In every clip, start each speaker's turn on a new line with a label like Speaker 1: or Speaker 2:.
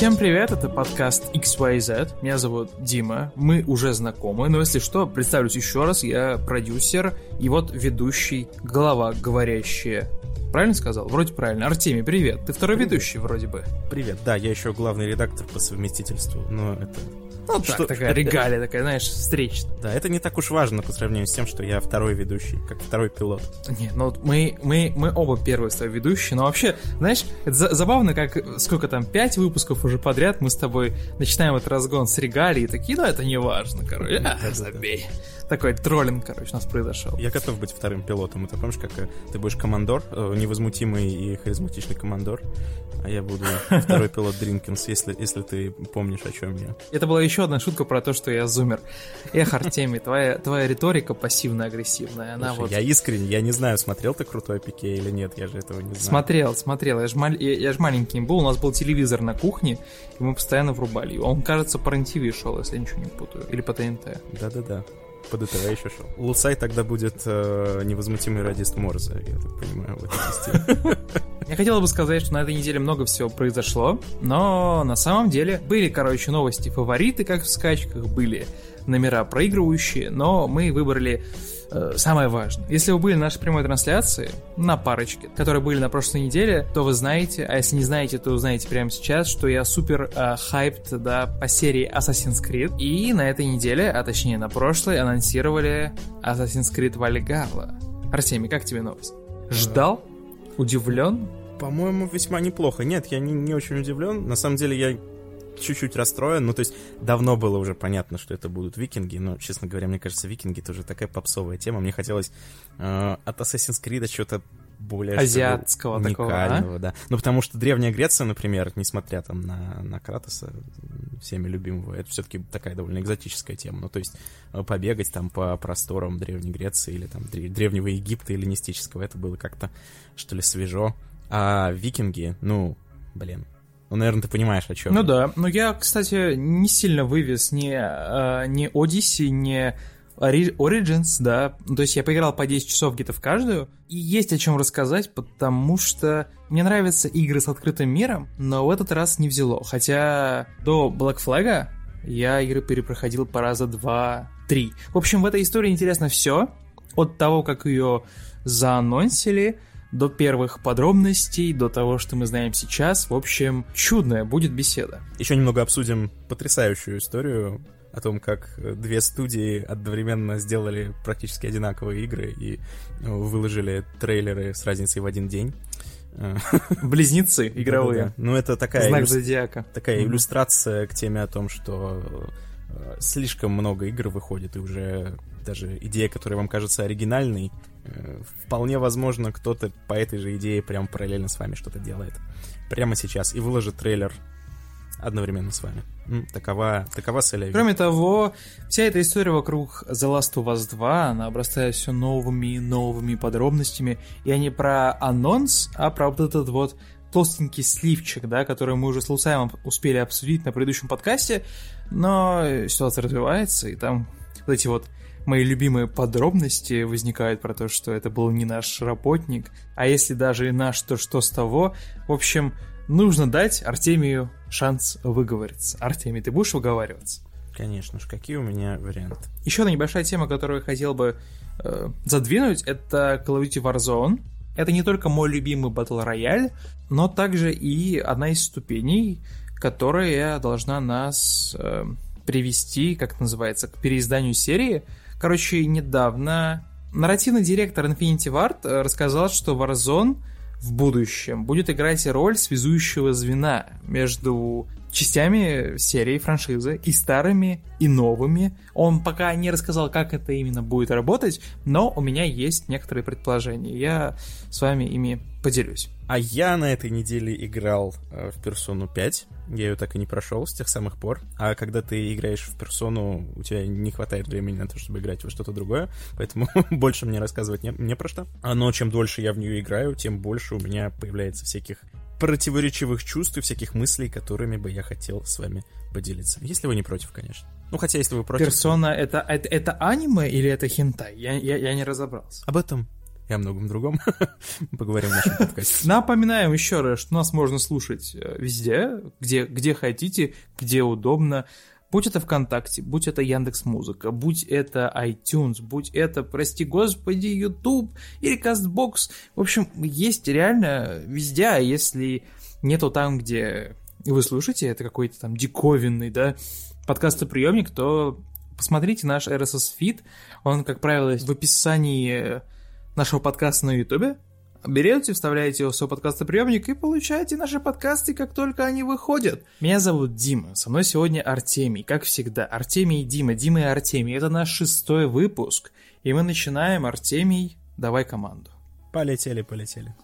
Speaker 1: Всем привет, это подкаст XYZ. Меня зовут Дима. Мы уже знакомы, но если что, представлюсь еще раз. Я продюсер и вот ведущий, голова говорящая. Правильно сказал? Вроде правильно. Артемий, привет. Ты второй привет. ведущий вроде бы.
Speaker 2: Привет. Да, я еще главный редактор по совместительству, но это
Speaker 1: ну, что, так, такая регалия, такая, знаешь, встречная.
Speaker 2: Да, это не так уж важно по сравнению с тем, что я второй ведущий, как второй пилот.
Speaker 1: Не, ну мы, мы, мы оба первые с тобой ведущие, но вообще, знаешь, это забавно, как сколько там, пять выпусков уже подряд мы с тобой начинаем этот разгон с регалии, и такие, ну это не важно, короче, а, забей. Такой троллинг, короче, у нас произошел.
Speaker 2: Я готов быть вторым пилотом. Это помнишь, как э, ты будешь командор, э, невозмутимый и харизматичный командор, а я буду второй пилот Дринкинс, если, если ты помнишь, о чем я.
Speaker 1: Это была еще одна шутка про то, что я зумер. Эх, Артемий, твоя, твоя риторика пассивно-агрессивная. Она Слушай, вот...
Speaker 2: Я искренне, я не знаю, смотрел ты крутой пике или нет, я же этого не знаю.
Speaker 1: Смотрел, смотрел. Я же, маль... я, я же маленький был, у нас был телевизор на кухне, и мы постоянно врубали его. Он, кажется, по РЕН-ТВ шел, если я ничего не путаю. Или по ТНТ.
Speaker 2: Да-да-да. По ДТВ еще шел. Лусай тогда будет э, невозмутимый радист Морзе, я так понимаю, в этой
Speaker 1: Я хотел бы сказать, что на этой неделе много всего произошло, но на самом деле были, короче, новости фавориты, как в скачках, были номера проигрывающие, но мы выбрали самое важное. Если вы были на нашей прямой трансляции, на парочке, которые были на прошлой неделе, то вы знаете, а если не знаете, то узнаете прямо сейчас, что я супер э, хайпт, да, по серии Assassin's Creed. И на этой неделе, а точнее на прошлой, анонсировали Assassin's Creed Valhalla. Артемий, как тебе новость? Ждал? Удивлен?
Speaker 2: По-моему, весьма неплохо. Нет, я не, не очень удивлен. На самом деле, я чуть-чуть расстроен. Ну, то есть, давно было уже понятно, что это будут викинги, но, честно говоря, мне кажется, викинги тоже такая попсовая тема. Мне хотелось э, от Assassin's Creed что-то более
Speaker 1: азиатского
Speaker 2: уникального,
Speaker 1: такого,
Speaker 2: а? да. Ну, потому что Древняя Греция, например, несмотря там на, на Кратоса, всеми любимого, это все-таки такая довольно экзотическая тема. Ну, то есть э, побегать там по просторам Древней Греции или там Древнего Египта эллинистического, это было как-то, что ли, свежо. А викинги, ну, блин, ну, наверное, ты понимаешь, о чем.
Speaker 1: Ну да. Но я, кстати, не сильно вывез ни, э, ни Odyssey, ни Origins, да. То есть я поиграл по 10 часов где-то в каждую. И есть о чем рассказать, потому что мне нравятся игры с открытым миром, но в этот раз не взяло. Хотя до Black Flag я игры перепроходил по раза два-три. В общем, в этой истории интересно все. От того, как ее заанонсили, до первых подробностей, до того, что мы знаем сейчас. В общем, чудная будет беседа.
Speaker 2: Еще немного обсудим потрясающую историю о том, как две студии одновременно сделали практически одинаковые игры и ну, выложили трейлеры с разницей в один день.
Speaker 1: Близнецы игровые. Да,
Speaker 2: да, Ну, это такая,
Speaker 1: Знак зодиака.
Speaker 2: такая иллюстрация к теме о том, что э, слишком много игр выходит, и уже даже идея, которая вам кажется оригинальной, вполне возможно, кто-то по этой же идее прям параллельно с вами что-то делает. Прямо сейчас. И выложит трейлер одновременно с вами. Такова, такова цель.
Speaker 1: Кроме того, вся эта история вокруг The Last of Us 2, она обрастает все новыми и новыми подробностями. И не про анонс, а про вот этот вот толстенький сливчик, да, который мы уже с Лусаем успели обсудить на предыдущем подкасте. Но ситуация развивается, и там вот эти вот мои любимые подробности возникают про то, что это был не наш работник, а если даже и наш, то что с того? В общем, нужно дать Артемию шанс выговориться. Артемий, ты будешь выговариваться?
Speaker 2: Конечно же, какие у меня варианты?
Speaker 1: Еще одна небольшая тема, которую я хотел бы э, задвинуть, это Call of Duty Warzone. Это не только мой любимый батл рояль, но также и одна из ступеней, которая должна нас э, привести, как это называется, к переизданию серии, Короче, недавно нарративный директор Infinity Ward э, рассказал, что Warzone в будущем будет играть роль связующего звена между частями серии франшизы и старыми, и новыми. Он пока не рассказал, как это именно будет работать, но у меня есть некоторые предположения. Я с вами ими поделюсь.
Speaker 2: А я на этой неделе играл э, в персону 5. Я ее так и не прошел с тех самых пор. А когда ты играешь в персону, у тебя не хватает времени на то, чтобы играть во что-то другое. Поэтому больше мне рассказывать не, не про что. Но чем дольше я в нее играю, тем больше у меня появляется всяких противоречивых чувств и всяких мыслей, которыми бы я хотел с вами поделиться. Если вы не против, конечно. Ну, хотя, если вы против...
Speaker 1: Персона, то... это, это, это аниме или это хентай? Я, я, я не разобрался.
Speaker 2: Об этом и о многом другом поговорим в нашем подкасте.
Speaker 1: Напоминаем еще раз, что нас можно слушать э, везде, где, где хотите, где удобно. Будь это ВКонтакте, будь это Яндекс Музыка, будь это iTunes, будь это, прости господи, YouTube или Castbox. В общем, есть реально везде, а если нету там, где вы слушаете, это какой-то там диковинный, да, подкастоприемник, то посмотрите наш RSS Feed. Он, как правило, в описании нашего подкаста на YouTube. Берете, вставляете его в свой подкастоприемник и получаете наши подкасты, как только они выходят. Меня зовут Дима, со мной сегодня Артемий, как всегда. Артемий и Дима, Дима и Артемий. Это наш шестой выпуск, и мы начинаем. Артемий, давай команду.
Speaker 2: Полетели, полетели.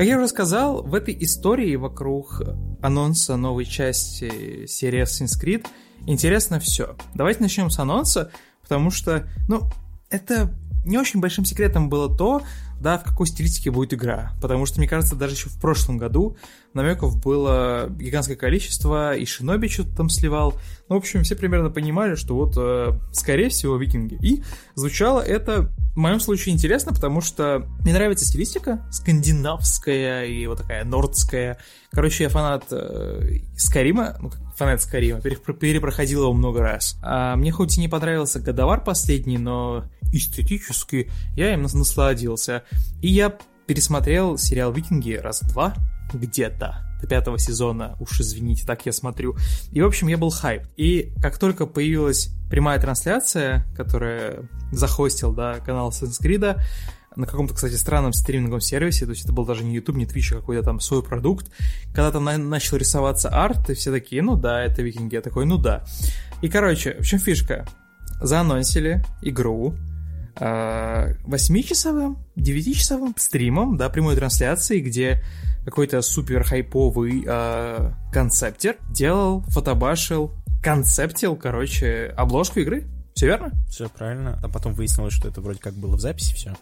Speaker 1: Как я уже сказал, в этой истории вокруг анонса новой части серии Assassin's Creed интересно все. Давайте начнем с анонса, потому что, ну, это не очень большим секретом было то, да, в какой стилистике будет игра. Потому что, мне кажется, даже еще в прошлом году намеков было гигантское количество, и Шиноби что-то там сливал. Ну, в общем, все примерно понимали, что вот, э, скорее всего, викинги. И звучало это в моем случае интересно, потому что мне нравится стилистика скандинавская и вот такая нордская. Короче, я фанат э, Скарима, ну, фанат Скарима, перепроходил его много раз. А мне хоть и не понравился Годовар последний, но эстетически я им насладился. И я пересмотрел сериал «Викинги» раз-два где-то до пятого сезона, уж извините, так я смотрю. И, в общем, я был хайп. И как только появилась прямая трансляция, которая захостил, да, канал Санскрида, на каком-то, кстати, странном стриминговом сервисе, то есть это был даже не YouTube, не Twitch, а какой-то там свой продукт. Когда там на- начал рисоваться арт, и все такие, ну да, это викинги, я такой, ну да. И, короче, в чем фишка? Заанонсили игру, восьмичасовым, девятичасовым стримом, да, прямой трансляции, где какой-то супер хайповый э, концептер делал, фотобашил, концептил, короче, обложку игры. Все верно?
Speaker 2: Все правильно. А потом выяснилось, что это вроде как было в записи все.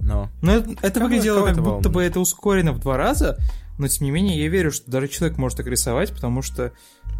Speaker 2: Но...
Speaker 1: Но это, это выглядело как будто волны? бы это ускорено в два раза, но тем не менее я верю, что даже человек может так рисовать, потому что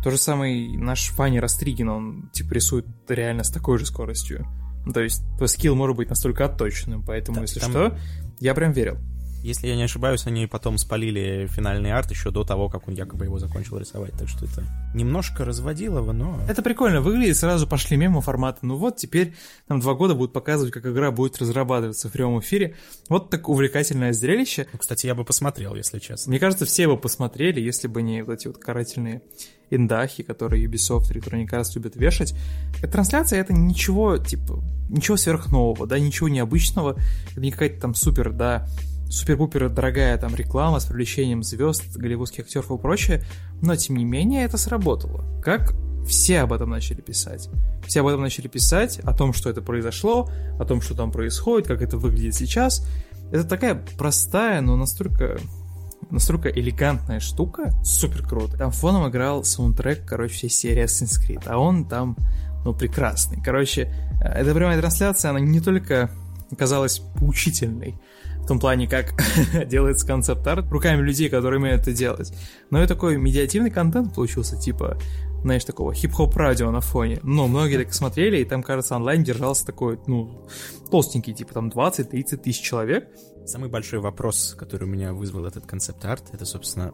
Speaker 1: то же самый наш Фанни Растригин, он типа рисует реально с такой же скоростью. То есть твой скилл может быть настолько отточенным, поэтому, да, если там... что, я прям верил.
Speaker 2: Если я не ошибаюсь, они потом спалили финальный арт еще до того, как он якобы его закончил рисовать. Так что это немножко разводило его, но...
Speaker 1: Это прикольно выглядит. Сразу пошли мимо формата. Ну вот, теперь там два года будут показывать, как игра будет разрабатываться в прямом эфире. Вот так увлекательное зрелище.
Speaker 2: Ну, кстати, я бы посмотрел, если честно.
Speaker 1: Мне кажется, все бы посмотрели, если бы не вот эти вот карательные индахи, которые Ubisoft Electronic Arts любят вешать. Эта трансляция — это ничего, типа, ничего сверхнового, да, ничего необычного. Это не какая-то там супер, да, супер-пупер дорогая там реклама с привлечением звезд, голливудских актеров и прочее, но тем не менее это сработало. Как все об этом начали писать. Все об этом начали писать, о том, что это произошло, о том, что там происходит, как это выглядит сейчас. Это такая простая, но настолько настолько элегантная штука, супер круто. Там фоном играл саундтрек, короче, всей серии Assassin's Creed, а он там, ну, прекрасный. Короче, э, эта прямая трансляция, она не только оказалась поучительной, в том плане, как делается концепт-арт руками людей, которые умеют это делать. Но и такой медиативный контент получился, типа, знаешь, такого хип-хоп радио на фоне. Ну, многие так смотрели, и там, кажется, онлайн держался такой, ну, толстенький, типа там 20-30 тысяч человек.
Speaker 2: Самый большой вопрос, который у меня вызвал этот концепт-арт, это, собственно,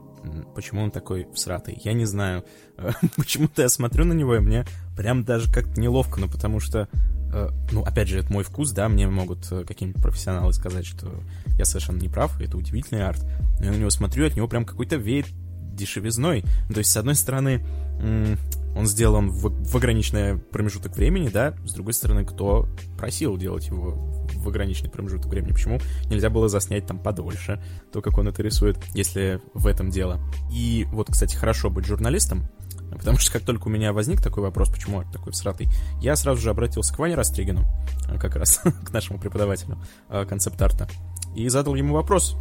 Speaker 2: почему он такой всратый. Я не знаю, почему-то я смотрю на него, и мне прям даже как-то неловко, ну, потому что Э, ну, опять же, это мой вкус, да, мне могут э, какие-нибудь профессионалы сказать, что я совершенно не прав, это удивительный арт. Но я на него смотрю, от него прям какой-то веет дешевизной. То есть, с одной стороны, он сделан в, в ограниченный промежуток времени, да, с другой стороны, кто просил делать его в ограниченный промежуток времени, почему нельзя было заснять там подольше, то, как он это рисует, если в этом дело. И вот, кстати, хорошо быть журналистом, Потому что как только у меня возник такой вопрос, почему это такой всратый, я сразу же обратился к Ване Растригину, э, как раз к нашему преподавателю э, концепт-арта, и задал ему вопрос,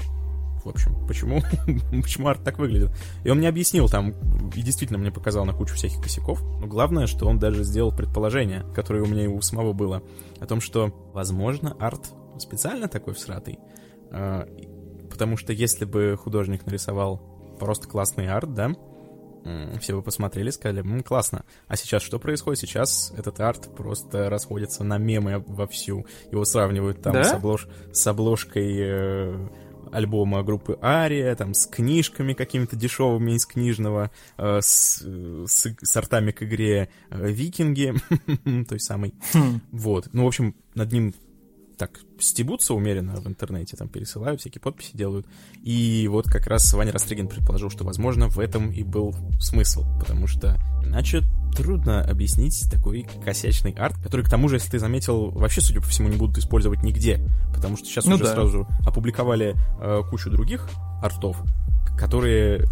Speaker 2: в общем, почему, почему арт так выглядит. И он мне объяснил там, и действительно мне показал на кучу всяких косяков, но главное, что он даже сделал предположение, которое у меня и у самого было, о том, что, возможно, арт специально такой всратый, а, потому что если бы художник нарисовал просто классный арт, да, все бы посмотрели, сказали, М, классно. А сейчас что происходит? Сейчас этот арт просто расходится на мемы вовсю. Его сравнивают там
Speaker 1: Да?
Speaker 2: с, облож... с обложкой э, альбома группы Ария, там с книжками какими-то дешевыми из книжного, э, с, с сортами к игре э, Викинги, той самой.
Speaker 1: Хм.
Speaker 2: Вот. Ну, в общем, над ним так стебутся умеренно в интернете, там пересылают, всякие подписи делают. И вот как раз Ваня Растригин предположил, что, возможно, в этом и был смысл, потому что иначе трудно объяснить такой косячный арт, который, к тому же, если ты заметил, вообще, судя по всему, не будут использовать нигде, потому что сейчас
Speaker 1: Ну
Speaker 2: уже
Speaker 1: да.
Speaker 2: сразу опубликовали э, кучу других артов, которые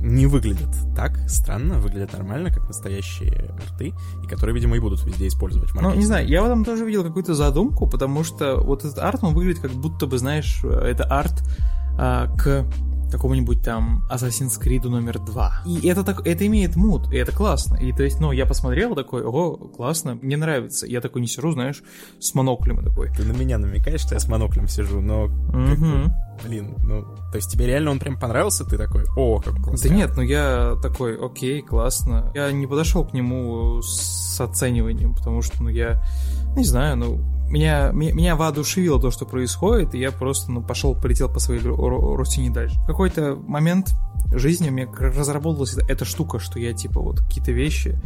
Speaker 2: не выглядят так странно, выглядят нормально, как настоящие арты, и которые, видимо, и будут везде использовать
Speaker 1: Ну, не знаю, я в этом тоже видел какую-то задумку, потому что вот этот арт, он выглядит как будто бы, знаешь, это арт а, к какому-нибудь там Assassin's Creed номер два. И это, так, это имеет мут, и это классно. И то есть, ну, я посмотрел такой, ого, классно, мне нравится. И я такой не сижу, знаешь, с моноклем такой.
Speaker 2: Ты на меня намекаешь, что я с моноклем сижу, но,
Speaker 1: Мгм.
Speaker 2: блин, ну, то есть тебе реально он прям понравился, ты такой, о, как классно.
Speaker 1: Да нет, ну я такой, окей, классно. Я не подошел к нему с оцениванием, потому что, ну, я не знаю, ну, меня, меня, меня воодушевило то, что происходит, и я просто, ну, пошел, полетел по своей ру- ру- рутине дальше. В какой-то момент жизни у меня разработалась эта, штука, что я, типа, вот какие-то вещи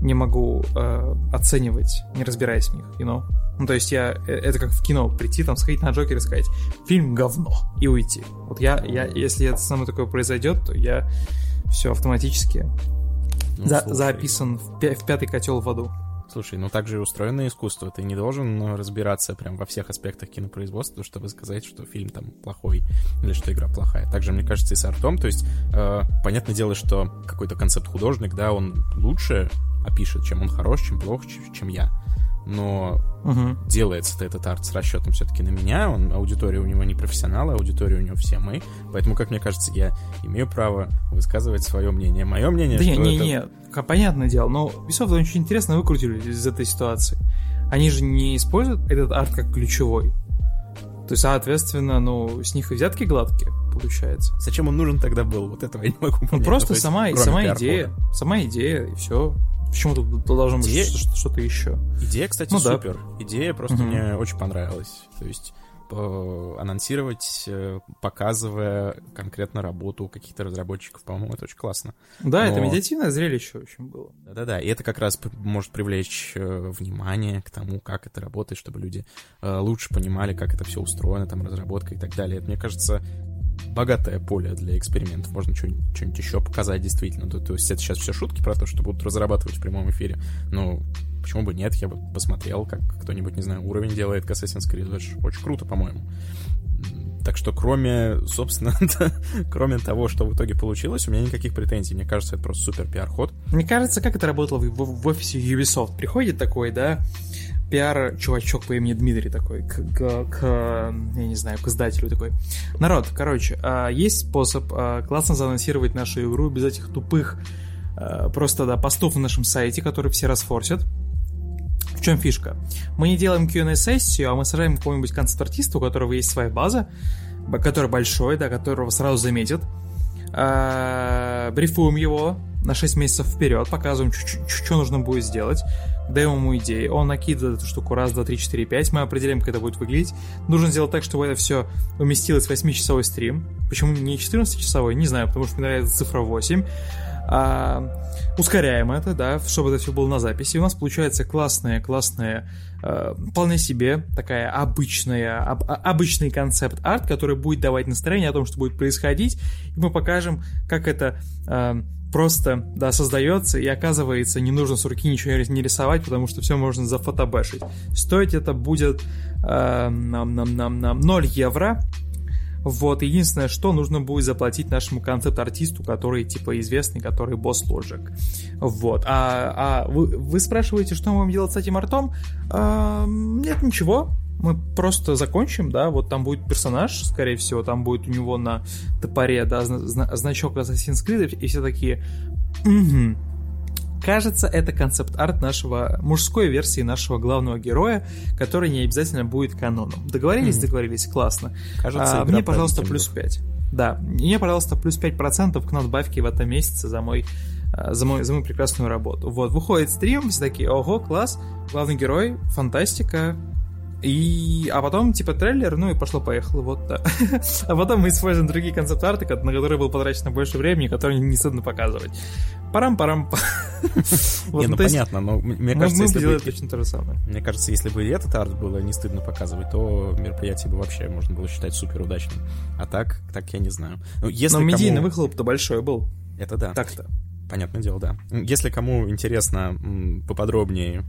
Speaker 1: не могу э, оценивать, не разбираясь в них, you know? Ну, то есть я... э, Это как в кино, прийти там, сходить на Джокер и сказать, фильм говно, и уйти. Вот я, я если это со мной такое произойдет, то я все автоматически
Speaker 2: Ну,
Speaker 1: за-
Speaker 2: слушай,
Speaker 1: записан в, пя- в пятый котел в аду.
Speaker 2: Слушай, ну так же устроено искусство. Ты не должен ну, разбираться прям во всех аспектах кинопроизводства, чтобы сказать, что фильм там плохой или что игра плохая. Также, мне кажется, и с артом. То есть, э, понятное дело, что какой-то концепт художник, да, он лучше опишет, чем он хорош, чем плох, чем я. Но
Speaker 1: Мгм.
Speaker 2: делается-то этот арт с расчетом все-таки на меня, он, аудитория у него не профессионалы, аудитория у него все мы, поэтому, как мне кажется, я имею право высказывать свое мнение. Мое мнение,
Speaker 1: Да не,
Speaker 2: что
Speaker 1: не,
Speaker 2: это...
Speaker 1: не, понятное дело, но Ubisoft очень интересно выкрутили из этой ситуации. Они же не используют этот арт как ключевой. То есть, соответственно, ну, с них и взятки гладкие, получается.
Speaker 2: Зачем он нужен тогда был? Вот этого я не могу понять.
Speaker 1: Ну,
Speaker 2: Ну,
Speaker 1: просто
Speaker 2: то есть,
Speaker 1: сама, сама идея. Сама идея, и все. Почему тут должно быть
Speaker 2: Идея-
Speaker 1: что- что-то еще?
Speaker 2: Идея, кстати,
Speaker 1: Ну да.
Speaker 2: супер. Идея просто
Speaker 1: Мгм.
Speaker 2: мне очень понравилась. То есть э, анонсировать, э, показывая конкретно работу каких-то разработчиков, по-моему, это очень классно.
Speaker 1: Да, это
Speaker 2: Но-
Speaker 1: медиативное зрелище очень было.
Speaker 2: Да-да-да, и это как раз может привлечь э, внимание к тому, как это работает, чтобы люди лучше понимали, как это все устроено, там, разработка и так далее. Это, мне кажется, богатое поле для экспериментов. Можно что-нибудь, еще показать, действительно. То, то есть это сейчас все шутки про то, что будут разрабатывать в прямом эфире. Ну, почему бы нет? Я бы посмотрел, как кто-нибудь, не знаю, уровень делает к Assassin's Creed. Это ж очень круто, по-моему. Так что кроме, собственно, кроме того, что в итоге получилось, у меня никаких претензий. Мне кажется, это просто супер пиар-ход.
Speaker 1: Мне кажется, как это работало в, в- в офисе Ubisoft. Приходит такой, да, пиар-чувачок по имени Дмитрий такой к, к- к, я не знаю, к издателю такой. Народ, короче, а, есть способ а, классно заанонсировать нашу игру без этих тупых а, просто, да, постов на нашем сайте, которые все расфорсят. В чем фишка? Мы не делаем Q&A-сессию, а мы сажаем какого-нибудь концепт-артиста, у которого есть своя база, который большой, да, которого сразу заметят. А, брифуем его на 6 месяцев вперед, показываем, что нужно будет сделать, даем ему идеи, он накидывает эту штуку раз, два, три, четыре, пять, мы определяем, как это будет выглядеть. Нужно сделать так, чтобы это все уместилось в 8-часовой стрим. Почему не 14-часовой? Не знаю, потому что мне нравится цифра 8. А, ускоряем это, да, чтобы это все было на записи. У нас получается классная, классная, э, вполне себе такая обычная, об- обычный концепт-арт, который будет давать настроение о том, что будет происходить, и мы покажем, как это э, просто, да, создается, и оказывается, не нужно с руки ничего не рисовать, потому что все можно зафотобэшить. Стоить это будет э, нам, нам, нам, нам 0 евро, вот, единственное, что нужно будет заплатить нашему концепт-артисту, который, типа, известный, который босс Logic. Вот. А, а вы, вы спрашиваете, что мы будем делать с этим артом? А, нет, ничего. мы просто закончим, да, вот там будет персонаж, скорее всего, там будет у него на топоре, да, зна- значок Assassin's Creed, и все такие, угу. Кажется, это концепт-арт нашего мужской версии нашего главного героя, который не обязательно будет каноном. Договорились, mm. договорились, классно. Кажется, а, мне, пожалуйста, плюс 5. Да, мне, пожалуйста, плюс 5% к надбавке в этом месяце за мой а, за, мой, за мою прекрасную работу. Вот, выходит стрим, все такие, ого, класс, главный герой, фантастика, и, а потом, типа, трейлер, ну и пошло-поехало, вот, да. а потом мы используем другие концепт-арты, на которые было потрачено больше времени, которые не стыдно показывать. Парам-парам.
Speaker 2: Не, ну понятно, но мне кажется, если бы...
Speaker 1: точно то же самое.
Speaker 2: Мне кажется, если бы этот арт было не стыдно показывать, то мероприятие бы вообще можно было считать супер удачным. А так, так я не знаю.
Speaker 1: Ну, но медийный выхлоп-то большой был.
Speaker 2: Это да.
Speaker 1: Так-то.
Speaker 2: Понятное дело, да. Если кому интересно поподробнее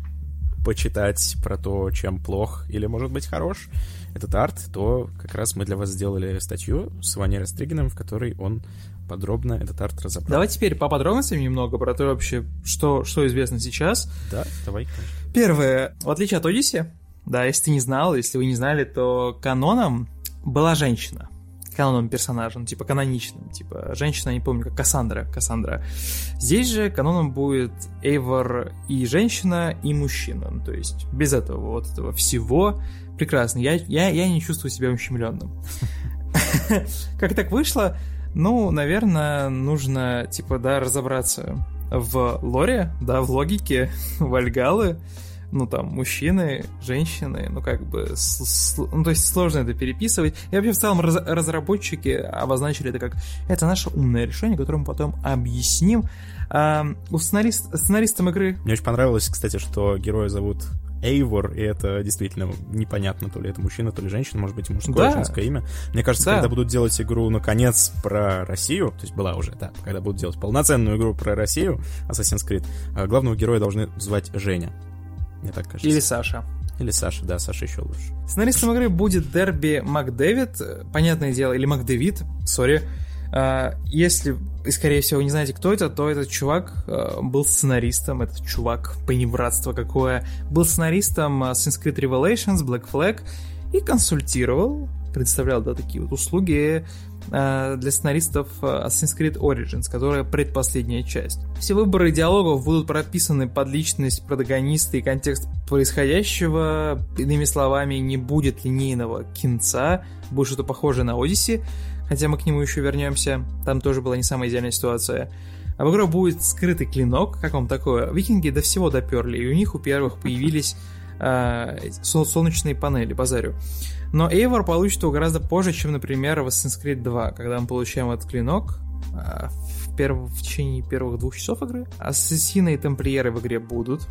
Speaker 2: почитать про то, чем плох или, может быть, хорош этот арт, то как раз мы для вас сделали статью с Ваней Растригиным, в которой он подробно этот арт разобрал.
Speaker 1: Давай теперь по подробностям немного про то вообще, что, что известно сейчас.
Speaker 2: Да, давай.
Speaker 1: Первое. В отличие от Одиссе, да, если ты не знал, если вы не знали, то каноном была женщина каноном персонажа, ну, типа каноничным, типа женщина, не помню, как Кассандра, Кассандра. Здесь же каноном будет Эйвор и женщина, и мужчина, ну, то есть без этого вот этого всего прекрасно. Я, я, я не чувствую себя ущемленным. Как так вышло? Ну, наверное, нужно, типа, да, разобраться в лоре, да, в логике Вальгалы, ну, там, мужчины, женщины, ну, как бы, ну, то есть сложно это переписывать. И вообще, в целом, раз разработчики обозначили это как, это наше умное решение, которое мы потом объясним. А, у сценарист, сценаристам игры...
Speaker 2: Мне очень понравилось, кстати, что героя зовут Эйвор, и это действительно непонятно, то ли это мужчина, то ли женщина, может быть, мужское, да. женское имя. Мне кажется, да. когда будут делать игру, наконец, про Россию, то есть была уже, да, когда будут делать полноценную игру про Россию, Assassin's Creed, а главного героя должны звать Женя мне так кажется.
Speaker 1: Или Саша.
Speaker 2: Или Саша, да, Саша еще лучше.
Speaker 1: Сценаристом игры будет Дерби Макдэвид, понятное дело, или Макдэвид, сори. А, если, скорее всего, не знаете, кто это, то этот чувак а, был сценаристом, этот чувак, поневратство какое, был сценаристом Assassin's Creed Revelations, Black Flag, и консультировал, представлял, да, такие вот услуги Э, для сценаристов э, Assassin's Creed Origins, которая предпоследняя часть. Все выборы диалогов будут прописаны под личность протагониста и контекст происходящего. Иными словами, не будет линейного кинца, будет что-то похожее на Одиссе, хотя мы к нему еще вернемся. Там тоже была не самая идеальная ситуация. А в игре будет скрытый клинок, как вам такое? Викинги до всего доперли, и у них у первых появились э, солнечные панели, базарю. Но Эйвор получит его гораздо позже, чем, например, в Assassin's Creed 2, когда мы получаем этот клинок а, в, перв... в течение первых двух часов игры. Ассасины и тамплиеры в игре будут.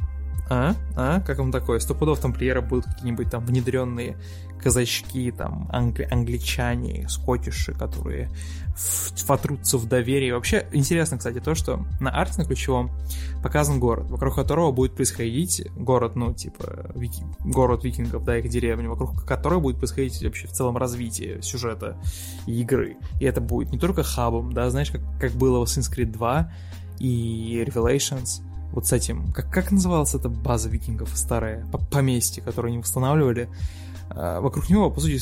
Speaker 1: А? А? Как вам такое? Сто пудов тамплиера будут какие-нибудь там внедренные казачки, там, англи- англичане, скотиши, которые фотрутся в доверии. Вообще, интересно, кстати, то, что на арте на ключевом показан город, вокруг которого будет происходить город, ну, типа, вики... город викингов, да, их деревня, вокруг которой будет происходить вообще в целом развитие сюжета и игры. И это будет не только хабом, да, знаешь, как, как было в Assassin's Creed 2 и Revelations, вот с этим, как, как называлась эта база викингов старая, поместье, которое они восстанавливали, вокруг него, по сути,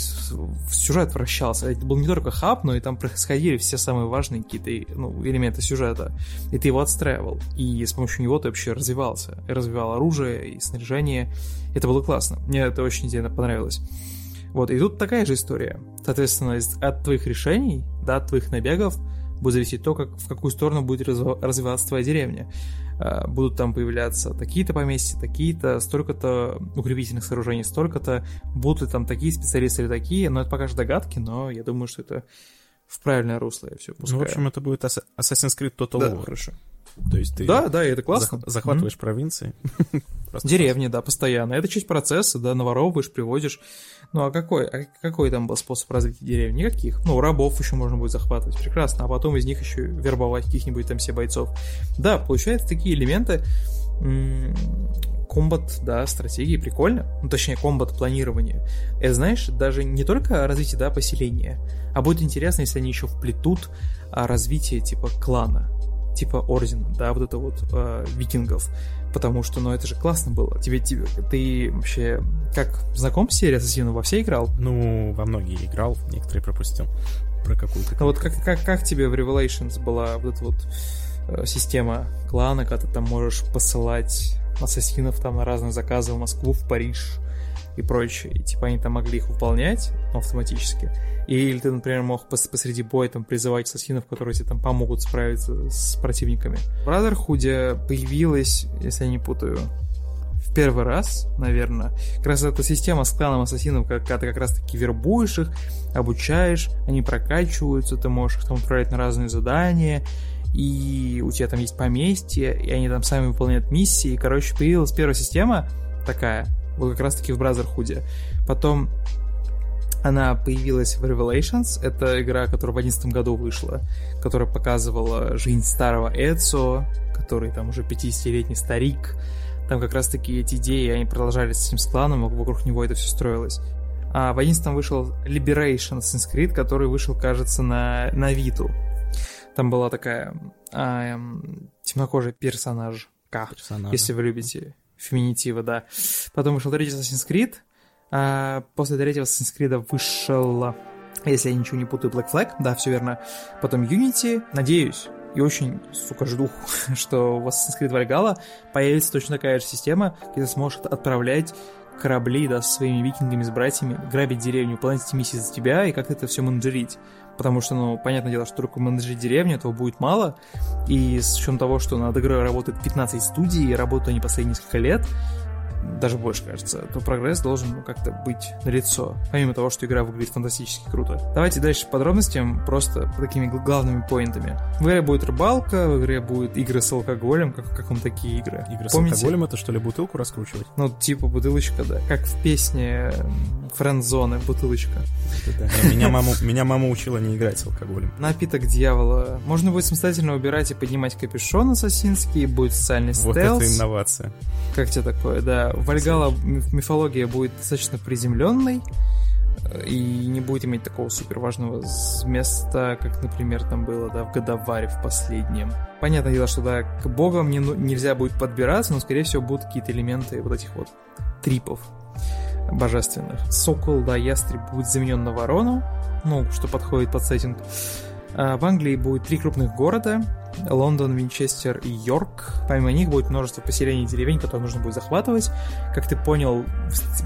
Speaker 1: сюжет вращался. Это был не только хаб, но и там происходили все самые важные какие-то ну, элементы сюжета. И ты его отстраивал. И с помощью него ты вообще развивался. И развивал оружие и снаряжение. Это было классно. Мне это очень сильно понравилось. Вот, и тут такая же история. Соответственно, от твоих решений, да, от твоих набегов будет зависеть то, как, в какую сторону будет развиваться твоя деревня. Э, будут там появляться такие-то поместья, такие-то, столько-то укрепительных сооружений, столько-то, будут ли там такие специалисты или такие, но это пока же догадки, но я думаю, что это в правильное русло я все пускаю.
Speaker 2: Ну, в общем, это будет Assassin's Creed Total
Speaker 1: да, War. хорошо.
Speaker 2: То есть ты
Speaker 1: да, да, это классно.
Speaker 2: захватываешь mm-hmm. провинции.
Speaker 1: Деревни, да, постоянно. Это часть процесса, да, наворовываешь, приводишь. Ну а какой, а какой там был способ развития деревни? Никаких. Ну, рабов еще можно будет захватывать, прекрасно. А потом из них еще вербовать каких-нибудь там все бойцов. Да, получается такие элементы комбат, да, стратегии прикольно, ну, точнее, комбат планирование. Это, знаешь, даже не только развитие, да, поселения, а будет интересно, если они еще вплетут а, развитие, типа, клана типа ордена, да, вот это вот э, викингов, потому что, ну, это же классно было. Тебе, тебе, ты вообще как знаком с серией Ассасинов во все играл?
Speaker 2: Ну, во многие играл, некоторые пропустил. Про какую-то.
Speaker 1: Ну вот как, как, как тебе в Revelations была вот эта вот э, система клана, когда ты там можешь посылать ассасинов там на разные заказы в Москву, в Париж и прочее. И типа они там могли их выполнять ну, автоматически. Или ты, например, мог пос посреди боя там призывать ассасинов, которые тебе там помогут справиться с противниками. В Brotherhood появилась, если я не путаю, в первый раз, наверное. Как раз эта система с кланом ассасинов, когда ты как раз таки вербуешь их, обучаешь, они прокачиваются, ты можешь их там отправлять на разные задания, и у тебя там есть поместье, и они там сами выполняют миссии. Короче, появилась первая система такая, вот как раз таки в Brotherhood. Потом она появилась в Revelations, это игра, которая в 2011 году вышла, которая показывала жизнь старого Эдсо, который там уже 50-летний старик. Там как раз-таки эти идеи, они продолжались с этим кланом, вокруг него это все строилось. А в 11 вышел Liberation Assassin's Creed, который вышел, кажется, на, на Виту. Там была такая а, эм, темнокожий персонаж, персонаж, если вы любите феминитивы, да. Потом вышел третий Assassin's Creed. А, после третьего Assassin's Creed вышел, если я ничего не путаю, Black Flag, да, все верно. Потом Unity, надеюсь, и очень, сука, жду, что у вас Assassin's Creed Valhalla появится точно такая же система, где ты сможешь отправлять корабли, да, со своими викингами, с братьями, грабить деревню, выполнять миссии за тебя и как это все менеджерить потому что, ну, понятное дело, что только менеджерить деревню этого будет мало, и с учетом того, что над игрой работает 15 студий, и работают они последние несколько лет, даже больше, кажется, то прогресс должен ну, как-то быть налицо. Помимо того, что игра выглядит фантастически круто. Давайте дальше подробностям, просто такими главными поинтами. В игре будет рыбалка, в игре будет игры с алкоголем, как, как вам такие игры?
Speaker 2: Игры Помните? с алкоголем это что ли бутылку раскручивать?
Speaker 1: Ну, типа бутылочка, да. Как в песне френдзоны бутылочка.
Speaker 2: Да. Меня, мама, меня мама учила не играть с алкоголем.
Speaker 1: Напиток дьявола. Можно будет самостоятельно убирать и поднимать капюшон ассасинский, будет социальный стелс. Вот
Speaker 2: это инновация.
Speaker 1: Как тебе такое, да. Вальгала мифология будет достаточно приземленной и не будет иметь такого супер важного места, как, например, там было, да, в Годоваре в последнем. Понятное дело, что, да, к богам не, ну, нельзя будет подбираться, но, скорее всего, будут какие-то элементы вот этих вот трипов божественных. Сокол, да, ястреб будет заменен на ворону, ну, что подходит под сеттинг. А в Англии будет три крупных города, Лондон, Винчестер и Йорк. Помимо них будет множество поселений и деревень, которые нужно будет захватывать. Как ты понял,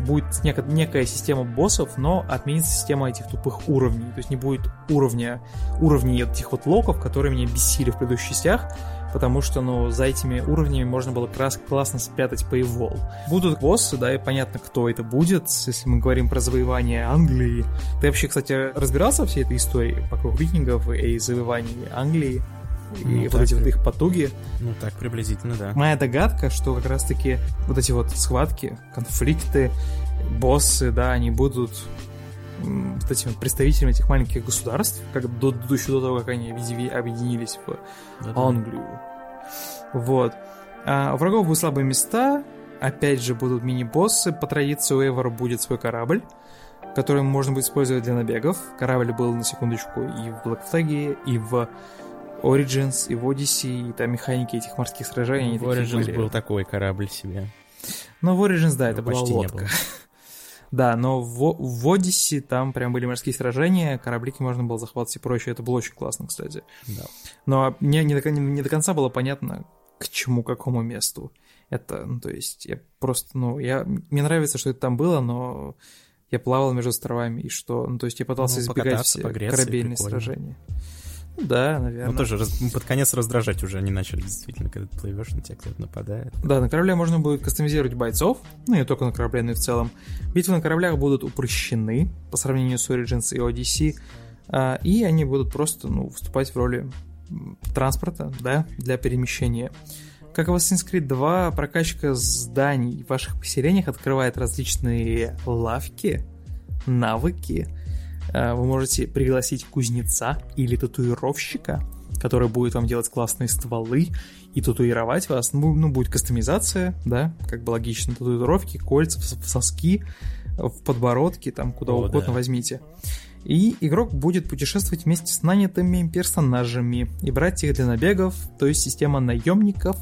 Speaker 1: будет нек- некая система боссов, но отменится система этих тупых уровней. То есть не будет уровня, уровней этих вот локов, которые меня бесили в предыдущих частях, потому что, ну, за этими уровнями можно было как раз классно спрятать Paywall. Будут боссы, да, и понятно, кто это будет, если мы говорим про завоевание Англии. Ты вообще, кстати, разбирался во всей этой истории вокруг викингов и завоеваний Англии? И ну, вот эти вот их потуги.
Speaker 2: Ну так, приблизительно, да.
Speaker 1: Моя догадка, что как раз-таки вот эти вот схватки, конфликты, боссы, да, они будут вот этими представителями этих маленьких государств, как до, до, еще до того, как они объединились в да -да. Англию. Вот. А у врагов будут слабые места, опять же будут мини-боссы, по традиции у Эвора будет свой корабль, который можно будет использовать для набегов. Корабль был, на секундочку, и в Black Flag, и в Origins, и в Odyssey, и там механики этих морских сражений.
Speaker 2: В Origins были. был такой корабль себе.
Speaker 1: Ну, в Origins, да, это Почти была лодка. Да, но в, в Одиссе там прям были морские сражения, кораблики можно было захватывать и прочее. Это было очень классно, кстати.
Speaker 2: Да.
Speaker 1: Но мне не до, не до конца было понятно, к чему, какому месту. Это, ну, то есть, я просто, ну, я, мне нравится, что это там было, но я плавал между островами, и что, ну, то есть, я пытался ну, избегать все корабельные сражения. Да, наверное.
Speaker 2: Ну, тоже раз, под конец раздражать уже они начали, действительно, когда ты плывешь, на тебя кто-то нападает.
Speaker 1: Да, на корабле можно будет кастомизировать бойцов, ну, не только на корабле, но и в целом. Битвы на кораблях будут упрощены по сравнению с Origins и Odyssey, а, и они будут просто, ну, выступать в роли транспорта, да, для перемещения. Как в Assassin's Creed 2, прокачка зданий в ваших поселениях открывает различные лавки, навыки, вы можете пригласить кузнеца или татуировщика, который будет вам делать классные стволы и татуировать вас. Ну, ну будет кастомизация, да, как бы логично. Татуировки, кольца, соски в подбородке, там куда О, угодно да. возьмите. И игрок будет путешествовать вместе с нанятыми персонажами и брать их для набегов, то есть система наемников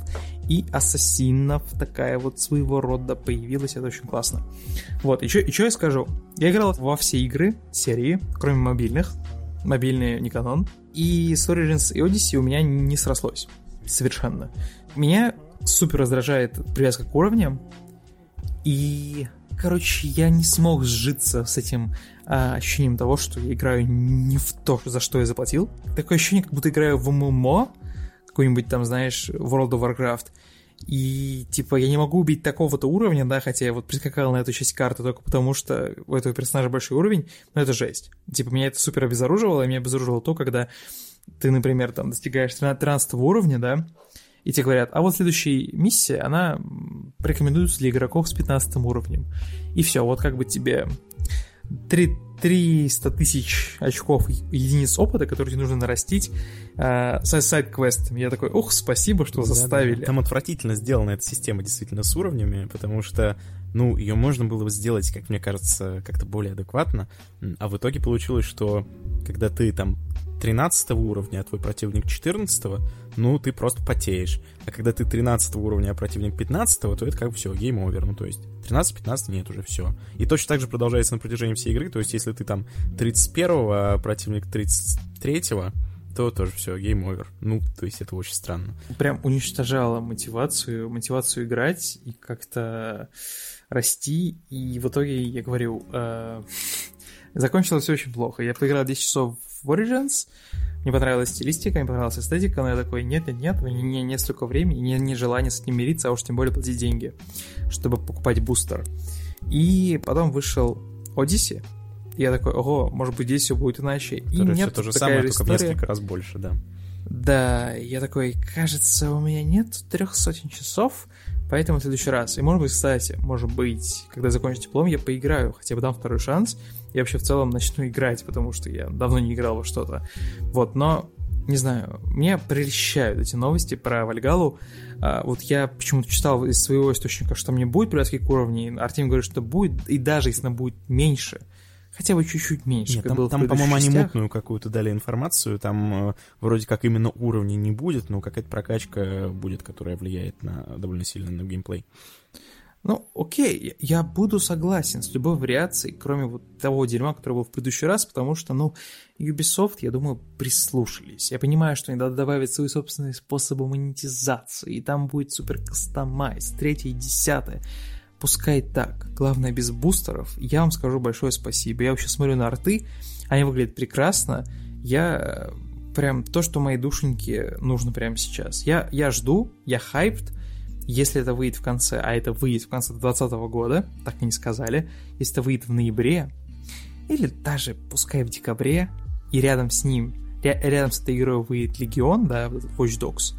Speaker 1: и ассасинов такая вот своего рода появилась, это очень классно. Вот, и чё я скажу? Я играл во все игры серии, кроме мобильных, мобильные не канон, и с Origins и Odyssey у меня не срослось совершенно. Меня супер раздражает привязка к уровням, и, короче, я не смог сжиться с этим а, ощущением того, что я играю не в то, за что я заплатил. Такое ощущение, как будто играю в ММО, какой-нибудь там, знаешь, World of Warcraft. И, типа, я не могу убить такого-то уровня, да, хотя я вот прискакал на эту часть карты только потому, что у этого персонажа большой уровень, но это жесть. Типа, меня это супер обезоруживало, и меня обезоруживало то, когда ты, например, там достигаешь 13 уровня, да, и тебе говорят, а вот следующая миссия, она рекомендуется для игроков с 15 уровнем. И все, вот как бы тебе 3, 300 тысяч очков единиц опыта, которые тебе нужно нарастить э, с сайт-квестами. Я такой, ух, спасибо, что заставили. Да,
Speaker 2: Там отвратительно сделана эта система действительно с уровнями, потому что, ну, ее можно было бы сделать, как мне кажется, как-то более адекватно, а в итоге получилось, что когда ты там 13 уровня, а твой противник 14, ну, ты просто потеешь. А когда ты 13 уровня, а противник 15, то это как бы все, game over. Ну, то есть 13-15 нет, уже все. И точно так же продолжается на протяжении всей игры. То есть если ты там 31 а противник 33 то тоже все, game over. Ну, то есть это очень странно.
Speaker 1: Прям уничтожала мотивацию, мотивацию играть и как-то расти. И в итоге, я говорю, э, закончилось очень плохо. Я поиграл 10 часов в Origins, мне понравилась стилистика, мне понравилась эстетика, но я такой, нет-нет-нет, у меня нет столько времени, нет, нет желания с этим мириться, а уж тем более платить деньги, чтобы покупать бустер. И потом вышел Odyssey, и я такой, ого, может быть, здесь все будет иначе.
Speaker 2: И Короче, нет, то же самое, только история. в несколько раз больше, да.
Speaker 1: Да, я такой, кажется, у меня нет трех сотен часов, поэтому в следующий раз. И может быть, кстати, может быть, когда закончу диплом, я поиграю, хотя бы дам второй шанс, я вообще в целом начну играть, потому что я давно не играл во что-то. Вот, но не знаю, меня прельщают эти новости про Вальгалу. А, вот я почему-то читал из своего источника, что мне будет привязки к уровню, Артем говорит, что будет, и даже если она будет меньше, хотя бы чуть-чуть меньше.
Speaker 2: Нет, там, там по-моему, они мутную какую-то дали информацию, там э, вроде как именно уровней не будет, но какая-то прокачка будет, которая влияет на довольно сильно на геймплей.
Speaker 1: Ну, окей, я буду согласен с любой вариацией, кроме вот того дерьма, которое было в предыдущий раз, потому что, ну, Ubisoft, я думаю, прислушались. Я понимаю, что они надо добавить свои собственные способы монетизации, и там будет супер кастомайз, третье и десятое. Пускай так. Главное, без бустеров. Я вам скажу большое спасибо. Я вообще смотрю на арты, они выглядят прекрасно. Я э, прям то, что моей душеньке нужно прямо сейчас. Я, я жду, я хайпт, если это выйдет в конце, а это выйдет в конце 2020 года, так и не сказали, если это выйдет в ноябре, или даже пускай в декабре, и рядом с ним, рядом с этой игрой выйдет Легион, да, Watch Dogs,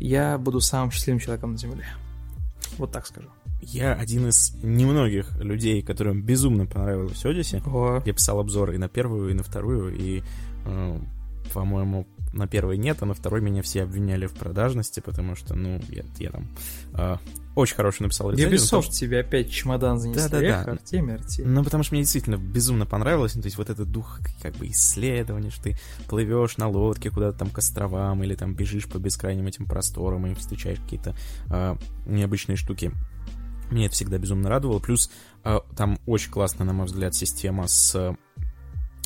Speaker 1: я буду самым счастливым человеком на Земле. Вот так скажу.
Speaker 2: Я один из немногих людей, которым безумно понравилось Одиссе. Я писал обзоры и на первую, и на вторую, и, э, по-моему, на первой нет, а на второй меня все обвиняли в продажности, потому что, ну, я, я там э, очень хороший написал
Speaker 1: рецензию. Ubisoft что... тебе опять чемодан занесли. Да, да, да. Артемий, Артемий.
Speaker 2: Ну, потому что мне действительно безумно понравилось, ну, то есть вот этот дух как бы исследования, что ты плывешь на лодке куда-то там к островам, или там бежишь по бескрайним этим просторам и встречаешь какие-то э, необычные штуки. Меня это всегда безумно радовало. Плюс э, там очень классная, на мой взгляд, система с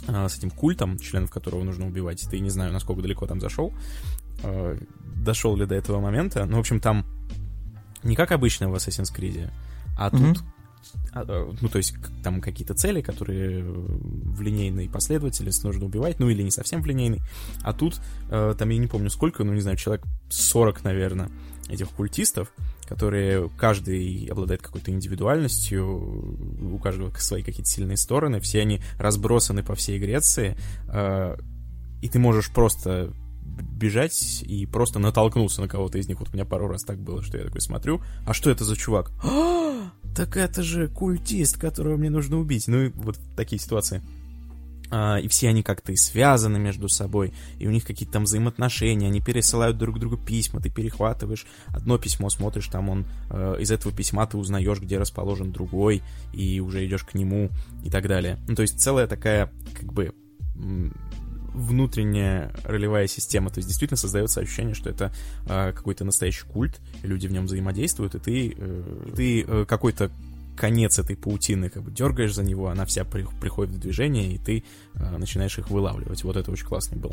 Speaker 2: с этим культом, членов которого нужно убивать. Ты не знаю, насколько далеко там зашел, а, дошел ли до этого момента. Но, в общем, там не как обычно в Assassin's Creed, а mm-hmm. тут а, ну, то есть там какие-то цели, которые в линейной последовательности нужно убивать, ну, или не совсем в линейной, а тут, там я не помню сколько, ну, не знаю, человек 40, наверное, этих культистов, которые каждый обладает какой-то индивидуальностью, у каждого свои какие-то сильные стороны, все они разбросаны по всей Греции, э, и ты можешь просто бежать и просто натолкнуться на кого-то из них. Вот у меня пару раз так было, что я такой смотрю, а что это за чувак? А, так это же культист, которого мне нужно убить. Ну и вот такие ситуации. А, и все они как-то и связаны между собой, и у них какие-то там взаимоотношения, они пересылают друг другу письма, ты перехватываешь одно письмо, смотришь, там он, э, из этого письма ты узнаешь, где расположен другой, и уже идешь к нему, и так далее. Ну, то есть целая такая, как бы, внутренняя ролевая система. То есть действительно создается ощущение, что это э, какой-то настоящий культ, люди в нем взаимодействуют, и ты, э, ты э, какой-то конец этой паутины как бы дергаешь за него, она вся при, приходит в движение, и ты э, начинаешь их вылавливать. Вот это очень классный был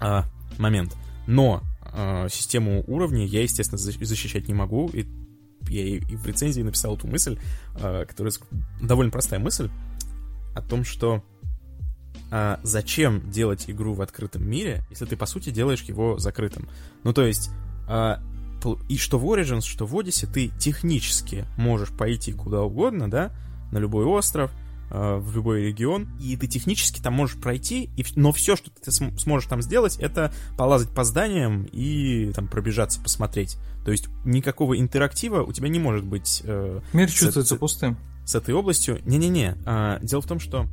Speaker 2: э, момент. Но э, систему уровней я, естественно, защищать не могу, и я и в рецензии написал эту мысль, э, которая довольно простая мысль, о том, что а, зачем делать игру в открытом мире, если ты, по сути, делаешь его закрытым. Ну, то есть, и что в Origins, что в Odyssey ты технически можешь пойти куда угодно, да, на любой остров, а, в любой регион, и ты технически там можешь пройти, и, но все, что ты см- сможешь там сделать, это полазать по зданиям и там пробежаться, посмотреть. То есть никакого интерактива у тебя не может быть. Э,
Speaker 1: Мир чувствуется с, пустым.
Speaker 2: С этой областью. Не-не-не. А, дело в том, что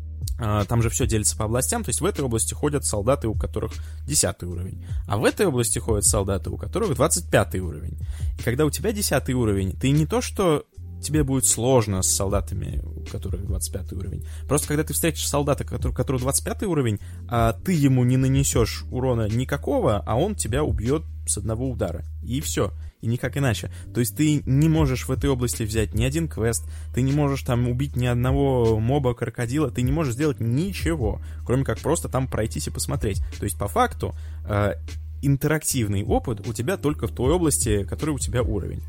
Speaker 2: там же все делится по областям, то есть в этой области ходят солдаты, у которых 10 уровень, а в этой области ходят солдаты, у которых 25 уровень. И когда у тебя 10 уровень, ты не то что тебе будет сложно с солдатами, у которых 25 уровень. Просто когда ты встретишь солдата, который, у которого 25 уровень, а ты ему не нанесешь урона никакого, а он тебя убьет с одного удара. И все и никак иначе. То есть ты не можешь в этой области взять ни один квест, ты не можешь там убить ни одного моба, крокодила, ты не можешь сделать ничего, кроме как просто там пройтись и посмотреть. То есть по факту э, интерактивный опыт у тебя только в той области, который у тебя уровень.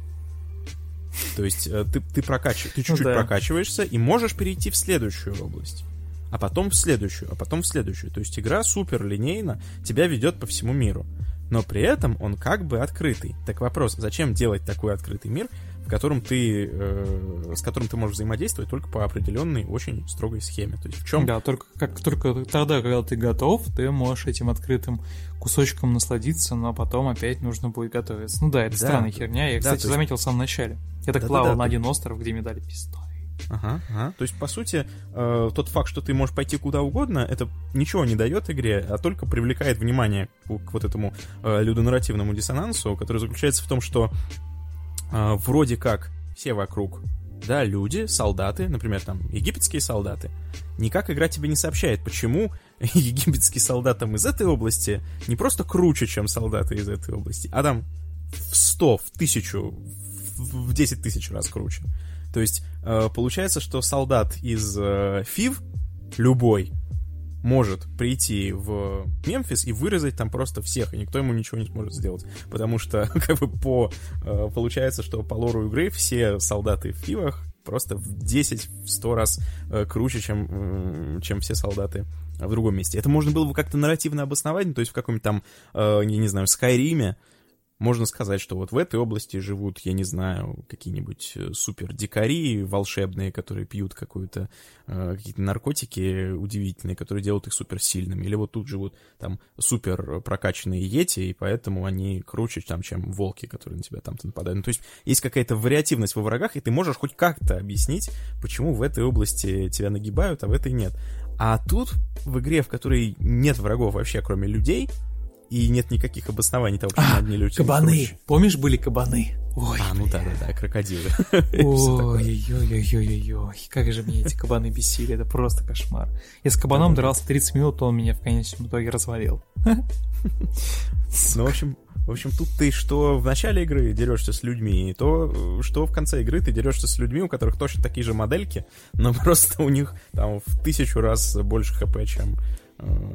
Speaker 2: То есть э, ты, ты, прокач... ты чуть-чуть да. прокачиваешься и можешь перейти в следующую область а потом в следующую, а потом в следующую. То есть игра супер линейно тебя ведет по всему миру но при этом он как бы открытый. Так вопрос, зачем делать такой открытый мир, в котором ты, э, с которым ты можешь взаимодействовать только по определенной очень строгой схеме. То есть в чем?
Speaker 1: Да, только как только тогда, когда ты готов, ты можешь этим открытым кусочком насладиться, но потом опять нужно будет готовиться. Ну да, это да, странная херня. Я, да, кстати, есть... заметил в самом начале. Я так да, плавал да, да, на один остров, где мне дали пистолет.
Speaker 2: Ага, ага. То есть, по сути, э, тот факт, что ты можешь пойти куда угодно, это ничего не дает игре, а только привлекает внимание к, к вот этому э, людонарративному диссонансу, который заключается в том, что э, вроде как все вокруг, да, люди, солдаты, например, там, египетские солдаты, никак игра тебе не сообщает, почему египетские солдаты из этой области не просто круче, чем солдаты из этой области, а там в сто, в тысячу, в десять тысяч раз круче. То есть э, получается, что солдат из э, ФИВ, любой, может прийти в Мемфис и вырезать там просто всех, и никто ему ничего не сможет сделать. Потому что, как бы, по... Э, получается, что по лору игры все солдаты в Фивах просто в 10-100 раз круче, чем, чем все солдаты в другом месте. Это можно было бы как-то нарративно обосновать, то есть в каком-нибудь там, я не знаю, в Скайриме, можно сказать, что вот в этой области живут, я не знаю, какие-нибудь э, супер дикари волшебные, которые пьют какую-то э, какие-то наркотики удивительные, которые делают их супер сильными. Или вот тут живут там супер прокачанные йети, и поэтому они круче, там, чем волки, которые на тебя там-то нападают. Ну, то есть есть какая-то вариативность во врагах, и ты можешь хоть как-то объяснить, почему в этой области тебя нагибают, а в этой нет. А тут в игре, в которой нет врагов вообще, кроме людей, и нет никаких обоснований того, почему а, одни люди...
Speaker 1: Кабаны! Помнишь, были кабаны?
Speaker 2: Ой, а, ну да-да-да, крокодилы.
Speaker 1: Ой-ой-ой-ой-ой, как же мне эти кабаны бесили, это просто кошмар. Я с кабаном дрался 30 минут, он меня в конечном итоге развалил.
Speaker 2: Ну, в общем, в общем, тут ты что в начале игры дерешься с людьми, то что в конце игры ты дерешься с людьми, у которых точно такие же модельки, но просто у них там в тысячу раз больше хп, чем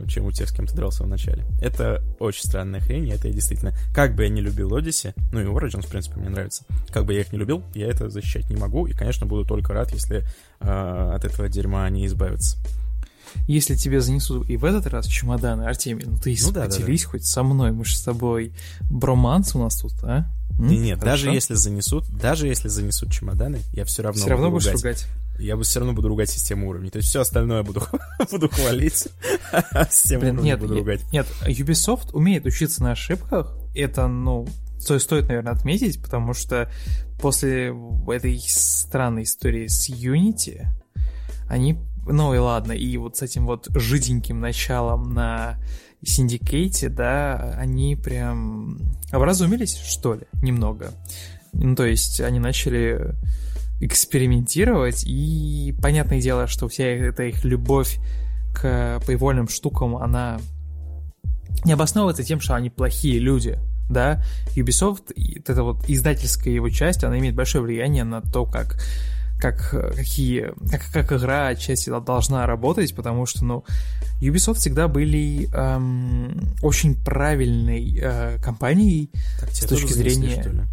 Speaker 2: чем у тех, с кем ты дрался в начале. Это очень странная хрень, и это я действительно... Как бы я не любил Odyssey, ну и Origins, в принципе, мне нравится, как бы я их не любил, я это защищать не могу, и, конечно, буду только рад, если э, от этого дерьма они избавятся.
Speaker 1: Если тебе занесут и в этот раз чемоданы, Артемий, ну ты ну, да, поделись да, да. хоть со мной, мы же с тобой броманс у нас тут, а?
Speaker 2: М? Нет, даже если занесут, даже если занесут чемоданы, я все равно
Speaker 1: все равно будешь ругать. ругать
Speaker 2: я бы все равно буду ругать систему уровней. То есть все остальное буду, буду хвалить, а систему Блин,
Speaker 1: нет,
Speaker 2: буду ругать.
Speaker 1: Нет, Ubisoft умеет учиться на ошибках. Это, ну, стоит, наверное, отметить, потому что после этой странной истории с Unity они, ну и ладно, и вот с этим вот жиденьким началом на Синдикейте, да, они прям образумились, что ли, немного. Ну, то есть они начали экспериментировать, и понятное дело, что вся эта их любовь к произвольным штукам, она не обосновывается тем, что они плохие люди, да, Ubisoft, эта вот издательская его часть, она имеет большое влияние на то, как как, какие, как, как игра отчасти должна работать, потому что, ну, Ubisoft всегда были эм, очень правильной э, компанией так, с точки зрения...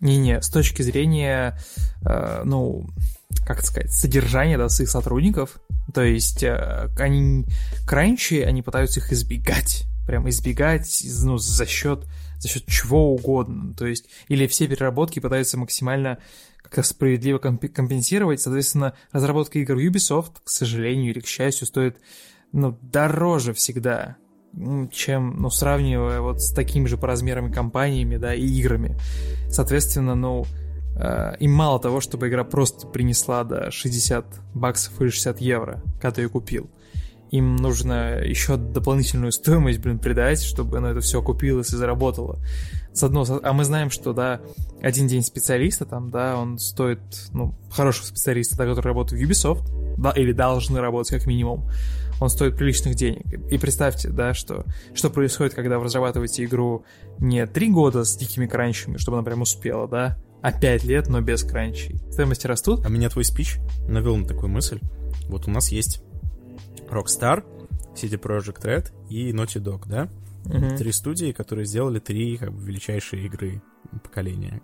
Speaker 1: Не-не, с точки зрения, э, ну, как сказать, содержания да, своих сотрудников. То есть э, они кранчи, они пытаются их избегать. Прям избегать, ну, за счет за счет чего угодно. То есть, или все переработки пытаются максимально как-то справедливо компенсировать. Соответственно, разработка игр Ubisoft, к сожалению или к счастью, стоит ну, дороже всегда, чем, ну, сравнивая вот с такими же по размерам компаниями, да, и играми. Соответственно, ну, э, им мало того, чтобы игра просто принесла, да, 60 баксов или 60 евро, когда ее купил им нужно еще дополнительную стоимость, блин, придать, чтобы оно это все окупилось и заработало. С одного, а мы знаем, что, да, один день специалиста там, да, он стоит, ну, хорошего специалиста, да, который работает в Ubisoft, да, или должны работать как минимум, он стоит приличных денег. И представьте, да, что, что происходит, когда вы разрабатываете игру не три года с дикими кранчами, чтобы она прям успела, да, а пять лет, но без кранчей. Стоимости растут.
Speaker 2: А меня твой спич навел на такую мысль. Вот у нас есть Rockstar, CD Projekt Red и Naughty Dog, да? Uh-huh. Три студии, которые сделали три как бы, величайшие игры поколения.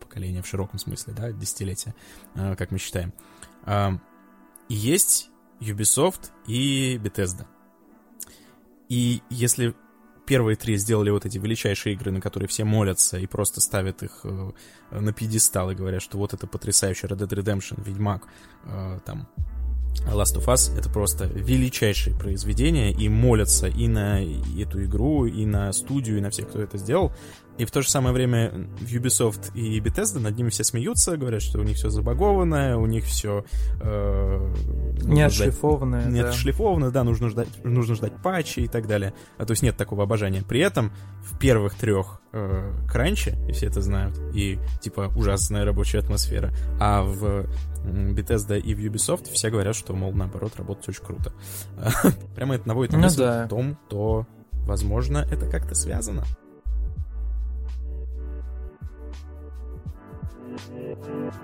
Speaker 2: Поколения в широком смысле, да, десятилетия, а, как мы считаем. И есть Ubisoft и Bethesda. И если первые три сделали вот эти величайшие игры, на которые все молятся и просто ставят их э, на пьедестал и говорят, что вот это потрясающий Red Dead Redemption, Ведьмак, э, там, Last of Us — это просто величайшее произведение, и молятся и на эту игру, и на студию, и на всех, кто это сделал. И в то же самое время Ubisoft и Bethesda над ними все смеются, говорят, что у них все забагованное, у них все... Э,
Speaker 1: не отшлифованное.
Speaker 2: Не да. отшлифованное, да, нужно ждать, нужно ждать патчи и так далее. А то есть нет такого обожания. При этом в первых трех э, кранче, и все это знают, и типа ужасная рабочая атмосфера, а в Bethesda и в Ubisoft все говорят, что, мол, наоборот, работать очень круто. Прямо это наводит на ну, мысль о том, то, возможно, это как-то связано. Thank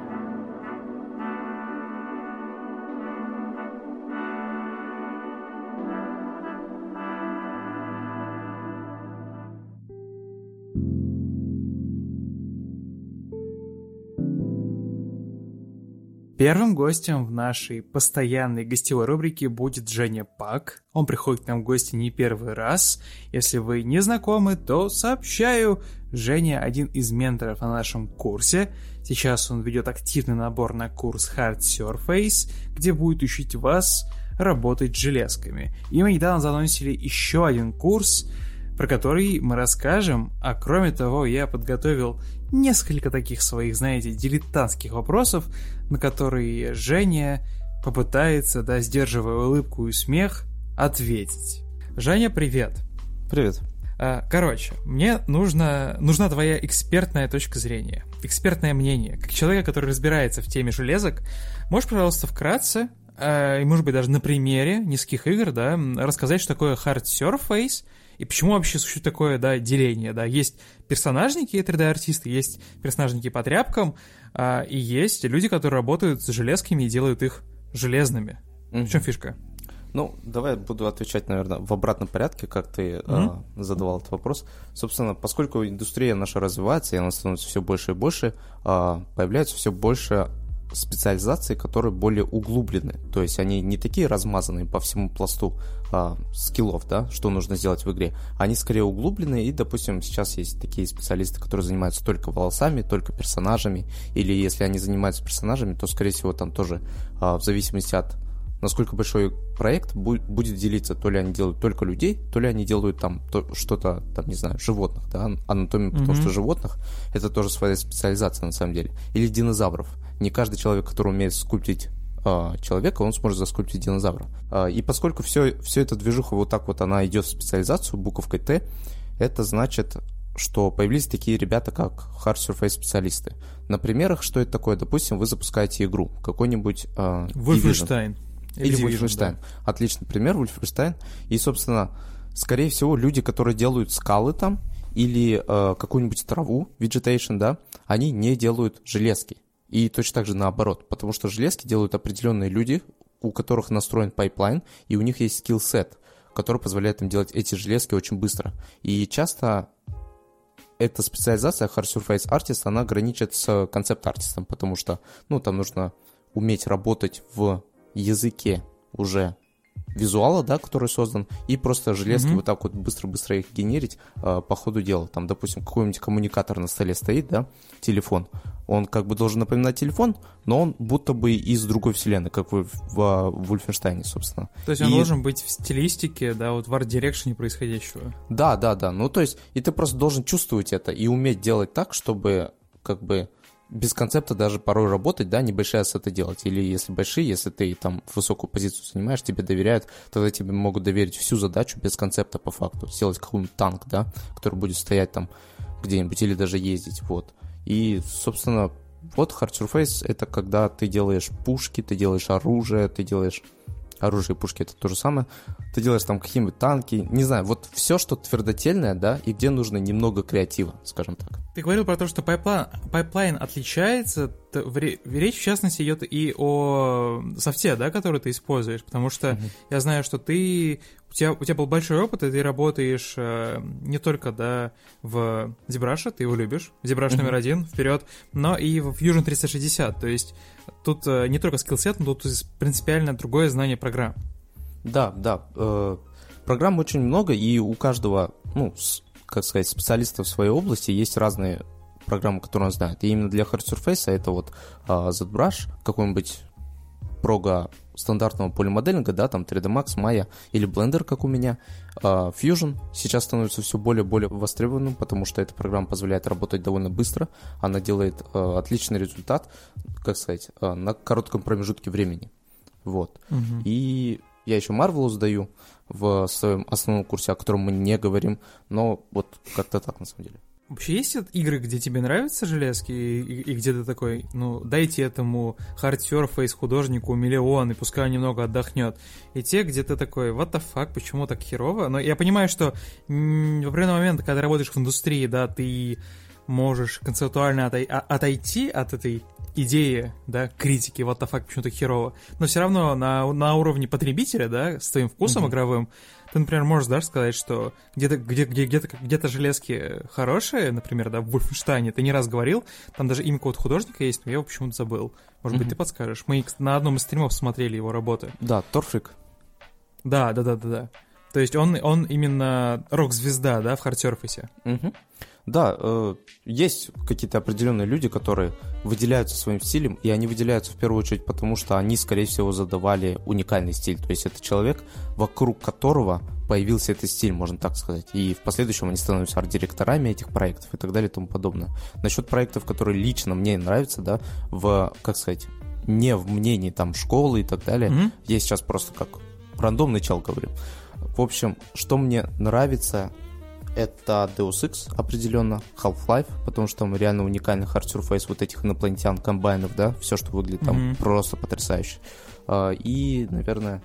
Speaker 2: you.
Speaker 1: Первым гостем в нашей постоянной гостевой рубрике будет Женя Пак. Он приходит к нам в гости не первый раз. Если вы не знакомы, то сообщаю. Женя один из менторов на нашем курсе. Сейчас он ведет активный набор на курс Hard Surface, где будет учить вас работать железками. И мы недавно заносили еще один курс, про который мы расскажем, а кроме того я подготовил несколько таких своих, знаете, дилетантских вопросов, на которые Женя попытается, да, сдерживая улыбку и смех, ответить. Женя, привет.
Speaker 2: Привет.
Speaker 1: А, короче, мне нужно, нужна твоя экспертная точка зрения, экспертное мнение. Как человека, который разбирается в теме железок, можешь, пожалуйста, вкратце, а, и, может быть, даже на примере низких игр, да, рассказать, что такое hard surface и почему вообще существует такое, да, деление, да, есть персонажники 3D-артисты, есть персонажники по тряпкам, а, и есть люди, которые работают с железками и делают их железными. Mm-hmm. В чем фишка?
Speaker 3: Ну, давай буду отвечать, наверное, в обратном порядке, как ты mm-hmm. э, задавал этот вопрос. Собственно, поскольку индустрия наша развивается, и она становится все больше и больше, э, появляется все больше специализации, которые более углублены. То есть они не такие размазанные по всему пласту а, скиллов, да, что нужно сделать в игре. Они скорее углублены, и, допустим, сейчас есть такие специалисты, которые занимаются только волосами, только персонажами, или если они занимаются персонажами, то, скорее всего, там тоже а, в зависимости от насколько большой проект будет делиться, то ли они делают только людей, то ли они делают там то, что-то, там, не знаю, животных, да, анатомию, mm-hmm. потому что животных это тоже своя специализация на самом деле, или динозавров не каждый человек, который умеет скульптить а, человека, он сможет заскульптить динозавра. А, и поскольку все, все эта движуха вот так вот она идет в специализацию буковкой Т, это значит, что появились такие ребята, как Hard Surface специалисты. На примерах, что это такое? Допустим, вы запускаете игру, какой-нибудь э,
Speaker 1: Wolfenstein.
Speaker 3: Или Wolfenstein. Отличный пример, Wolfenstein. И, собственно, скорее всего, люди, которые делают скалы там, или э, какую-нибудь траву, vegetation, да, они не делают железки. И точно так же наоборот, потому что железки делают определенные люди, у которых настроен пайплайн, и у них есть skill set, который позволяет им делать эти железки очень быстро. И часто эта специализация Hard Surface Artist, она граничит с концепт-артистом, потому что, ну, там нужно уметь работать в языке уже визуала, да, который создан, и просто железки mm-hmm. вот так вот быстро-быстро их генерить э, по ходу дела. Там, допустим, какой-нибудь коммуникатор на столе стоит, да, телефон. Он как бы должен напоминать телефон, но он будто бы из другой вселенной, как в, в, в Wolfenstein, собственно.
Speaker 1: То есть он и... должен быть в стилистике, да, вот в арт-дирекшене происходящего.
Speaker 3: Да, да, да. Ну, то есть, и ты просто должен чувствовать это и уметь делать так, чтобы как бы без концепта даже порой работать, да, небольшие ассеты делать. Или если большие, если ты там высокую позицию занимаешь, тебе доверяют, тогда тебе могут доверить всю задачу без концепта по факту. Сделать какой-нибудь танк, да, который будет стоять там где-нибудь или даже ездить, вот. И, собственно, вот Hard Surface — это когда ты делаешь пушки, ты делаешь оружие, ты делаешь оружие и пушки это то же самое. Ты делаешь там какие-нибудь танки, не знаю, вот все, что твердотельное, да, и где нужно немного креатива, скажем так.
Speaker 1: Ты говорил про то, что pipeline, pipeline отличается, речь в частности идет и о софте, да, который ты используешь, потому что uh-huh. я знаю, что ты тебя, у тебя был большой опыт, и ты работаешь э, не только да, в ZBrush, ты его любишь, ZBrush номер один, вперед, но и в Fusion 360, то есть тут э, не только скиллсет, но тут принципиально другое знание программ.
Speaker 3: Да, да. Э, программ очень много, и у каждого, ну, с, как сказать, специалиста в своей области есть разные программы, которые он знает. И именно для Hard Surface это вот э, ZBrush, какой-нибудь прога стандартного полимоделинга, да, там 3D Max, Maya или Blender, как у меня. Uh, Fusion сейчас становится все более и более востребованным, потому что эта программа позволяет работать довольно быстро. Она делает uh, отличный результат, как сказать, uh, на коротком промежутке времени. Вот. Uh-huh. И я еще Marvel сдаю в своем основном курсе, о котором мы не говорим, но вот как-то так на самом деле.
Speaker 1: Вообще есть игры, где тебе нравятся железки, и, и, и где ты такой, ну, дайте этому surface художнику миллион, и пускай он немного отдохнет. И те, где ты такой, what the fuck, почему так херово? Но я понимаю, что в определенный момент, когда ты работаешь в индустрии, да, ты можешь концептуально отой- а, отойти от этой идеи, да, критики, what the fuck, почему так херово. Но все равно на, на уровне потребителя, да, с твоим вкусом mm-hmm. игровым, ты, например, можешь, да, сказать, что где-то где, где, где-то, где-то железки хорошие, например, да, в Вольфенштайне, ты не раз говорил, там даже имя какого-то художника есть, но я его почему-то забыл. Может mm-hmm. быть, ты подскажешь? Мы на одном из стримов смотрели его работы.
Speaker 3: Да, Торфик.
Speaker 1: Да, да, да, да, да. То есть он, он именно рок-звезда, да, в хардсерфисе.
Speaker 3: Угу. Да, э, есть какие-то определенные люди, которые выделяются своим стилем, и они выделяются в первую очередь потому, что они, скорее всего, задавали уникальный стиль. То есть это человек, вокруг которого появился этот стиль, можно так сказать. И в последующем они становятся арт-директорами этих проектов и так далее и тому подобное. Насчет проектов, которые лично мне нравятся, да, в, как сказать, не в мнении там школы и так далее, mm-hmm. я сейчас просто как рандомный чел говорю. В общем, что мне нравится, это Deus Ex определенно, Half-Life, потому что там реально уникальный surface вот этих инопланетян, комбайнов, да, все, что выглядит там mm-hmm. просто потрясающе. А, и, наверное,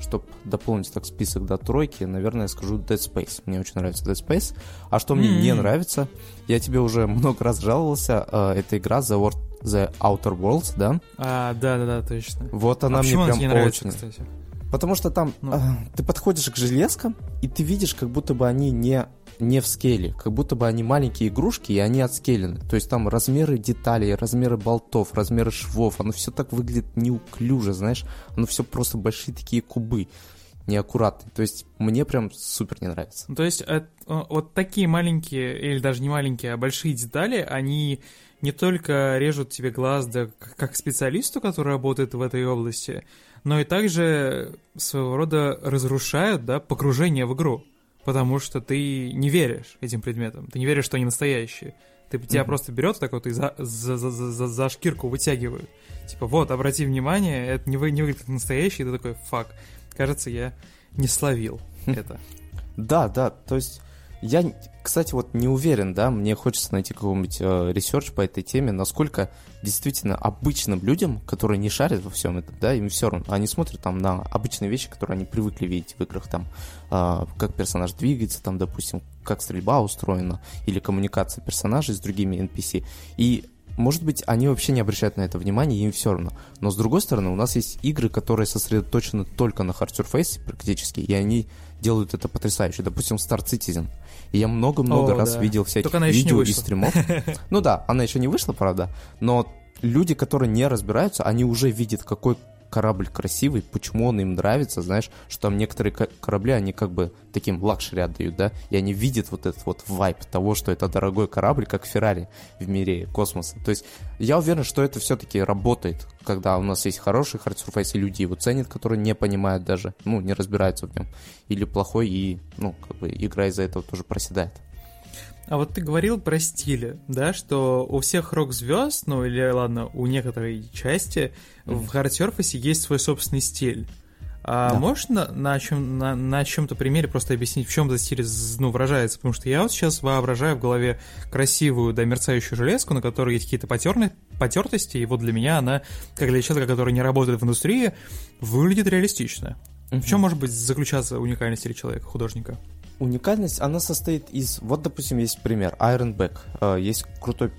Speaker 3: чтобы дополнить так список до тройки, наверное, я скажу Dead Space. Мне очень нравится Dead Space. А что mm-hmm. мне не нравится, я тебе уже много раз жаловался, а, это игра The, World, The Outer Worlds, да?
Speaker 1: А, да-да-да, точно.
Speaker 3: Вот она а мне прям не нравится, очень... Кстати? Потому что там ну. э, ты подходишь к железкам, и ты видишь, как будто бы они не не в скейле, как будто бы они маленькие игрушки, и они отскелены. То есть там размеры деталей, размеры болтов, размеры швов, оно все так выглядит неуклюже, знаешь, оно все просто большие такие кубы неаккуратные. То есть мне прям супер не нравится.
Speaker 1: Ну, то есть э, вот такие маленькие, или даже не маленькие, а большие детали, они не только режут тебе глаз, да, как специалисту, который работает в этой области, но и также своего рода разрушают, да, погружение в игру потому что ты не веришь этим предметам, ты не веришь, что они настоящие. Ты, mm-hmm. Тебя просто берет так вот и за, за, за, за, за шкирку вытягивают. Типа, вот, обрати внимание, это не, вы, не выглядит как настоящий, и ты такой, fuck, кажется, я не словил это.
Speaker 3: Да, да, то есть Я, кстати, вот не уверен, да, мне хочется найти какой-нибудь э, research по этой теме, насколько действительно обычным людям, которые не шарят во всем этом, да, им все равно, они смотрят там на обычные вещи, которые они привыкли видеть в играх, там, э, как персонаж двигается, там, допустим, как стрельба устроена, или коммуникация персонажей с другими NPC, и может быть, они вообще не обращают на это внимания, им все равно. Но с другой стороны, у нас есть игры, которые сосредоточены только на hard surface практически, и они делают это потрясающе. Допустим, Star Citizen. И я много-много раз да. видел всяких видео и стримов. Ну да, она еще не вышла, правда, но люди, которые не разбираются, они уже видят, какой корабль красивый, почему он им нравится, знаешь, что там некоторые корабли, они как бы таким luxury отдают, да, и они видят вот этот вот vibe того, что это дорогой корабль, как Феррари в мире космоса. То есть я уверен, что это все-таки работает, когда у нас есть хороший hard surface, и люди его ценят, которые не понимают даже, ну, не разбираются в нем, или плохой, и, ну, как бы игра из-за этого тоже проседает.
Speaker 1: А вот ты говорил про стили, да, что у всех рок-звезд, ну или ладно, у некоторой части mm-hmm. в hard surface 'е есть свой собственный стиль. А да. можешь на, на, чем, на, на чем-то примере просто объяснить, в чем этот стиль ну, выражается? Потому что я вот сейчас воображаю в голове красивую, да, мерцающую железку, на которой есть какие-то потерны, потертости, и вот для меня она, как для человека, который не работает в индустрии, выглядит реалистично. Угу. В чем может быть заключаться уникальность или человека, художника?
Speaker 3: Уникальность, она состоит из... Вот, допустим, есть пример. Iron Back. Э, есть крутой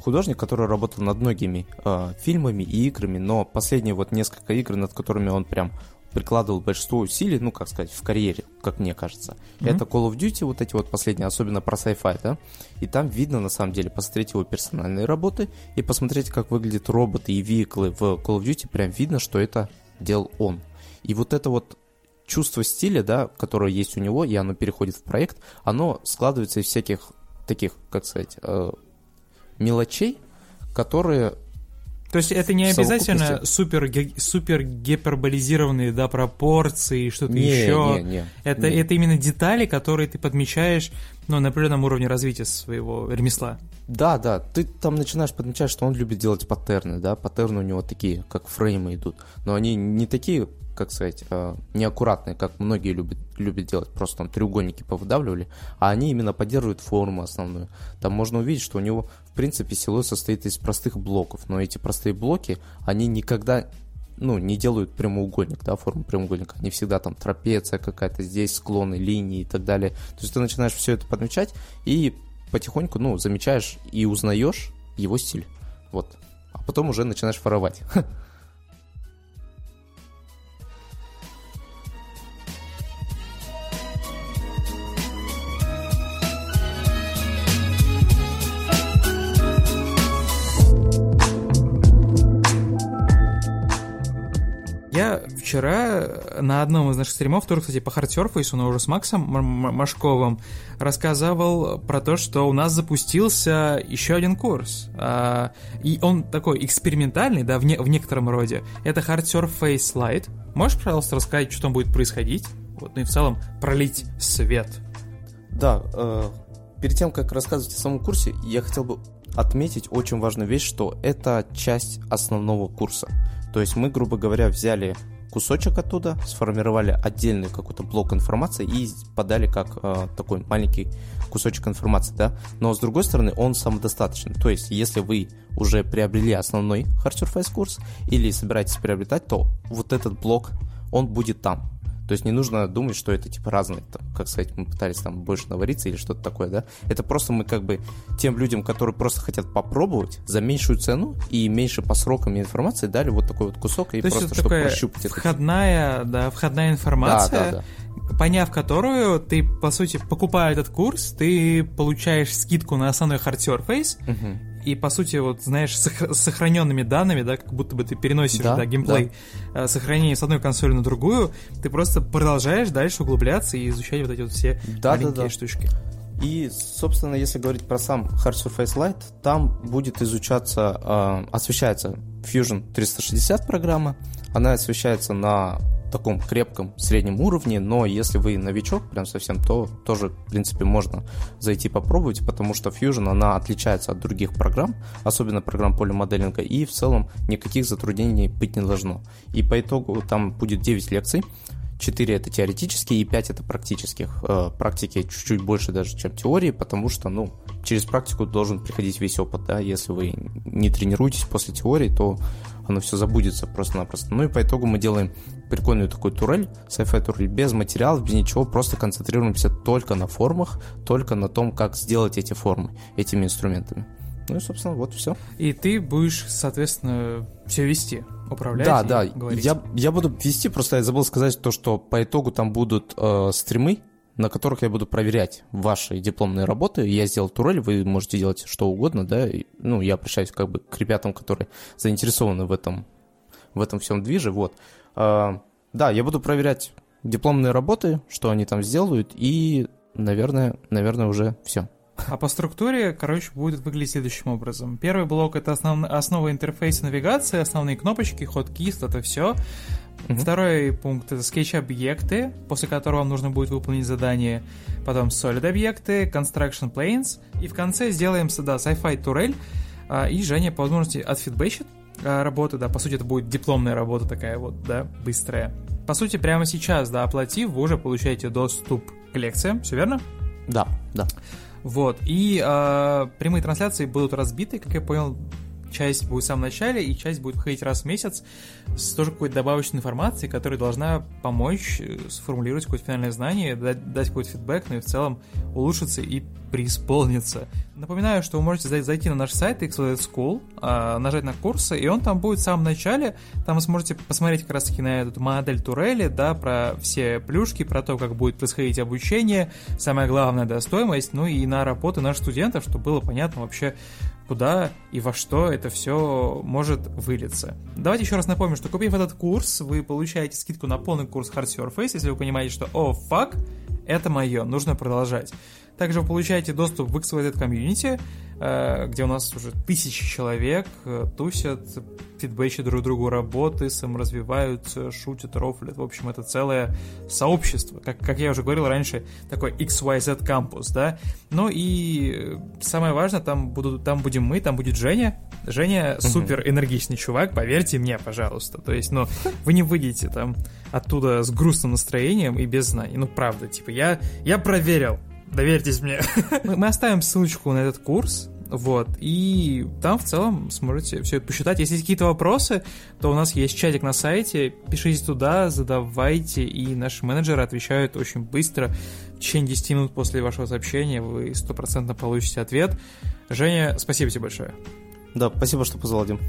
Speaker 3: художник, который работал над многими э, фильмами и играми, но последние вот несколько игр, над которыми он прям прикладывал большинство усилий, ну, как сказать, в карьере, как мне кажется. Mm-hmm. Это Call of Duty, вот эти вот последние, особенно про sci-fi, да, и там видно, на самом деле, посмотреть его персональные работы и посмотреть, как выглядят роботы и виклы в Call of Duty, прям видно, что это делал он. И вот это вот чувство стиля, да, которое есть у него, и оно переходит в проект, оно складывается из всяких таких, как сказать, э, мелочей, которые
Speaker 1: то есть это не обязательно супер, супер гиперболизированные да, пропорции, что-то не, еще. Не, не, это, не. это именно детали, которые ты подмечаешь ну, на определенном уровне развития своего ремесла.
Speaker 3: Да, да, ты там начинаешь подмечать, что он любит делать паттерны, да, паттерны у него такие, как фреймы идут, но они не такие как сказать, э, неаккуратные, как многие любят, любят делать, просто там треугольники повыдавливали, а они именно поддерживают форму основную. Там можно увидеть, что у него, в принципе, силуэт состоит из простых блоков, но эти простые блоки, они никогда ну, не делают прямоугольник, да, форму прямоугольника. Они всегда там трапеция какая-то, здесь склоны, линии и так далее. То есть ты начинаешь все это подмечать и потихоньку, ну, замечаешь и узнаешь его стиль. Вот. А потом уже начинаешь воровать.
Speaker 1: Вчера на одном из наших стримов, тоже, кстати, по хардсерфейсу, но уже с Максом Машковым, рассказывал про то, что у нас запустился еще один курс. А, и он такой экспериментальный, да, в, не, в некотором роде. Это Hard Surface Lite. Можешь, пожалуйста, рассказать, что там будет происходить? Вот, ну и в целом пролить свет.
Speaker 3: Да, э, перед тем, как рассказывать о самом курсе, я хотел бы отметить очень важную вещь, что это часть основного курса. То есть мы, грубо говоря, взяли кусочек оттуда, сформировали отдельный какой-то блок информации и подали как э, такой маленький кусочек информации, да. Но с другой стороны, он самодостаточный. То есть, если вы уже приобрели основной Hard Surface курс или собираетесь приобретать, то вот этот блок, он будет там. То есть не нужно думать, что это типа разные, там, как сказать, мы пытались там больше навариться или что-то такое, да. Это просто мы как бы тем людям, которые просто хотят попробовать за меньшую цену и меньше по срокам информации дали вот такой вот кусок и То просто чтобы прощупать
Speaker 1: входная, это. да, входная информация. Да, да, да поняв которую ты, по сути, покупая этот курс, ты получаешь скидку на основной hard surface, угу и, по сути, вот, знаешь, с сохраненными данными, да, как будто бы ты переносишь, да, да геймплей, да. Э, сохранение с одной консоли на другую, ты просто продолжаешь дальше углубляться и изучать вот эти вот все да, маленькие да, да. штучки.
Speaker 3: И, собственно, если говорить про сам Hard Surface Lite, там будет изучаться, э, освещается Fusion 360 программа, она освещается на таком крепком среднем уровне, но если вы новичок прям совсем, то тоже, в принципе, можно зайти попробовать, потому что Fusion, она отличается от других программ, особенно программ полимоделинга, и в целом никаких затруднений быть не должно. И по итогу там будет 9 лекций, 4 это теоретические и 5 это практических. Э, практики чуть-чуть больше даже, чем теории, потому что, ну, через практику должен приходить весь опыт, да, если вы не тренируетесь после теории, то оно все забудется просто-напросто. Ну и по итогу мы делаем прикольную такую турель, sci-fi турель, без материалов, без ничего, просто концентрируемся только на формах, только на том, как сделать эти формы этими инструментами. Ну и, собственно, вот все.
Speaker 1: И ты будешь, соответственно, все вести, управлять.
Speaker 3: Да, да. Говорить. Я, я буду вести, просто я забыл сказать то, что по итогу там будут э, стримы, на которых я буду проверять ваши дипломные работы. Я сделал турель, вы можете делать что угодно, да. И, ну, я обращаюсь как бы к ребятам, которые заинтересованы в этом, в этом всем движе. Вот. Э, да, я буду проверять дипломные работы, что они там сделают, и, наверное, наверное, уже все.
Speaker 1: А по структуре, короче, будет выглядеть следующим образом. Первый блок — это основ... основа интерфейса навигации, основные кнопочки, ход кист, это все. Mm-hmm. Второй пункт — это скетч-объекты, после которого вам нужно будет выполнить задание. Потом solid-объекты, construction planes. И в конце сделаем, да, sci-fi турель. А, и Женя по возможности отфидбэчит а, работы, да, по сути, это будет дипломная работа такая вот, да, быстрая. По сути, прямо сейчас, да, оплатив, вы уже получаете доступ к лекциям, все верно?
Speaker 3: Да, да.
Speaker 1: Вот. И э, прямые трансляции будут разбиты, как я понял, часть будет в самом начале, и часть будет выходить раз в месяц с тоже какой-то добавочной информацией, которая должна помочь э, сформулировать какое-то финальное знание, дать, дать какой-то фидбэк, ну и в целом улучшиться и преисполниться. Напоминаю, что вы можете зайти на наш сайт XLS School, а, нажать на курсы, и он там будет в самом начале. Там вы сможете посмотреть как раз-таки на эту модель турели, да, про все плюшки, про то, как будет происходить обучение, самое главное, да, стоимость, ну и на работы наших студентов, чтобы было понятно вообще, куда и во что это все может вылиться. Давайте еще раз напомню, что купив этот курс, вы получаете скидку на полный курс Hard Surface, если вы понимаете, что «О, фак, это мое, нужно продолжать». Также вы получаете доступ в XYZ комьюнити, где у нас уже тысячи человек э, тусят, фидбэчат друг другу работы, саморазвиваются, шутят, рофлят. В общем, это целое сообщество. Как, как я уже говорил раньше, такой XYZ кампус, да. Ну и самое важное, там, будут, там будем мы, там будет Женя. Женя супер энергичный чувак, поверьте мне, пожалуйста. То есть, ну, вы не выйдете там оттуда с грустным настроением и без знаний. Ну, правда, типа, я, я проверил, доверьтесь мне. Мы оставим ссылочку на этот курс, вот, и там в целом сможете все это посчитать. Если есть какие-то вопросы, то у нас есть чатик на сайте, пишите туда, задавайте, и наши менеджеры отвечают очень быстро. В течение 10 минут после вашего сообщения вы стопроцентно получите ответ. Женя, спасибо тебе большое.
Speaker 3: Да, спасибо, что позвал, Дим.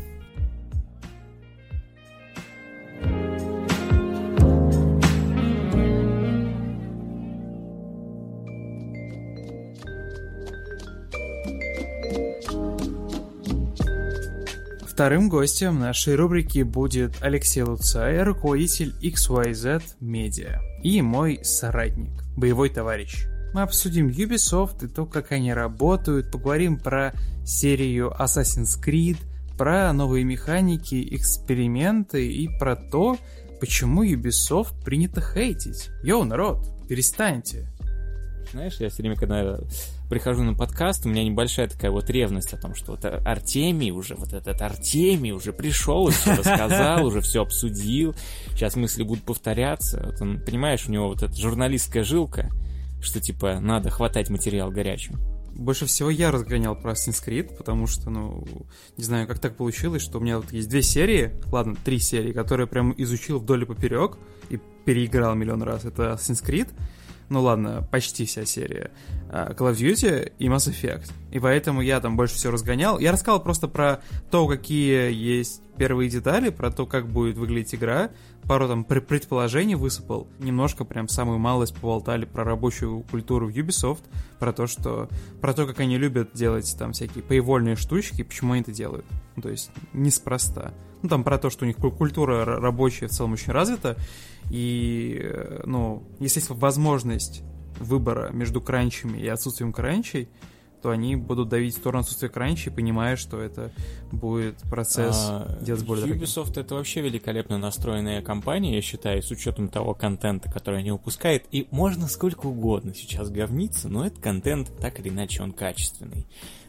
Speaker 1: Вторым гостем нашей рубрики будет Алексей Луцай, руководитель XYZ Media и мой соратник, боевой товарищ. Мы обсудим Ubisoft и то, как они работают, поговорим про серию Assassin's Creed, про новые механики, эксперименты и про то, почему Ubisoft принято хейтить. Йоу, народ, перестаньте.
Speaker 2: Знаешь, я все время, когда прихожу на подкаст, у меня небольшая такая вот ревность о том, что вот Артемий уже, вот этот Артемий уже пришел, все рассказал, уже все обсудил, сейчас мысли будут повторяться. Вот он, понимаешь, у него вот эта журналистская жилка, что типа надо хватать материал горячим.
Speaker 1: Больше всего я разгонял про Assassin's Creed, потому что, ну, не знаю, как так получилось, что у меня вот есть две серии, ладно, три серии, которые прям изучил вдоль и поперек и переиграл миллион раз. Это Assassin's Creed, ну ладно, почти вся серия, а, Call of Duty и Mass Effect. И поэтому я там больше всего разгонял. Я рассказал просто про то, какие есть первые детали, про то, как будет выглядеть игра. Пару там предположений высыпал. Немножко прям самую малость поболтали про рабочую культуру в Ubisoft, про то, что... про то, как они любят делать там всякие поевольные штучки, почему они это делают. Ну, то есть неспроста. Ну, там про то, что у них культура рабочая в целом очень развита, и, э, ну, если есть возможность выбора между кранчами и отсутствием кранчей, то они будут давить в сторону отсутствия кранчей, понимая, что это будет процесс а, делать более
Speaker 2: Ubisoft дорогим. это вообще великолепно настроенная компания, я считаю, с учетом того контента, который они выпускают. И можно сколько угодно сейчас говниться, но этот контент, так или иначе, он качественный.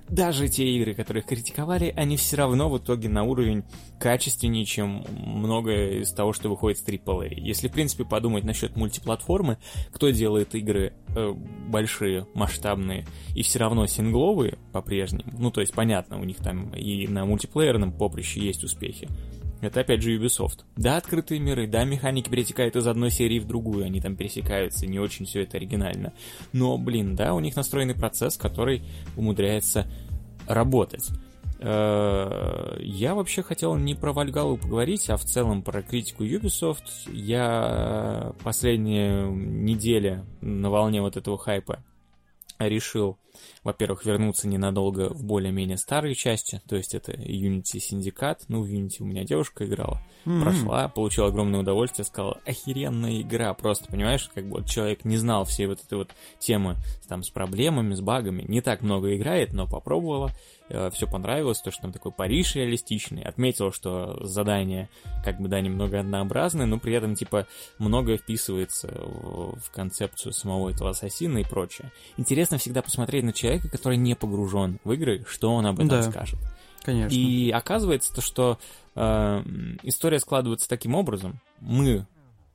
Speaker 4: Даже те игры, которые критиковали, они все равно в итоге на уровень качественнее, чем многое из того, что выходит с AAA. Если, в принципе, подумать насчет мультиплатформы, кто делает игры э, большие, масштабные и все равно сингловые по-прежнему, ну, то есть, понятно, у них там и на мультиплеерном поприще есть успехи, это опять же Ubisoft. Да, открытые миры, да, механики перетекают из одной серии в другую, они там пересекаются, не очень все это оригинально. Но, блин, да, у них настроенный процесс, который умудряется работать. Э, я вообще хотел не про Вальгалу поговорить, а в целом про критику Ubisoft. Я последние недели на волне вот этого хайпа решил во-первых, вернуться ненадолго в более-менее старые части, то есть это Unity Syndicate, ну, в Unity у меня девушка играла, mm-hmm. прошла, получила огромное удовольствие, сказала, охеренная игра, просто, понимаешь, как бы вот человек не знал всей вот этой вот темы там с проблемами, с багами, не так много играет, но попробовала, э, все понравилось, то, что там такой Париж реалистичный, отметил, что задания как бы, да, немного однообразные, но при этом, типа, многое вписывается в, в концепцию самого этого ассасина и прочее. Интересно всегда посмотреть на человека, который не погружен в игры, что он об этом да. скажет.
Speaker 1: Конечно.
Speaker 4: И оказывается то, что э, история складывается таким образом. Мы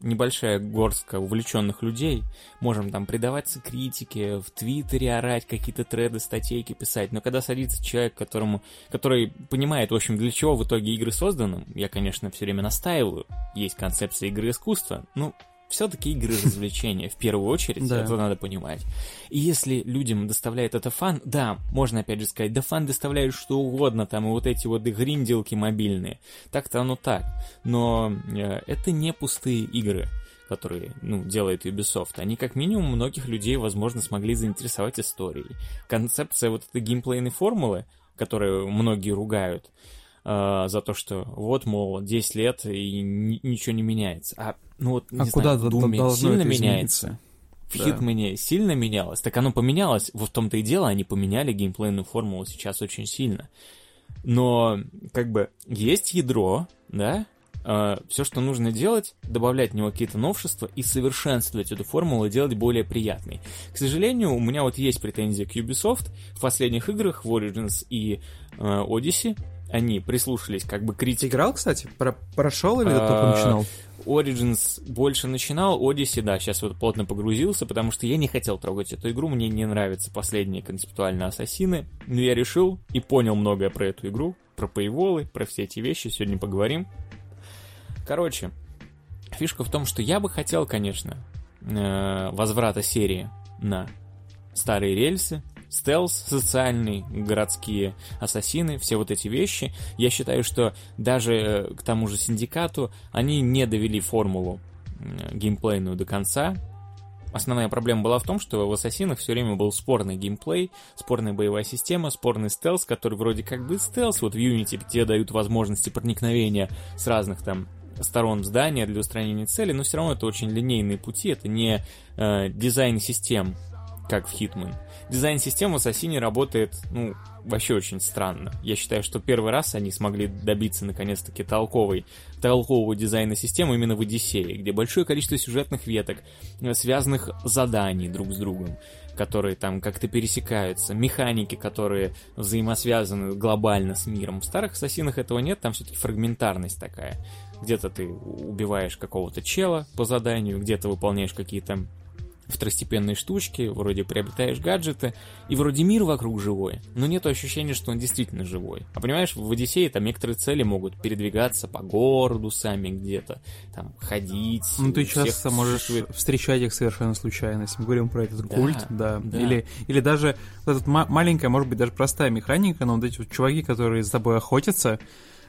Speaker 4: небольшая горстка увлеченных людей, можем там предаваться критике, в Твиттере орать, какие-то треды, статейки писать, но когда садится человек, которому, который понимает, в общем, для чего в итоге игры созданы, я, конечно, все время настаиваю, есть концепция игры искусства, ну, все-таки игры развлечения в первую очередь, да. это надо понимать. И если людям доставляет это фан, да, можно опять же сказать, да фан доставляет что угодно, там и вот эти вот гринделки мобильные. Так-то оно так. Но э, это не пустые игры которые, ну, делает Ubisoft, они как минимум многих людей, возможно, смогли заинтересовать историей. Концепция вот этой геймплейной формулы, которую многие ругают, э, за то, что вот, мол, 10 лет и ничего не меняется. А, ну вот, не
Speaker 1: а
Speaker 4: знаю,
Speaker 1: куда
Speaker 4: в Думе сильно
Speaker 1: меняется.
Speaker 4: В да. Хитмане сильно менялось. Так оно поменялось. Вот в том-то и дело, они поменяли геймплейную формулу сейчас очень сильно. Но, как бы, есть ядро, да, Uh, а, все, что нужно делать, добавлять в него какие-то новшества и совершенствовать эту формулу и делать более приятной. К сожалению, у меня вот есть претензии к Ubisoft. В последних играх, в Origins и uh, Odyssey, они прислушались как бы критике.
Speaker 1: играл, кстати? Про прошел или а, только начинал?
Speaker 4: Origins больше начинал, Odyssey, да, сейчас вот плотно погрузился, потому что я не хотел трогать эту игру, мне не нравятся последние концептуальные ассасины, но я решил и понял многое про эту игру, про пейволы, про все эти вещи, сегодня поговорим. Короче, фишка в том, что я бы хотел, конечно, э, возврата серии на старые рельсы, стелс социальный, городские ассасины, все вот эти вещи. Я считаю, что даже э, к тому же синдикату они не довели формулу геймплейную до конца. Основная проблема была в том, что в Ассасинах все время был спорный геймплей, спорная боевая система, спорный стелс, который вроде как бы стелс, вот в Unity тебе дают возможности проникновения с разных там сторон здания для устранения цели, но все равно это очень линейные пути, это не э, дизайн систем, как в Hitman дизайн системы в Ассасине работает, ну, вообще очень странно. Я считаю, что первый раз они смогли добиться наконец-таки толковой, толкового дизайна системы именно в Одиссее, где большое количество сюжетных веток, э, связанных заданий друг с другом, которые там как-то пересекаются, механики, которые взаимосвязаны глобально с миром. В старых ассасинах этого нет, там все-таки фрагментарность такая. Где-то ты убиваешь какого-то чела по заданию, где-то выполняешь какие-то второстепенные штучки, вроде приобретаешь гаджеты, и вроде мир вокруг живой, но нет ощущения, что он действительно живой. А понимаешь, в Одиссее там некоторые цели могут передвигаться по городу сами где-то, там, ходить.
Speaker 1: Ну, ты часто можешь встречать их совершенно случайно, если мы говорим про этот да, культ, да. да. Или, или даже вот эта маленькая, может быть, даже простая механика, но вот эти вот чуваки, которые за тобой охотятся,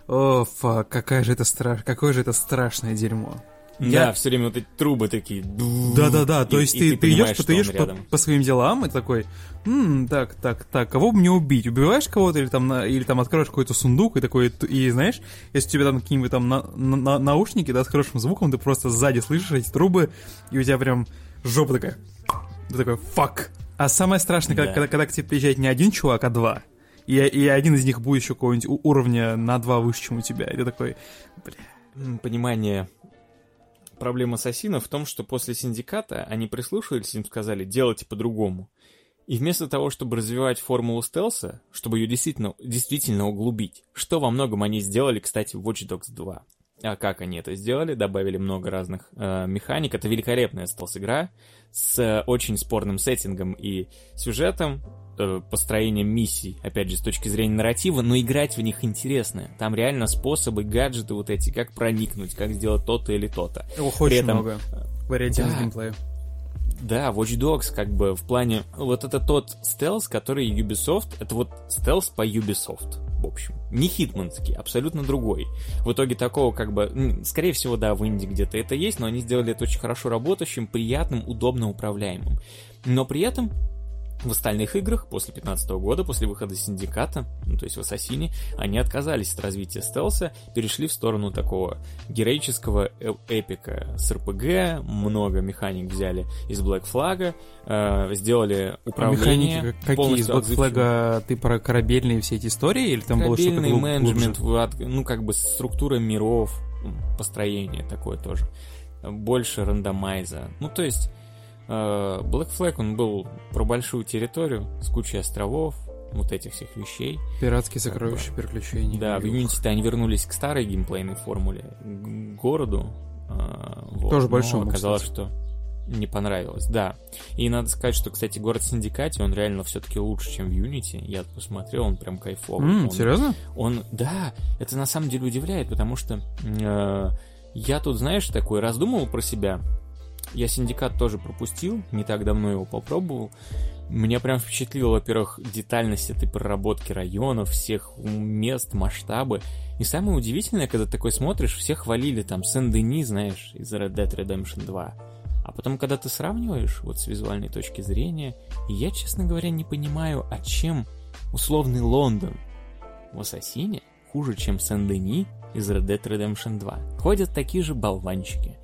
Speaker 1: о, фак, какая же это страш... какое же это страшное дерьмо.
Speaker 4: Я... Да, все время вот эти трубы такие.
Speaker 1: Да-да-да, то есть ты, ты, идешь, ты идешь по, по своим делам и такой, М, так, так, так, кого бы мне убить? Убиваешь кого-то или там, на, или там откроешь какой-то сундук и такой, и знаешь, если у тебя там какие-нибудь там на, на, наушники, да, с хорошим звуком, ты просто сзади слышишь эти трубы, и у тебя прям жопа такая, ты такой, фак. А самое страшное, да. когда, когда, когда к тебе приезжает не один чувак, а два. И, и один из них будет еще какого-нибудь уровня на два выше, чем у тебя. И ты такой,
Speaker 4: бля. Понимание проблема ассасинов в том, что после синдиката они прислушались, им сказали, делайте по-другому. И вместо того, чтобы развивать формулу стелса, чтобы ее действительно, действительно углубить, что во многом они сделали, кстати, в Watch Dogs 2. А как они это сделали? Добавили много разных э, механик. Это великолепная стелс-игра с э, очень спорным сеттингом и сюжетом, э, построением миссий, опять же, с точки зрения нарратива, но играть в них интересно. Там реально способы, гаджеты вот эти, как проникнуть, как сделать то-то или то-то.
Speaker 1: Ох, очень этом... много вариативных
Speaker 4: да.
Speaker 1: геймплея.
Speaker 4: Да, Watch Dogs как бы в плане... Вот это тот стелс, который Ubisoft... Это вот стелс по Ubisoft, в общем. Не хитманский, абсолютно другой. В итоге такого как бы... Скорее всего, да, в Инди где-то это есть, но они сделали это очень хорошо работающим, приятным, удобно управляемым. Но при этом в остальных играх после 15 года, после выхода Синдиката, ну, то есть в Ассасине, они отказались от развития стелса, перешли в сторону такого героического э эпика с РПГ, много механик взяли из Black Flag, э, сделали управление. А
Speaker 1: механики какие из Black Flag? Ты про корабельные все эти истории или там было что-то
Speaker 4: менеджмент, глубже? ну как бы структура миров, построение такое тоже. Больше рандомайза. Ну то есть Black Flag, он был про большую территорию с кучей островов, вот этих всех вещей.
Speaker 1: Пиратские сокровища, приключения.
Speaker 4: Да, в Unity они вернулись к старой геймплейной формуле, к городу. Э,
Speaker 1: вот. Тоже большому,
Speaker 4: Оказалось, кстати. что не понравилось, да. И надо сказать, что, кстати, город Синдикате, он реально все-таки лучше, чем в Unity. Я посмотрел, он прям кайфовый.
Speaker 1: Mm,
Speaker 4: он,
Speaker 1: серьезно?
Speaker 4: Он, да, это на самом деле удивляет, потому что э, я тут, знаешь, такой раздумывал про себя. Я Синдикат тоже пропустил, не так давно его попробовал. Меня прям впечатлила, во-первых, детальность этой проработки районов, всех мест, масштабы. И самое удивительное, когда такой смотришь, все хвалили там Сен-Дени, знаешь, из Red Dead Redemption 2. А потом, когда ты сравниваешь вот с визуальной точки зрения, я, честно говоря, не понимаю, а чем условный Лондон в Ассасине хуже, чем Сен-Дени из Red Dead Redemption 2. Ходят такие же болванчики.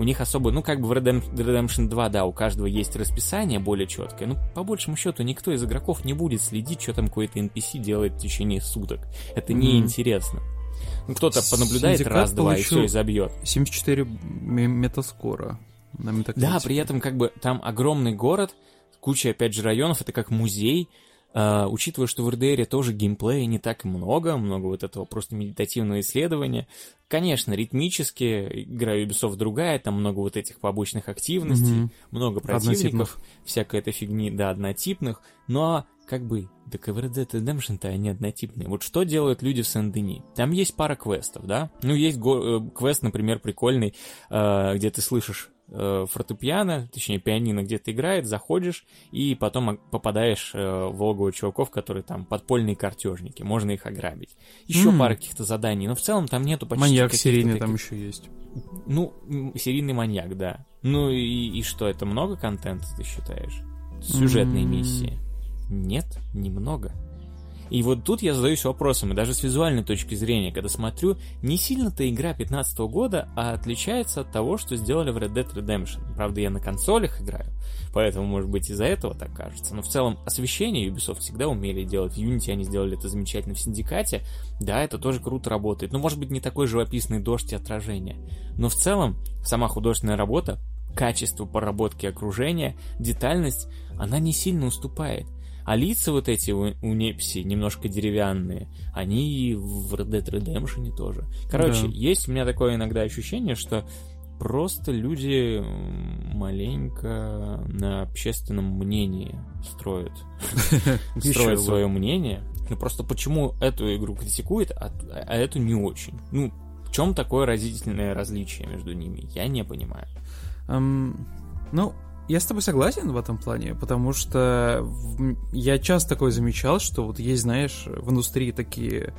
Speaker 4: У них особо, ну, как бы в Redemption 2, да, у каждого есть расписание более четкое, но по большему счету никто из игроков не будет следить, что там какой-то NPC делает в течение суток. Это mm-hmm. неинтересно. Ну, кто-то понаблюдает раз-два и все, и забьет.
Speaker 1: 74 метаскора на
Speaker 4: Да, при этом как бы там огромный город, куча, опять же, районов, это как музей, Uh, учитывая, что в РДР тоже геймплея не так много, много вот этого просто медитативного исследования. Конечно, ритмически игра Ubisoft другая, там много вот этих побочных активностей, mm-hmm. много противников, всякой этой фигни, да, однотипных, но как бы, да в Red Dead Redemption-то они однотипные. Вот что делают люди в Сен-Дени? Там есть пара квестов, да? Ну, есть го- э, квест, например, прикольный, э, где ты слышишь э, фортепиано, точнее пианино где-то играет, заходишь и потом попадаешь э, в логово чуваков, которые там подпольные картежники, можно их ограбить. Еще mm. пара каких-то заданий, но в целом там нету почти
Speaker 1: Маньяк серийный таких... там еще есть.
Speaker 4: Ну, серийный маньяк, да. Ну и, и что, это много контента, ты считаешь? Сюжетные mm. миссии? Нет, немного. И вот тут я задаюсь вопросом, и даже с визуальной точки зрения, когда смотрю, не сильно-то игра 15 года, а отличается от того, что сделали в Red Dead Redemption. Правда, я на консолях играю, поэтому, может быть, из-за этого так кажется. Но в целом освещение Ubisoft всегда умели делать. В Unity они сделали это замечательно в Синдикате. Да, это тоже круто работает. Ну, может быть, не такой живописный дождь и отражение. Но в целом, сама художественная работа, качество проработки окружения, детальность, она не сильно уступает. А лица вот эти у, у Непси немножко деревянные, они и в Red Dead Redemption тоже. Короче, да. есть у меня такое иногда ощущение, что просто люди маленько на общественном мнении строят. Строят свое мнение. Ну просто почему эту игру критикуют, а, а эту не очень? Ну, в чем такое разительное различие между ними? Я не понимаю.
Speaker 1: ну, я с тобой согласен в этом плане, потому что я часто такое замечал, что вот есть, знаешь, в индустрии такие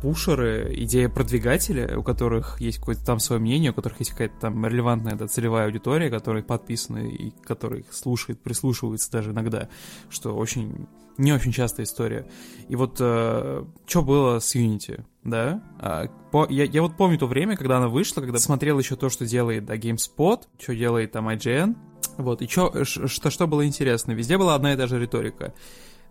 Speaker 1: пушеры, идея продвигателя, у которых есть какое-то там свое мнение, у которых есть какая-то там релевантная да, целевая аудитория, которая подписаны и которых слушает, прислушивается даже иногда, что очень не очень частая история. И вот э, что было с Unity, да? А, по, я, я вот помню то время, когда она вышла, когда смотрел еще то, что делает да, GameSpot, что делает там IGN, вот, и чё, что, что было интересно? Везде была одна и та же риторика.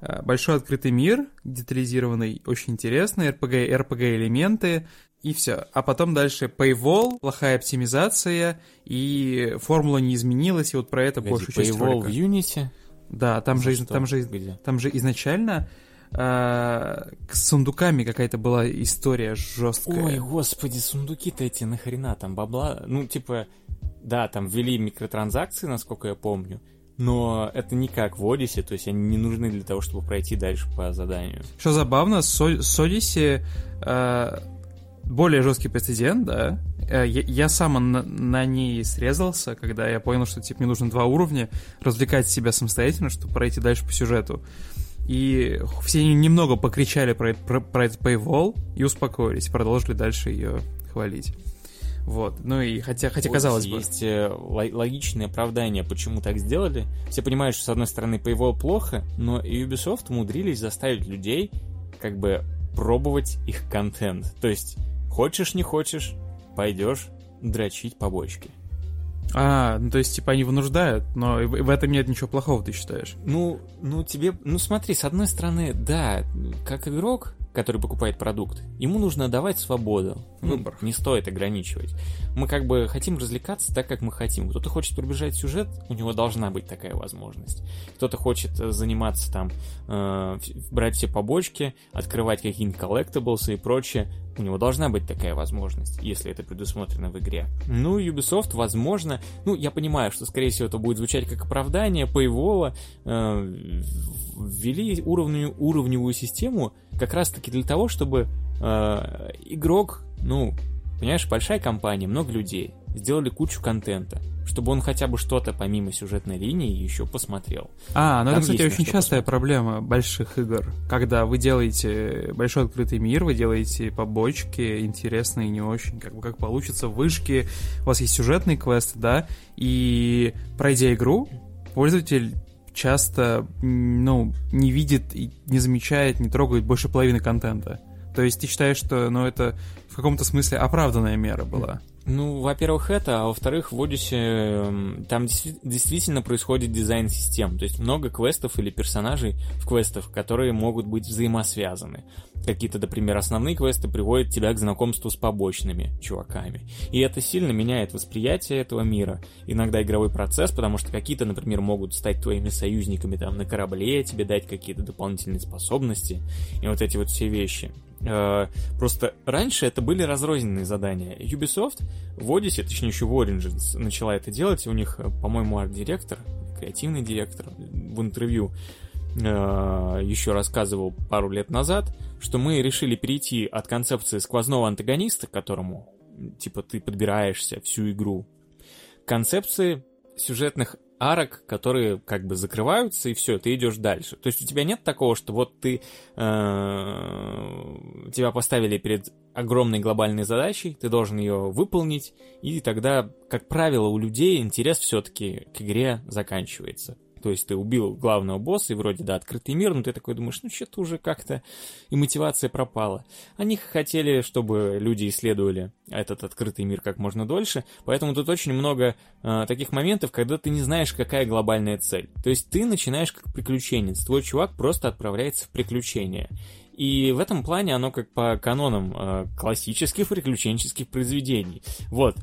Speaker 1: Э, большой открытый мир, детализированный, очень интересный, RPG, RPG элементы, и все. А потом дальше Paywall, плохая оптимизация, и формула не изменилась, и вот про это Погоди, большую часть
Speaker 4: Paywall ролика. в Unity?
Speaker 1: Да, там
Speaker 2: За
Speaker 1: же,
Speaker 2: что?
Speaker 1: там же,
Speaker 2: Где?
Speaker 1: там же изначально э, с сундуками какая-то была история жесткая.
Speaker 2: Ой, господи, сундуки-то эти нахрена там бабла? Ну, типа, да, там ввели микротранзакции, насколько я помню, но это не как в Одиссе, то есть они не нужны для того, чтобы пройти дальше по заданию.
Speaker 1: Что забавно, с, с Odyssey, э, более жесткий прецедент, да. Э, Я, я сам на, на ней срезался, когда я понял, что типа мне нужно два уровня, развлекать себя самостоятельно, чтобы пройти дальше по сюжету. И все немного покричали про, про, про этот paywall и успокоились, продолжили дальше ее хвалить. Вот. Ну и хотя, хотя
Speaker 2: В
Speaker 1: казалось бы.
Speaker 2: Есть э, ло- логичное оправдание, почему так сделали. Все понимают, что, с одной стороны, Paywall плохо, но и Ubisoft умудрились заставить людей как бы пробовать их контент. То есть, хочешь, не хочешь, пойдешь дрочить побочки.
Speaker 1: А, ну то есть, типа, они вынуждают, но в этом нет ничего плохого, ты считаешь?
Speaker 2: Ну, ну тебе, ну смотри, с одной стороны, да, как игрок, который покупает продукт, ему нужно давать свободу. Ну,
Speaker 1: Выбор.
Speaker 2: Не стоит ограничивать. Мы как бы хотим развлекаться так, как мы хотим. Кто-то хочет пробежать сюжет, у него должна быть такая возможность. Кто-то хочет э, заниматься там, э, брать все побочки, открывать какие-нибудь коллектаблсы и прочее. У него должна быть такая возможность, если это предусмотрено в игре. Ну, Ubisoft, возможно, ну, я понимаю, что, скорее всего, это будет звучать как оправдание Paywall, э, ввели уровню, уровневую систему как раз-таки для того, чтобы э, игрок, ну, понимаешь, большая компания, много людей, сделали кучу контента, чтобы он хотя бы что-то помимо сюжетной линии еще посмотрел.
Speaker 1: А, ну
Speaker 2: Там
Speaker 1: это, кстати, очень частая
Speaker 2: посмотреть.
Speaker 1: проблема больших игр, когда вы делаете большой открытый мир, вы делаете побочки интересные, не очень, как бы как получится, вышки, у вас есть сюжетные квесты, да, и пройдя игру, пользователь часто, ну, не видит, не замечает, не трогает больше половины контента. То есть ты считаешь, что, ну, это в каком-то смысле оправданная мера была?
Speaker 2: Ну, во-первых, это, а во-вторых, в Одиссе эм, там действи- действительно происходит дизайн систем. То есть много квестов или персонажей в квестах, которые могут быть взаимосвязаны. Какие-то, например, основные квесты приводят тебя к знакомству с побочными чуваками. И это сильно меняет восприятие этого мира. Иногда игровой процесс, потому что какие-то, например, могут стать твоими союзниками там на корабле, тебе дать какие-то дополнительные способности. И вот эти вот все вещи. Э, Просто раньше это были разрозненные задания. Ubisoft в Odyssey, точнее еще в Origins начала это делать. У них, э, по-моему, арт-директор, креативный директор в интервью э, еще рассказывал пару лет назад, что мы решили перейти от концепции сквозного антагониста, к которому типа ты подбираешься всю игру, к концепции сюжетных арок, которые как бы закрываются, и все, ты идешь дальше. То есть у тебя нет такого, что вот ты э, тебя поставили перед огромной глобальной задачей, ты должен ее выполнить, и тогда, как правило, у людей интерес все-таки к игре заканчивается. То есть ты убил главного босса, и вроде, да, открытый мир, но ты такой думаешь, ну что-то уже как-то и мотивация пропала. Они хотели, чтобы люди исследовали этот открытый мир как можно дольше, поэтому тут очень много э, таких моментов, когда ты не знаешь, какая глобальная цель. То есть ты начинаешь как приключенец, твой чувак просто отправляется в приключения. И в этом плане оно как по канонам э, классических приключенческих произведений. Вот,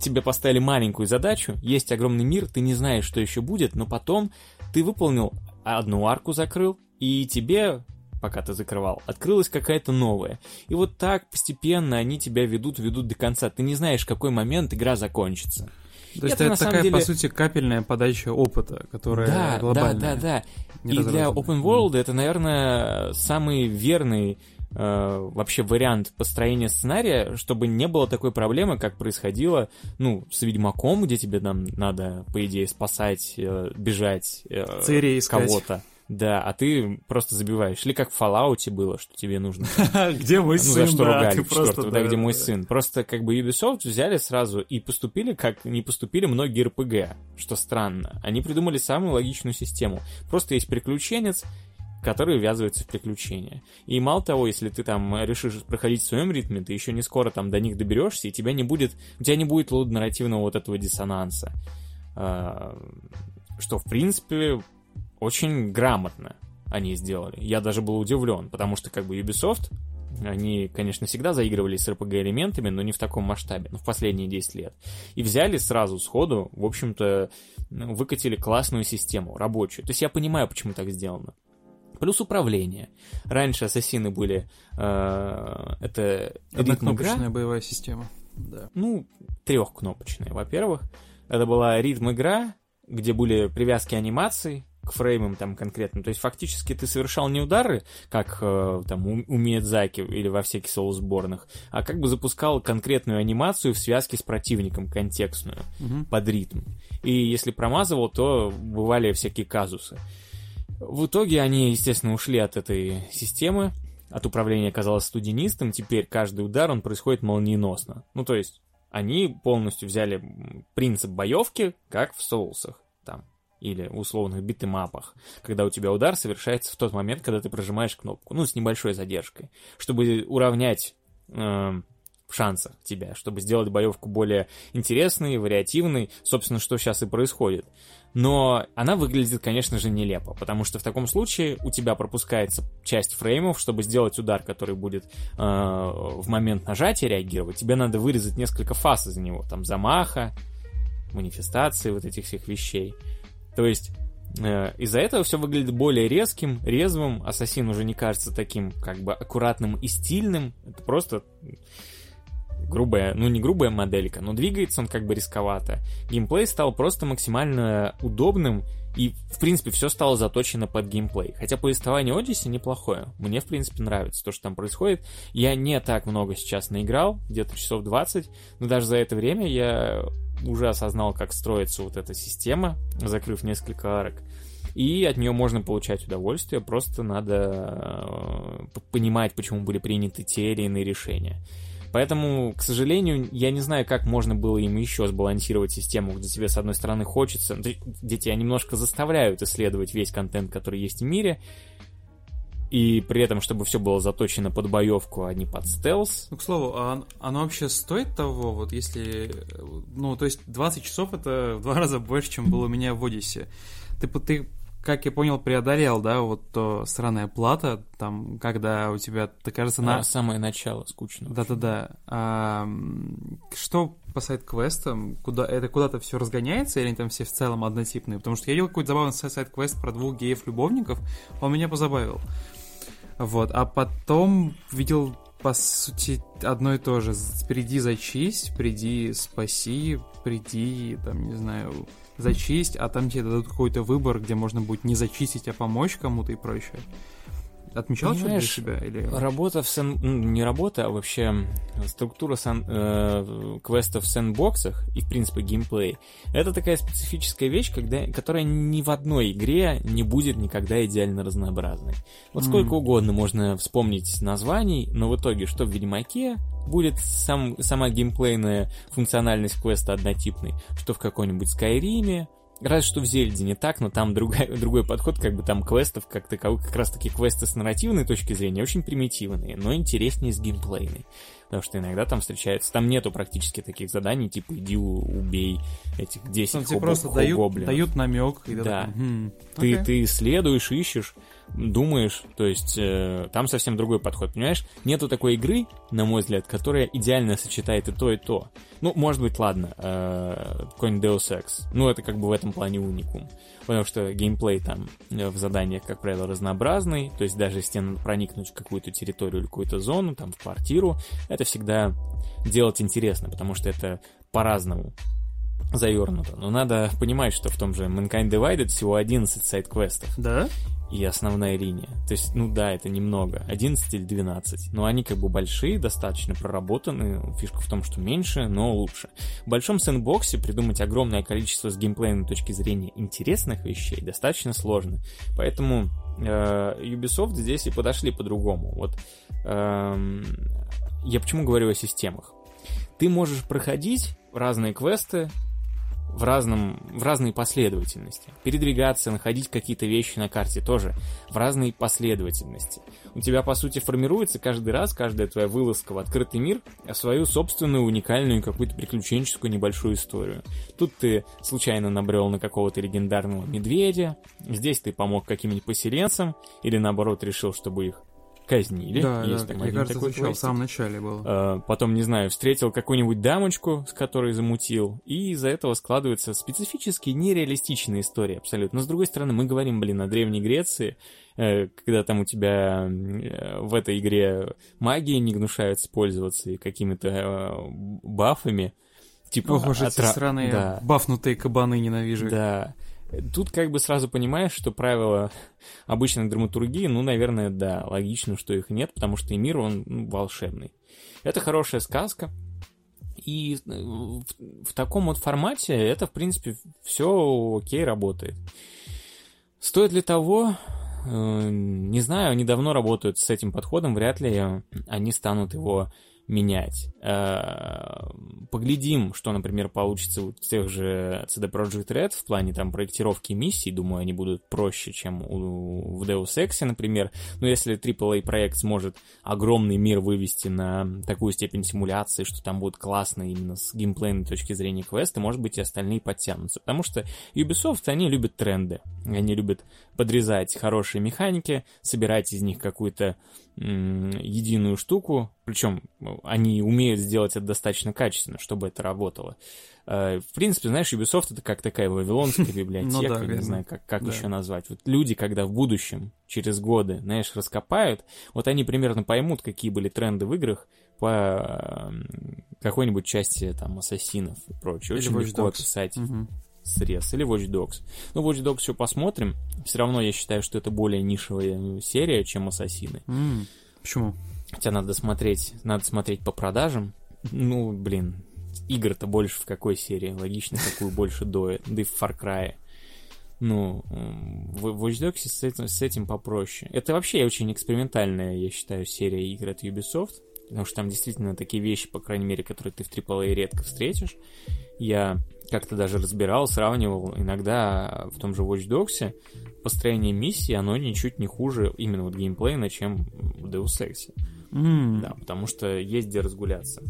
Speaker 2: тебе поставили маленькую задачу, есть огромный мир, ты не знаешь, что еще будет, но потом ты выполнил одну арку, закрыл, и тебе, пока ты закрывал, открылась какая-то новая. И вот так постепенно они тебя ведут, ведут до конца. Ты не знаешь, в какой момент игра закончится.
Speaker 1: То есть
Speaker 2: Это,
Speaker 1: это, такая, по
Speaker 2: деле-
Speaker 1: сути, капельная подача опыта, которая
Speaker 2: Да, да,
Speaker 1: глобальная.
Speaker 2: да, да.
Speaker 1: не
Speaker 2: И для. Open World это, наверное, самый верный э, вообще вариант построения сценария, чтобы не было такой проблемы, как происходило, ну, с Ведьмаком, где тебе там надо, по идее, спасать, э, бежать э,
Speaker 1: Цири
Speaker 2: кого-то. Да, а ты просто забиваешь. Или как в Fallout было, что тебе нужно
Speaker 1: Где мой
Speaker 2: ну, за
Speaker 1: сын,
Speaker 2: что
Speaker 1: да,
Speaker 2: ругали
Speaker 1: просто,
Speaker 2: да, где мой сын. Просто как бы Ubisoft взяли сразу и поступили, как не поступили многие RPG, что странно. Они придумали самую логичную систему. Просто есть приключенец, который ввязывается в приключения. И мало того, если ты там решишь проходить в своем ритме, ты еще не скоро там до них доберешься, и тебя не будет, у тебя не будет луд-нарративного вот этого диссонанса. А, Что, в принципе, очень грамотно они сделали. Я даже был удивлен, потому что как бы Ubisoft Они, конечно, всегда заигрывали с RPG-элементами, но не в таком масштабе, ну, в последние 10 лет. И взяли сразу сходу, в общем-то, выкатили классную систему, рабочую. То есть я понимаю, почему так сделано. Плюс управление. Раньше ассасины были... Э, это
Speaker 1: Однокнопочная боевая система. Да.
Speaker 2: Ну, трехкнопочная, во-первых. Это была ритм-игра, где были привязки анимаций, к фреймам там конкретно. То есть фактически ты совершал не удары, как э, там у, у Миядзаки или во всяких соусборных, а как бы запускал конкретную анимацию в связке с противником, контекстную,
Speaker 1: Мгм.
Speaker 2: под ритм. И если промазывал, то бывали всякие казусы. В итоге они, естественно, ушли от этой системы, от управления оказалось студенистым, теперь каждый удар, он происходит молниеносно. Ну, то есть, они полностью взяли принцип боевки, как в соусах, там, или условных битэмапах, когда у тебя удар совершается в тот момент, когда ты прожимаешь кнопку, ну, с небольшой задержкой, чтобы уравнять эм, в тебя, чтобы сделать боевку более интересной, вариативной, собственно, что сейчас и происходит. Но она выглядит, конечно же, нелепо, потому что в таком случае у тебя пропускается часть фреймов, чтобы сделать удар, который будет э, в момент нажатия реагировать, тебе надо вырезать несколько фаз из него, там замаха, манифестации, вот этих всех вещей. То есть э, из-за этого все выглядит более резким, резвым. Ассасин уже не кажется таким как бы аккуратным и стильным. Это просто грубая, ну не грубая моделька, но двигается он как бы рисковато. Геймплей стал просто максимально удобным, и, в принципе, все стало заточено под геймплей. Хотя повествование Odyssey неплохое. Мне, в принципе, нравится то, что там происходит. Я не так много сейчас наиграл, где-то часов 20, но даже за это время я уже осознал, как строится вот эта система, закрыв несколько арок. И от нее можно получать удовольствие, просто надо э, понимать, почему были приняты те или иные решения. Поэтому, к сожалению, я не знаю, как можно было им еще сбалансировать систему, где тебе, с одной стороны, хочется, где тебя немножко заставляют исследовать весь контент, который есть в мире, и при этом, чтобы все было заточено под боевку, а не под стелс.
Speaker 1: Ну, к слову, а он- оно вообще стоит того, вот если... э, Ну, то есть 20 часов это в два раза больше, чем было у меня в Одиссе. Ты, ты как я понял, преодолел, да, вот то странная плата, там, когда у тебя, ты кажется, на...
Speaker 2: На самое начало скучно.
Speaker 1: Да-да-да. А, что по сайт-квестам? Куда, это куда-то все разгоняется или они там все в целом однотипные? Потому что я видел какой-то забавный сай- сайт-квест про двух геев-любовников, он меня позабавил. Вот, а потом видел, по сути, одно и то же. Приди зачисть, приди спаси, приди, там, не знаю, зачисть, а там тебе дадут какой-то выбор, где можно будет не зачистить, а помочь кому-то и прочее. Отмечал что-то для себя? Или...
Speaker 2: Работа в сэн... ну, не работа, а вообще структура сан... э, квестов в сэндбоксах и, в принципе, геймплей. Это такая специфическая вещь, когда... которая ни в одной игре не будет никогда идеально разнообразной. Вот
Speaker 1: М.
Speaker 2: сколько угодно можно вспомнить названий, но в итоге, что в Ведьмаке будет сам... сама геймплейная функциональность квеста однотипной, что в какой-нибудь Скайриме, Разве что в Зельде не так, но там другой, другой подход, как бы там квестов, как таковых, как раз таки квесты с нарративной точки зрения очень примитивные, но интереснее с геймплейной. Потому что иногда там встречаются, там нету практически таких заданий, типа иди убей этих 10
Speaker 1: Ну, тебе
Speaker 2: хобо-
Speaker 1: просто дают,
Speaker 2: хобгоблинов.
Speaker 1: дают намек. И
Speaker 2: Да.
Speaker 1: «Хм,
Speaker 2: Ты,
Speaker 1: окей».
Speaker 2: ты исследуешь, ищешь, думаешь, то есть э, там совсем другой подход, понимаешь? Нету такой игры, на мой взгляд, которая идеально сочетает и то, и то. Ну, может быть, ладно, э, какой-нибудь Deus Ex. Ну, это как бы в этом плане уникум. Потому что геймплей там э, в заданиях, как правило, разнообразный. То есть даже если надо проникнуть в какую-то территорию или какую-то зону, там, в квартиру, это всегда делать интересно, потому что это по-разному завернуто. Но надо понимать, что в том же Mankind Divided всего 11 сайт-квестов
Speaker 1: Да?
Speaker 2: И основная линия. То есть, ну да, это немного, 11 или 12. Но они как бы большие, достаточно проработаны. Фишка в том, что меньше, но лучше. В большом сэндбоксе придумать огромное количество с геймплейной точки зрения интересных вещей достаточно сложно. Поэтому э, Ubisoft здесь и подошли по-другому. Вот эм, я почему говорю о системах? Ты можешь проходить разные квесты в, разном, в разной последовательности. Передвигаться, находить какие-то вещи на карте тоже в разной последовательности. У тебя, по сути, формируется каждый раз, каждая твоя вылазка в открытый мир, свою собственную уникальную какую-то приключенческую небольшую историю. Тут ты случайно набрел на какого-то легендарного медведя, здесь ты помог каким-нибудь поселенцам, или наоборот решил, чтобы их казнили.
Speaker 1: Да,
Speaker 2: Есть
Speaker 1: да,
Speaker 2: там один
Speaker 1: кажется,
Speaker 2: такой
Speaker 1: звучало в самом начале было.
Speaker 2: Э, Потом, не знаю, встретил какую-нибудь дамочку, с которой замутил, и из-за этого складываются специфически нереалистичные истории абсолютно. Но, с другой стороны, мы говорим, блин, о Древней Греции, э, когда там у тебя э, в этой игре магии не гнушаются пользоваться и какими-то э, бафами. Типа,
Speaker 1: Ох уж эти
Speaker 2: отра-
Speaker 1: сраные
Speaker 2: Да.
Speaker 1: бафнутые кабаны ненавижу. их.
Speaker 2: Тут как бы сразу понимаешь, что правила обычной драматургии, ну, наверное, да, логично, что их нет, потому что и мир, он ну, волшебный. Это хорошая сказка, и э, в, в таком вот формате это, в принципе, все окей работает. Стоит ли того? Э, Не знаю, они давно работают с этим подходом, вряд ли они станут его менять. Э, Поглядим, что, например, получится у тех же CD Projekt Red в плане там проектировки миссий. Думаю, они будут проще, чем у, в Deus Ex, например. Но если AAA проект сможет огромный мир вывести на такую степень симуляции, что там будет классно именно с геймплейной точки зрения квеста, может быть, и остальные подтянутся. Потому что Ubisoft, они любят тренды. Они любят подрезать хорошие механики, собирать из них какую-то единую штуку, причем они умеют сделать это достаточно качественно, чтобы это работало. Э, В принципе, знаешь, Ubisoft это как такая вавилонская библиотека,
Speaker 1: Ну
Speaker 2: не знаю, как, еще назвать. Вот люди, когда в будущем, через годы, знаешь, раскопают, вот они примерно поймут, какие были тренды в играх по какой-нибудь части там ассасинов и прочее. Очень легко описать. Срез. Или Watch Dogs. Ну, Watch Dogs еще посмотрим. Все равно я считаю, что это более нишевая серия, чем Ассасины.
Speaker 1: М, Почему?
Speaker 2: Хотя надо смотреть, надо смотреть по продажам. Ну, блин, игр-то больше в какой серии? Логично, какую больше доет. Да и в Far Cry. Ну, в Watch Dogs с этим, с этим попроще. Это вообще очень экспериментальная, я считаю, серия игр от Ubisoft. Потому что там действительно такие вещи, по крайней мере, которые ты в AAA редко встретишь. Я как-то даже разбирал, сравнивал. Иногда в том же Watch Dogs построение миссии, оно ничуть не хуже именно вот геймплейно, чем в Deus Ex.
Speaker 1: М,
Speaker 2: Да, потому что есть где разгуляться.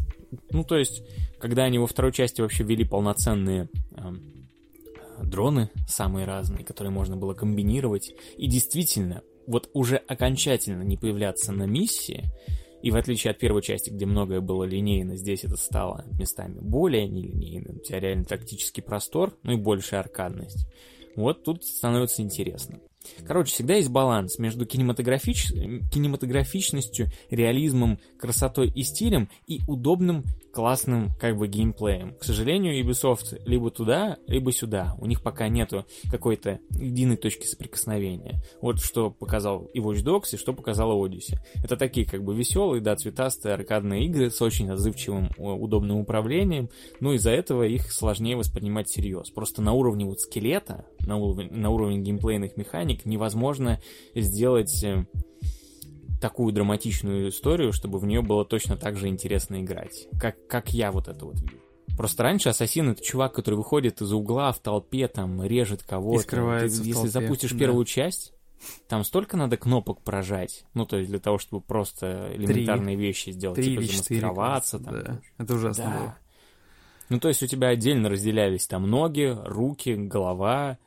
Speaker 2: Ну, то есть, когда они во второй части вообще ввели полноценные эм, дроны, самые разные, которые можно было комбинировать, и действительно, вот уже окончательно не появляться на миссии, и в отличие от первой части, где многое было линейно, здесь это стало местами более нелинейным. У тебя реально тактический простор, ну и большая аркадность. Вот тут становится интересно. Короче, всегда есть баланс между кинематографич... кинематографичностью, реализмом, красотой и стилем и удобным, классным, как бы, геймплеем. К сожалению, Ubisoft либо туда, либо сюда. У них пока нету какой-то единой точки соприкосновения. Вот что показал и Watch Dogs, и что показала Odyssey. Это такие, как бы, веселые, да, цветастые аркадные игры с очень отзывчивым, о, удобным управлением, но из-за этого их сложнее воспринимать всерьез. Просто на уровне вот скелета, на уровне, на уровне геймплейных механик невозможно сделать э, такую драматичную историю, чтобы в нее было точно так же интересно играть. Как, как я вот это вот вижу. Просто раньше Ассасин это чувак, который выходит из угла в толпе, там, режет кого-то.
Speaker 1: И скрывается
Speaker 2: Ты,
Speaker 1: в
Speaker 2: если
Speaker 1: толпе,
Speaker 2: запустишь
Speaker 1: да.
Speaker 2: первую часть, там столько надо кнопок прожать. Ну, то есть для того, чтобы просто элементарные вещи сделать.
Speaker 1: Три
Speaker 2: типа
Speaker 1: или
Speaker 2: замаскироваться. Там,
Speaker 1: Да, это ужасно
Speaker 2: да.
Speaker 1: было.
Speaker 2: Ну, то есть у тебя отдельно разделялись там ноги, руки, голова.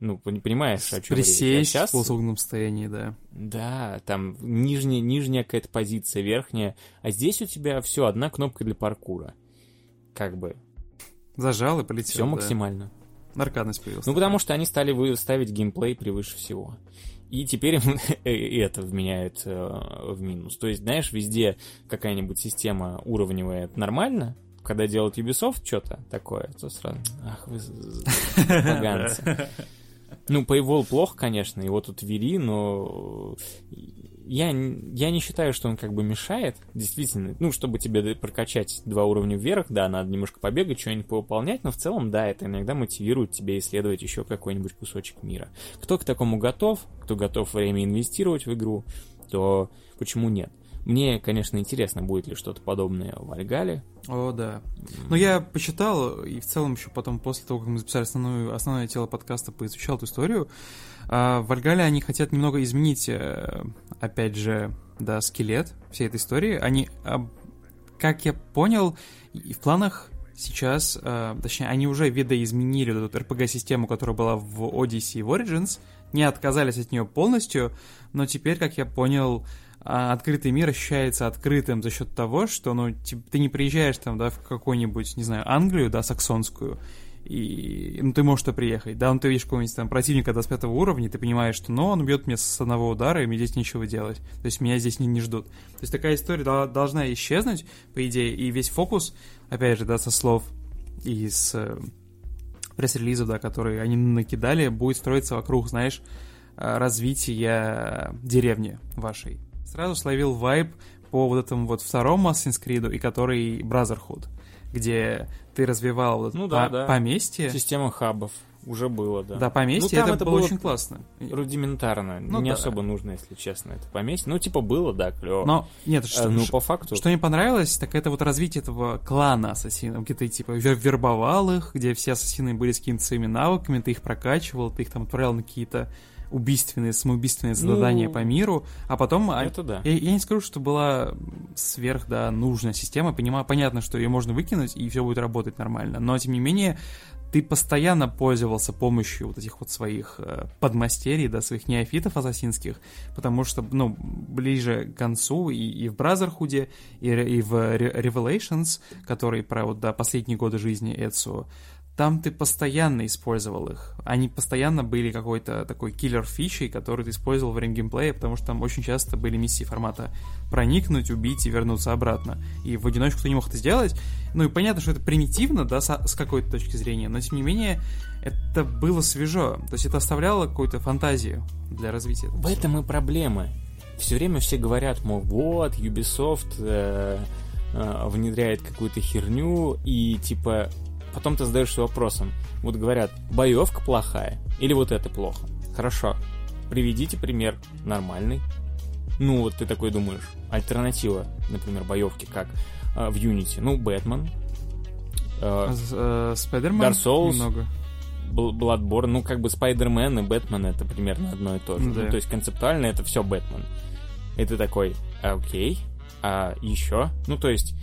Speaker 2: Ну, пон- понимаешь, о чем
Speaker 1: Присесть
Speaker 2: сейчас...
Speaker 1: в полусогнутом состоянии, да.
Speaker 2: Да, там нижняя, нижняя какая-то позиция, верхняя. А здесь у тебя все, одна кнопка для паркура. Как бы,
Speaker 1: Зажал и полетел.
Speaker 2: все
Speaker 1: да.
Speaker 2: максимально.
Speaker 1: Аркадность появилась.
Speaker 2: Ну, потому что они стали ставить геймплей превыше всего. И теперь и это вменяет э, в минус. То есть, знаешь, везде какая-нибудь система уровневая это нормально, когда делают Ubisoft что-то такое, то сразу, ах вы поганцы. Ну, Paywall плохо, конечно, его тут ввели, но я, н- я не считаю, что он как бы мешает, действительно. Ну, чтобы тебе прокачать два уровня вверх, да, надо немножко побегать, что-нибудь повыполнять, но в целом, да, это иногда мотивирует тебя исследовать еще какой-нибудь кусочек мира. Кто к такому готов, кто готов время инвестировать в игру, то почему нет? Мне, конечно, интересно, будет ли что-то подобное в Альгале.
Speaker 1: О, да. Ну, я почитал, и в целом еще потом, после того, как мы записали основную, основное тело подкаста, поизучал эту историю. А, в Вальгале они хотят немного изменить, э, опять же, да, скелет всей этой истории. Они, а, как я понял, в планах сейчас, э, точнее, они уже видоизменили вот эту RPG-систему, которая была в Odyssey и в Origins, не отказались от нее полностью, но теперь, как я понял, а открытый мир ощущается открытым за счет того, что, ну, ты не приезжаешь там, да, в какую-нибудь, не знаю, Англию, да, саксонскую, и, ну, ты можешь туда приехать, да, ну, ты видишь какого-нибудь там противника 25 уровня, и ты понимаешь, что, ну, он бьет меня с одного удара, и мне здесь нечего делать, то есть меня здесь не, не ждут. То есть такая история да, должна исчезнуть, по идее, и весь фокус, опять же, да, со слов из э, пресс-релизов, да, которые они накидали, будет строиться вокруг, знаешь, э, развития деревни вашей сразу словил вайб по вот этому вот второму Assassin's Creed, и который Brotherhood, где ты развивал вот
Speaker 2: ну, да,
Speaker 1: по-
Speaker 2: да.
Speaker 1: поместье.
Speaker 2: Система хабов уже было, да.
Speaker 1: Да, поместье,
Speaker 2: Ну, там
Speaker 1: это,
Speaker 2: это
Speaker 1: было
Speaker 2: было
Speaker 1: очень классно.
Speaker 2: Рудиментарно,
Speaker 1: Ну
Speaker 2: не
Speaker 1: да.
Speaker 2: особо нужно, если честно, это поместье. Ну, типа, было, да, клево.
Speaker 1: Но нет, что,
Speaker 2: ну,
Speaker 1: ш-
Speaker 2: по факту...
Speaker 1: что мне понравилось, так это вот развитие этого клана ассасинов, где ты типа вер- вербовал их, где все ассасины были с какими-то своими навыками, ты их прокачивал, ты их там отправлял на какие-то убийственные, самоубийственные задания
Speaker 2: Ну,
Speaker 1: по миру, а потом... а,
Speaker 2: Это да.
Speaker 1: Я, я не скажу, что была сверх, да, нужная система, понимаю, понятно, что ее можно выкинуть, и все будет работать нормально, но, тем не менее, ты постоянно пользовался помощью вот этих вот своих э, подмастерий, да, своих неофитов ассасинских, потому что, ну, ближе к концу и, и в Бразерхуде, и, и в Re- Revelations, который про вот, да, последние годы жизни Эцу, там ты постоянно использовал их. Они постоянно были какой-то такой киллер-фичей, который ты использовал во время геймплея, потому что там очень часто были миссии формата проникнуть, убить и вернуться обратно. И в одиночку ты не мог это сделать. Ну и понятно, что это примитивно, да, с какой-то точки зрения, но тем не менее это было свежо. То есть это оставляло какую-то фантазию для развития.
Speaker 2: В этом и проблема. Все время все говорят, мол, вот, Ubisoft э, э, внедряет какую-то херню, и типа потом ты задаешься вопросом. Вот говорят, боевка плохая, или вот это плохо. Хорошо, приведите пример нормальный. Ну, вот ты такой думаешь, альтернатива, например, боевки, как э, в Unity. Ну, Бэтмен, э,
Speaker 1: С- э, Спайдермен
Speaker 2: Dark Souls.
Speaker 1: немного.
Speaker 2: Bloodborne, ну, как бы Спайдермен и Бэтмен это примерно одно и то же.
Speaker 1: Да.
Speaker 2: Ну, то есть концептуально это все Бэтмен. И ты такой, а, окей, а еще? Ну, то есть,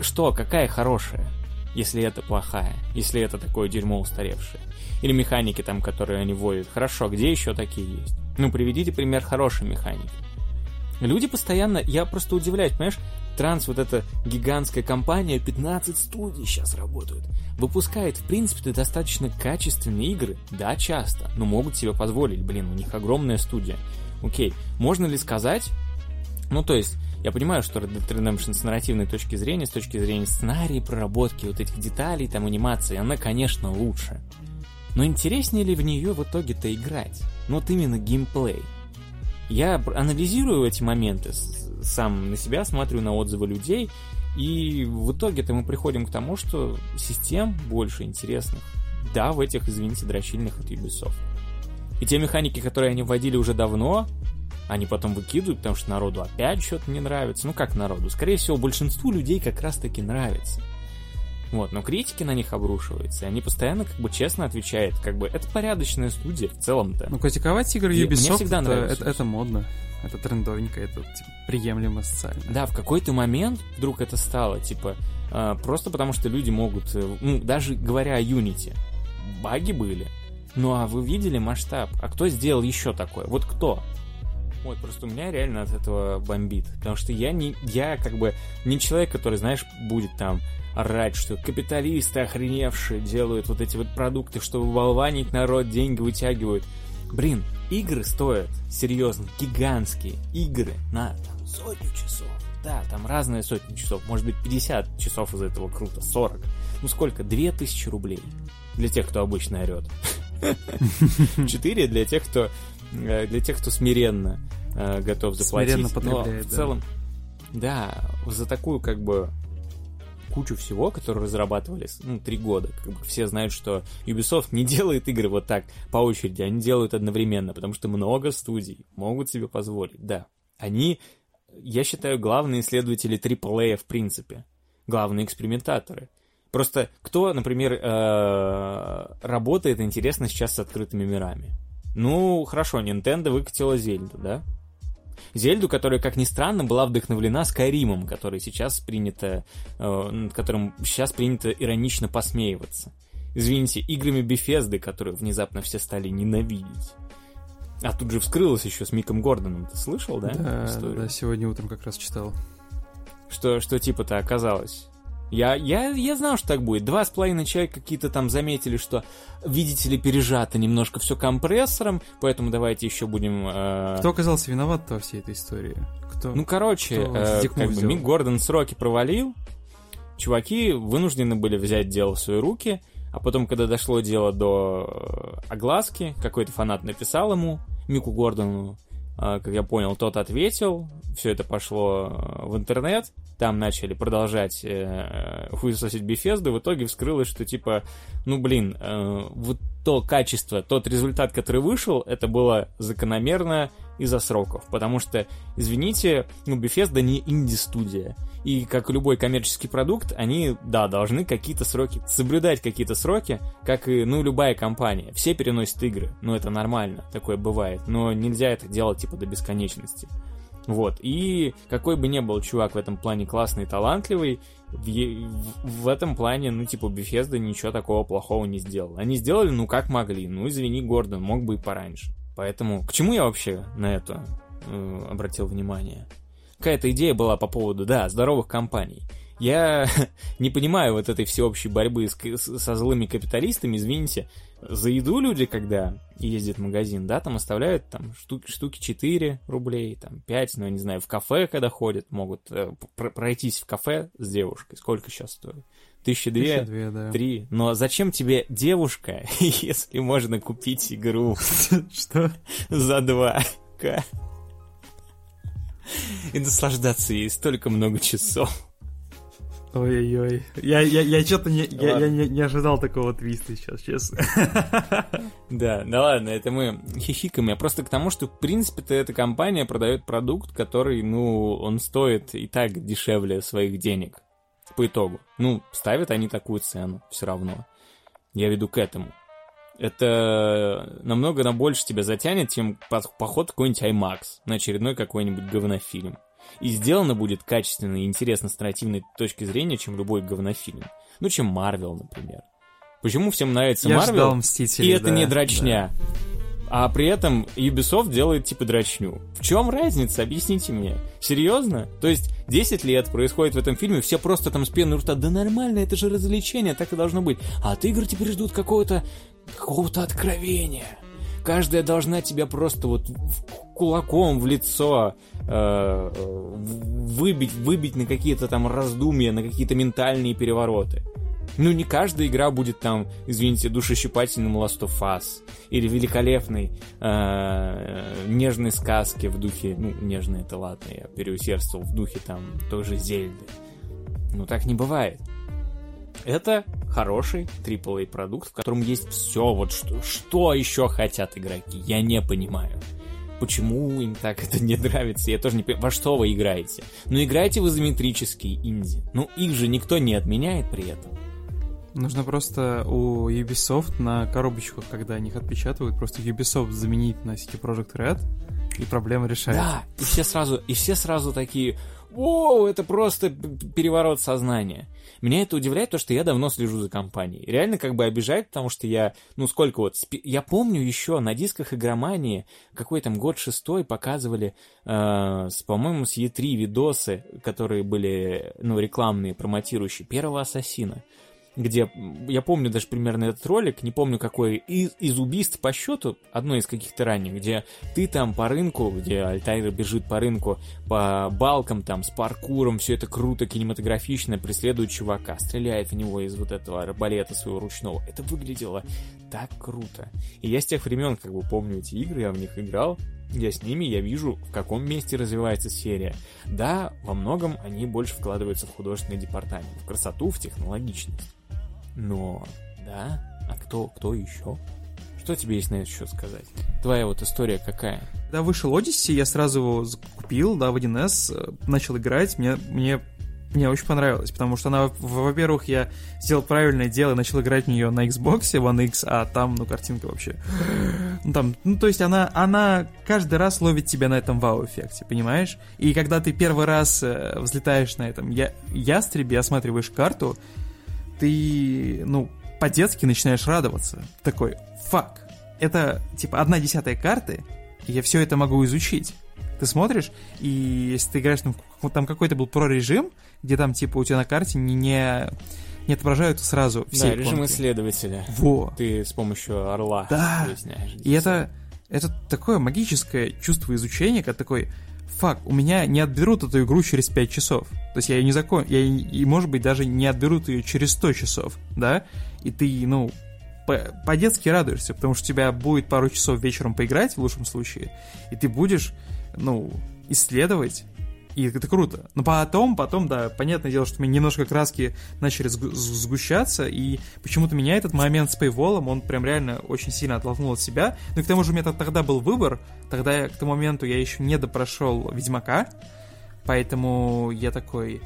Speaker 2: что, какая хорошая, если это плохая, если это такое дерьмо устаревшее? Или механики там, которые они вводят. Хорошо, где еще такие есть? Ну, приведите пример хорошей механики. Люди постоянно, я просто удивляюсь, понимаешь, Транс, вот эта гигантская компания, 15 студий сейчас работают, выпускает, в принципе, достаточно качественные игры, да, часто, но могут себе позволить, блин, у них огромная студия. Окей, можно ли сказать, ну, то есть, я понимаю, что Red Dead Redemption с нарративной точки зрения, с точки зрения сценария, проработки вот этих деталей, там, анимации, она, конечно, лучше. Но интереснее ли в нее в итоге-то играть? Ну, вот именно геймплей. Я анализирую эти моменты, сам на себя смотрю на отзывы людей, и в итоге-то мы приходим к тому, что систем больше интересных. Да, в этих, извините, дрочильных от Ubisoft. И те механики, которые они вводили уже давно, они потом выкидывают, потому что народу опять что-то не нравится. Ну как народу? Скорее всего, большинству людей как раз-таки нравится. Вот, но критики на них обрушиваются, и они постоянно как бы честно отвечают, как бы это порядочная студия в целом-то.
Speaker 1: Ну, критиковать игры
Speaker 2: Мне
Speaker 1: Ubisoft,
Speaker 2: всегда
Speaker 1: это,
Speaker 2: нравилось.
Speaker 1: это, это модно. Это трендовенько, это типа, приемлемо социально.
Speaker 2: Да, в какой-то момент вдруг это стало, типа, э, просто потому что люди могут, э, ну, даже говоря о Unity, баги были. Ну, а вы видели масштаб? А кто сделал еще такое? Вот кто? Вот, просто у меня реально от этого бомбит. Потому что я не, я как бы не человек, который, знаешь, будет там орать, что капиталисты охреневшие делают вот эти вот продукты, чтобы болванить народ, деньги вытягивают. Блин, игры стоят, серьезно, гигантские игры на там, сотню часов. Да, там разные сотни часов, может быть 50 часов из этого круто, 40. Ну сколько? 2000 рублей для тех, кто обычно орет. 4 для тех, кто для тех, кто смиренно э, готов заплатить.
Speaker 1: Смиренно
Speaker 2: Но
Speaker 1: потребляет,
Speaker 2: в
Speaker 1: да.
Speaker 2: целом, да, за такую как бы кучу всего, которую разрабатывали, ну, три года. Как бы все знают, что Ubisoft не делает игры вот так по очереди, они делают одновременно, потому что много студий могут себе позволить, да. Они, я считаю, главные исследователи AAA в принципе, главные экспериментаторы. Просто кто, например, э, работает интересно сейчас с открытыми мирами? Ну, хорошо, Nintendo выкатила Зельду, да? Зельду, которая, как ни странно, была вдохновлена Скайримом, который сейчас принято, э, над которым сейчас принято иронично посмеиваться. Извините, играми Bethesda, которые внезапно все стали ненавидеть. А тут же вскрылось еще с Миком Гордоном. Ты слышал, да?
Speaker 1: Да,
Speaker 2: историю?
Speaker 1: да, сегодня утром как раз читал.
Speaker 2: Что, что типа-то оказалось? Я, я, я знал, что так будет. Два с половиной человека какие-то там заметили, что, видите ли, пережато немножко все компрессором, поэтому давайте еще будем... э,
Speaker 1: Кто оказался виноват во всей этой истории? Кто?
Speaker 2: Ну, короче,
Speaker 1: Кто
Speaker 2: э, как бы? Мик Гордон сроки провалил, чуваки вынуждены были взять дело в свои руки, а потом, когда дошло дело до э, огласки, какой-то фанат написал ему, Мику Гордону, э, как я понял, тот ответил, все это пошло э, в интернет, там начали продолжать э, хуесосить Bethesda, в итоге вскрылось, что типа, ну блин, э, вот то качество, тот результат, который вышел, это было закономерно из-за сроков, потому что, извините, ну, Bethesda не инди-студия, и как любой коммерческий продукт, они, да, должны какие-то сроки, соблюдать какие-то сроки, как и, ну, любая компания. Все переносят игры, ну, это нормально, такое бывает, но нельзя это делать, типа, до бесконечности. Вот, и какой бы ни был чувак в этом плане классный талантливый, в, в- этом плане, ну, типа, Bethesda ничего такого плохого не сделал. Они сделали, ну, как могли. Ну, извини, Гордон, мог бы и пораньше. Поэтому, к чему я вообще на это э, обратил внимание? Какая-то идея была по поводу, да, здоровых компаний. Я не понимаю вот этой всеобщей борьбы с, с- со злыми капиталистами, извините. За еду люди, когда ездят в магазин, да, там оставляют там штуки, штуки 4 рублей, там 5, ну, я не знаю, в кафе, когда ходят, могут э, пр- пройтись в кафе с девушкой. Сколько сейчас стоит? Тысяча две?
Speaker 1: Тысяча две, да.
Speaker 2: Три. Но зачем тебе девушка, если можно купить игру
Speaker 1: Что?
Speaker 2: за 2 к и наслаждаться ей столько много часов.
Speaker 1: Ой-ой-ой. Я, я, я что-то не, я, я не, не ожидал такого твиста сейчас, честно.
Speaker 2: Да, да ладно, это мы хихикаем. Я просто к тому, что, в принципе-то, эта компания продает продукт, который, ну, он стоит и так дешевле своих денег. По итогу. Ну, ставят они такую цену все равно. Я веду к этому. Это намного на больше тебя затянет, чем поход какой-нибудь IMAX на очередной какой-нибудь говнофильм. И сделано будет качественно и интересно с нарративной точки зрения, чем любой говнофильм. Ну, чем Марвел, например. Почему всем нравится Марвел? И это
Speaker 1: да,
Speaker 2: не дрочня. А при этом Ubisoft делает типа дрочню. В чем разница? Объясните мне. Серьезно? То есть 10 лет происходит в этом фильме, все просто там с пеной у рта, да нормально, это же развлечение, так и должно быть. А от игр теперь ждут какого-то какого-то откровения. Каждая должна тебя просто вот кулаком в лицо э, выбить, выбить на какие-то там раздумья, на какие-то ментальные перевороты. Ну, не каждая игра будет там, извините, душещипательным Last of Us или великолепной э, нежной сказки в духе, ну, нежной это ладно, я переусердствовал, в духе там той же Зельды. Ну, так не бывает. Это хороший AAA продукт, в котором есть все, вот что, что еще хотят игроки, я не понимаю. Почему им так это не нравится? Я тоже не понимаю. Во что вы играете? Ну, играйте в изометрические инди. Ну, их же никто не отменяет при этом.
Speaker 1: Нужно просто у Ubisoft на коробочках, когда они их отпечатывают, просто Ubisoft заменить на City Project Red, и проблема решается.
Speaker 2: Да, и все сразу, и все сразу такие, Воу, это просто переворот сознания. Меня это удивляет, то, что я давно слежу за компанией. Реально как бы обижает, потому что я, ну сколько вот, спи- я помню еще на дисках игромании, какой там год шестой показывали, э, с, по-моему, с E3 видосы, которые были, ну, рекламные, промотирующие, первого Ассасина где, я помню даже примерно этот ролик, не помню какой, из, из убийств по счету, одно из каких-то ранних, где ты там по рынку, где Альтайр бежит по рынку, по балкам там, с паркуром, все это круто, кинематографично, преследует чувака, стреляет в него из вот этого арбалета своего ручного. Это выглядело так круто. И я с тех времен как бы помню эти игры, я в них играл, я с ними, я вижу, в каком месте развивается серия. Да, во многом они больше вкладываются в художественный департамент, в красоту, в технологичность. Но, да, а кто, кто еще? Что тебе есть на это счет сказать? Твоя вот история какая?
Speaker 1: Когда вышел Odyssey, я сразу его купил, да, в 1С, э, начал играть, мне, мне, мне очень понравилось, потому что она, во-первых, я сделал правильное дело и начал играть в нее на Xbox One X, а там, ну, картинка вообще... Ну, там, ну, то есть она, она каждый раз ловит тебя на этом вау-эффекте, понимаешь? И когда ты первый раз э, взлетаешь на этом я, ястребе, осматриваешь карту, ты, ну, по-детски начинаешь радоваться. Такой, фак, это, типа, одна десятая карты, и я все это могу изучить. Ты смотришь, и если ты играешь, там, там какой-то был про-режим, где там, типа, у тебя на карте не, не, не отображаются сразу все
Speaker 4: Да, режим исследователя.
Speaker 1: Во.
Speaker 4: Ты с помощью орла
Speaker 1: Да.
Speaker 4: выясняешь.
Speaker 1: И это, это такое магическое чувство изучения, как такой, фак, у меня не отберут эту игру через 5 часов. То есть я ее не закон... Я, и, может быть, даже не отберут ее через 100 часов, да? И ты, ну, по- по-детски радуешься, потому что у тебя будет пару часов вечером поиграть, в лучшем случае, и ты будешь, ну, исследовать, и это круто. Но потом, потом, да, понятное дело, что у меня немножко краски начали сгущаться, и почему-то меня этот момент с пейволом, он прям реально очень сильно оттолкнул от себя. Ну и к тому же у меня тогда был выбор, тогда я, к тому моменту я еще не допрошел Ведьмака, поэтому я такой...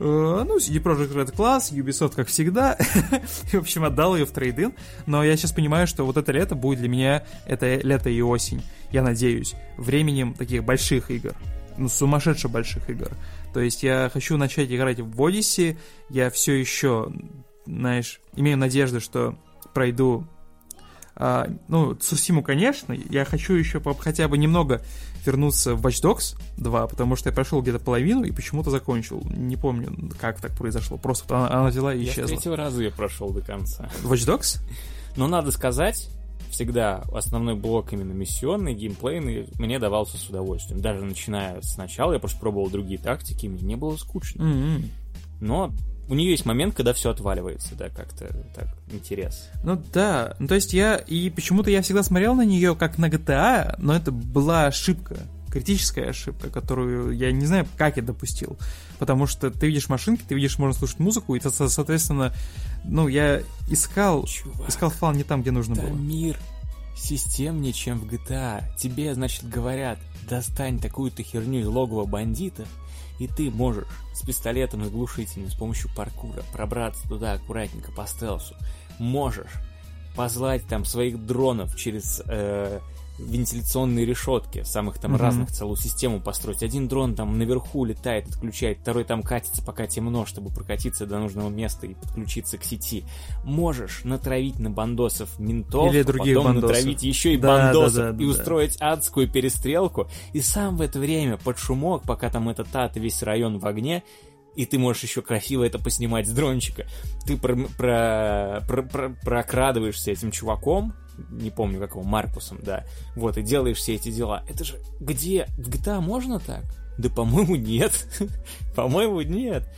Speaker 1: «Э, Ну, CD Projekt Red класс, Ubisoft, как всегда. В общем, отдал ее в трейдин. Но я сейчас понимаю, что вот это лето будет для меня, это лето и осень, я надеюсь, временем таких больших игр. Ну, сумасшедше больших игр. То есть я хочу начать играть в Odyssey, я все еще, знаешь, имею надежду, что пройду а, ну, Цусиму, конечно, я хочу еще хотя бы немного вернуться в Watch Dogs 2, потому что я прошел где-то половину и почему-то закончил. Не помню, как так произошло. Просто она, она взяла и
Speaker 4: Я
Speaker 1: исчезла.
Speaker 4: третьего раза ее прошел до конца.
Speaker 1: Watch Dogs?
Speaker 4: Но надо сказать, всегда основной блок именно миссионный, геймплейный, мне давался с удовольствием. Даже начиная сначала, я просто пробовал другие тактики, мне не было скучно.
Speaker 1: М-м.
Speaker 4: Но у нее есть момент, когда все отваливается, да, как-то так, интерес.
Speaker 1: Ну да, ну то есть я, и почему-то я всегда смотрел на нее как на GTA, но это была ошибка, критическая ошибка, которую я не знаю, как я допустил. Потому что ты видишь машинки, ты видишь, можно слушать музыку, и, со- соответственно, ну, я искал,
Speaker 4: Чувак,
Speaker 1: искал фан не там, где нужно
Speaker 4: это
Speaker 1: было.
Speaker 4: мир системнее, чем в GTA. Тебе, значит, говорят, достань такую-то херню из логова бандитов, и ты можешь с пистолетом и глушителем с помощью паркура пробраться туда аккуратненько по стелсу. Можешь позвать там своих дронов через э, вентиляционные решетки, самых там
Speaker 1: Мгм.
Speaker 4: разных целую систему построить. Один дрон там наверху летает, отключает, второй там катится, пока темно, чтобы прокатиться до нужного места и подключиться к сети. Можешь натравить на бандосов ментов,
Speaker 1: Или
Speaker 4: а
Speaker 1: других
Speaker 4: потом
Speaker 1: бандосов.
Speaker 4: натравить еще и
Speaker 1: Да, да,
Speaker 4: бандосов
Speaker 1: да,
Speaker 4: и
Speaker 1: да.
Speaker 4: устроить адскую перестрелку, и сам в это время под шумок, пока там этот ад весь район в огне, и ты можешь еще красиво это поснимать с дрончика. Ты про, про- про- про- прокрадываешься этим чуваком, не помню какого, Маркусом, да, вот, и делаешь все эти дела. Это же где? В GTA можно так? Да, по-моему, нет. по-моему, нет.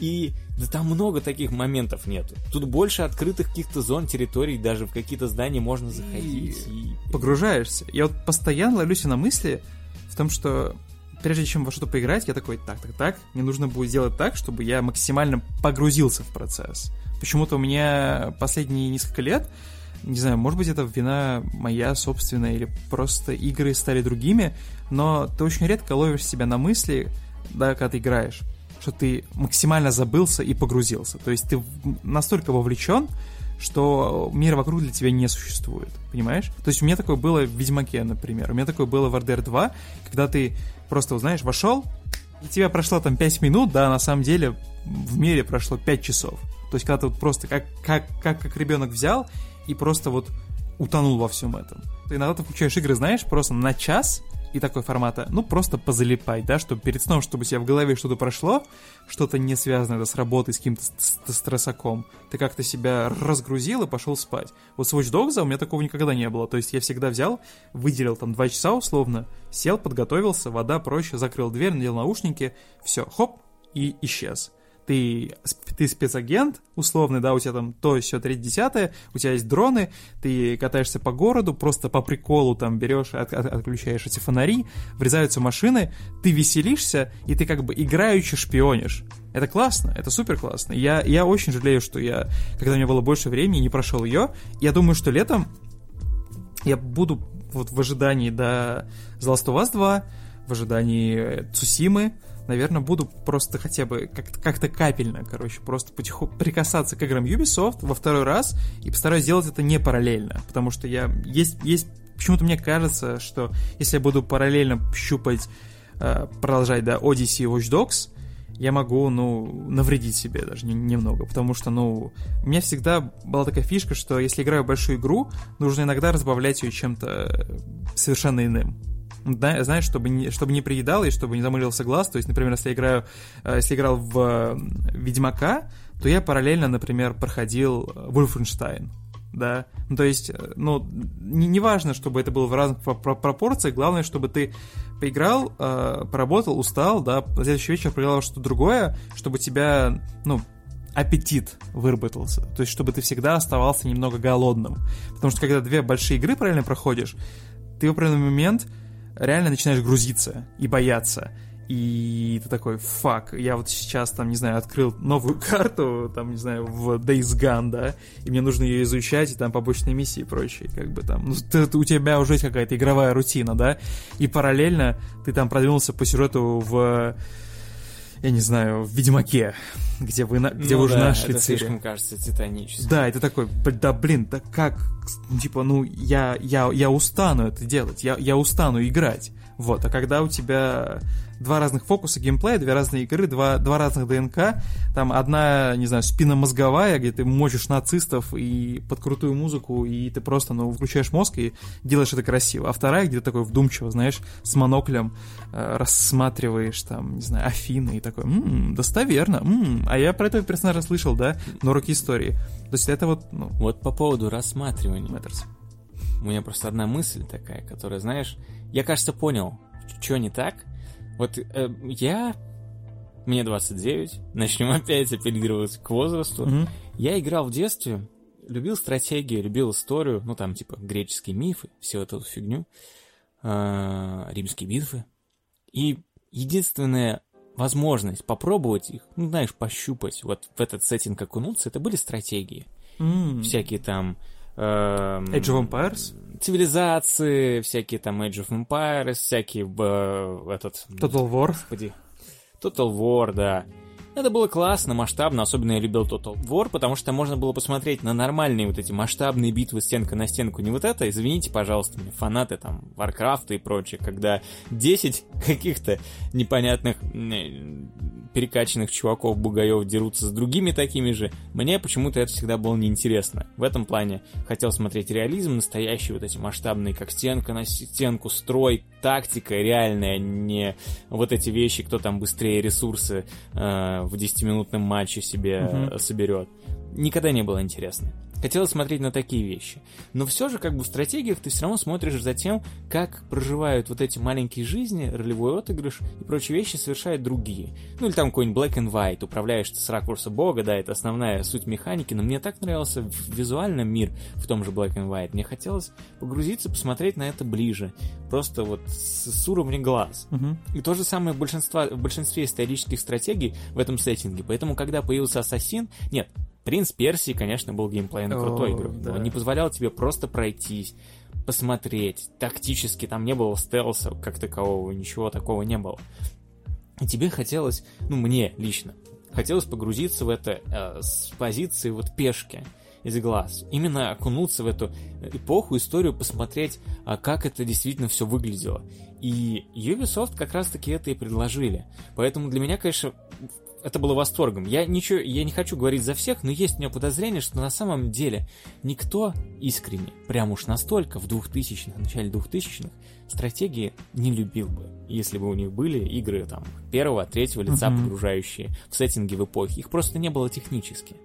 Speaker 4: И да там много таких моментов нету. Тут больше открытых каких-то зон, территорий, даже в какие-то здания можно заходить. И...
Speaker 1: Погружаешься. Я вот постоянно ловлюсь на мысли в том, что прежде чем во что-то поиграть, я такой, так, так, так, мне нужно будет сделать так, чтобы я максимально погрузился в процесс. Почему-то у меня последние несколько лет, не знаю, может быть, это вина моя собственная, или просто игры стали другими, но ты очень редко ловишь себя на мысли, да, когда ты играешь, что ты максимально забылся и погрузился. То есть ты настолько вовлечен, что мир вокруг для тебя не существует, понимаешь? То есть у меня такое было в Ведьмаке, например, у меня такое было в RDR 2, когда ты просто, знаешь, вошел, и тебя прошло там 5 минут, да, на самом деле в мире прошло 5 часов. То есть когда ты вот просто как, как, как, как ребенок взял и просто вот утонул во всем этом. Ты иногда ты включаешь игры, знаешь, просто на час, и такой формата, ну, просто позалипать, да, чтобы перед сном, чтобы у тебя в голове что-то прошло, что-то не связанное с работой, с каким-то ст- ст- стрессаком, ты как-то себя разгрузил и пошел спать. Вот с Watch Dogs у меня такого никогда не было, то есть я всегда взял, выделил там два часа условно, сел, подготовился, вода проще, закрыл дверь, надел наушники, все, хоп, и исчез. Ты, ты спецагент, условный, да, у тебя там то, все, третье, десятое, у тебя есть дроны, ты катаешься по городу, просто по приколу там берешь, от- от- отключаешь эти фонари, врезаются машины, ты веселишься, и ты как бы играючи шпионишь. Это классно, это супер классно. Я, я очень жалею, что я, когда у меня было больше времени, не прошел ее. Я думаю, что летом я буду вот в ожидании до The Last of Us 2, в ожидании Цусимы, наверное, буду просто хотя бы как-то, капельно, короче, просто потихо прикасаться к играм Ubisoft во второй раз и постараюсь сделать это не параллельно, потому что я есть есть почему-то мне кажется, что если я буду параллельно щупать, э, продолжать, да, Odyssey и Watch Dogs, я могу, ну, навредить себе даже немного, потому что, ну, у меня всегда была такая фишка, что если играю в большую игру, нужно иногда разбавлять ее чем-то совершенно иным. Знаешь, чтобы не, чтобы не приедал и чтобы не замылился глаз. То есть, например, если я играю, э, если играл в Ведьмака, то я параллельно, например, проходил Wolfenstein да. Ну, то есть, э, ну, не, не важно, чтобы это было в разных пропорциях, главное, чтобы ты поиграл, э, поработал, устал, да, на следующий вечер проиграл что-то другое, чтобы тебя, ну, аппетит выработался. То есть, чтобы ты всегда оставался немного голодным. Потому что, когда две большие игры правильно проходишь, ты в определенный момент реально начинаешь грузиться и бояться. И ты такой, фак, я вот сейчас там, не знаю, открыл новую карту, там, не знаю, в Days Gone, да, и мне нужно ее изучать, и там побочные миссии и прочее, как бы там, ну, ты, у тебя уже есть какая-то игровая рутина, да, и параллельно ты там продвинулся по сюжету в я не знаю, в Ведьмаке, где вы, где
Speaker 4: ну,
Speaker 1: вы уже
Speaker 4: да,
Speaker 1: нашли
Speaker 4: это
Speaker 1: цели.
Speaker 4: слишком кажется титаническим.
Speaker 1: Да, это такой, да блин, да как, типа, ну, я, я, я устану это делать, я, я устану играть. Вот, а когда у тебя два разных фокуса геймплея, две разные игры, два, два разных ДНК. Там одна, не знаю, спинномозговая, где ты мочишь нацистов и под крутую музыку, и ты просто, ну, включаешь мозг и делаешь это красиво. А вторая, где ты такой вдумчиво, знаешь, с моноклем э, рассматриваешь там, не знаю, Афины и такой, м-м, достоверно, м-м. а я про этого персонажа слышал, да, но руки истории. То есть это вот, ну...
Speaker 4: Вот по поводу рассматривания.
Speaker 1: Matters.
Speaker 4: У меня просто одна мысль такая, которая, знаешь, я, кажется, понял, что не так, вот э, я... Мне 29, начнем опять апеллировать к возрасту.
Speaker 1: Мгм.
Speaker 4: Я играл в детстве, любил стратегию, любил историю, ну там типа греческие мифы, всю эту фигню, э, римские битвы. И единственная возможность попробовать их, ну знаешь, пощупать, вот в этот сеттинг окунуться, это были стратегии.
Speaker 1: М.
Speaker 4: Всякие там... эм,
Speaker 1: Age of Empires?
Speaker 4: Цивилизации, всякие там Age of Empires, всякие э, этот...
Speaker 1: Total War?
Speaker 4: Господи. Total War, да. Это было классно, масштабно, особенно я любил Total War, потому что можно было посмотреть на нормальные вот эти масштабные битвы стенка на стенку, не вот это, извините, пожалуйста, мне фанаты там Warcraft и прочее, когда 10 каких-то непонятных м, перекачанных чуваков бугаев дерутся с другими такими же, мне почему-то это всегда было неинтересно. В этом плане хотел смотреть реализм, настоящий вот эти масштабные, как стенка на стенку, строй, тактика реальная, не вот эти вещи, кто там быстрее ресурсы э, в 10-минутном матче себе э, соберет. Никогда не было интересно. Хотелось смотреть на такие вещи. Но все же, как бы в стратегиях ты все равно смотришь за тем, как проживают вот эти маленькие жизни, ролевой отыгрыш и прочие вещи совершают другие. Ну или там какой-нибудь Black and White, управляешь ты с ракурса бога, да, это основная суть механики, но мне так нравился визуально мир в том же Black and White. Мне хотелось погрузиться, посмотреть на это ближе. Просто вот с, с уровня глаз.
Speaker 1: Мгм.
Speaker 4: И то же самое в, большинства, в большинстве исторических стратегий в этом сеттинге. Поэтому, когда появился Ассасин, нет, Принц Персии, конечно, был геймплейно крутой
Speaker 1: О,
Speaker 4: игрой.
Speaker 1: да.
Speaker 4: Он не позволял тебе просто пройтись, посмотреть. Тактически там не было стелса как такового, ничего такого не было. И тебе хотелось, ну мне лично, хотелось погрузиться в это э, с позиции вот пешки из глаз. Именно окунуться в эту эпоху, историю, посмотреть, а как это действительно все выглядело. И Ubisoft как раз-таки это и предложили. Поэтому для меня, конечно, это было восторгом. Я ничего, я не хочу говорить за всех, но есть у меня подозрение, что на самом деле никто искренне, прям уж настолько в 2000-х, начале 2000-х, стратегии не любил бы, если бы у них были игры там первого, третьего лица,
Speaker 1: Мгм.
Speaker 4: погружающие в сеттинги в эпохи. Их просто не было технически.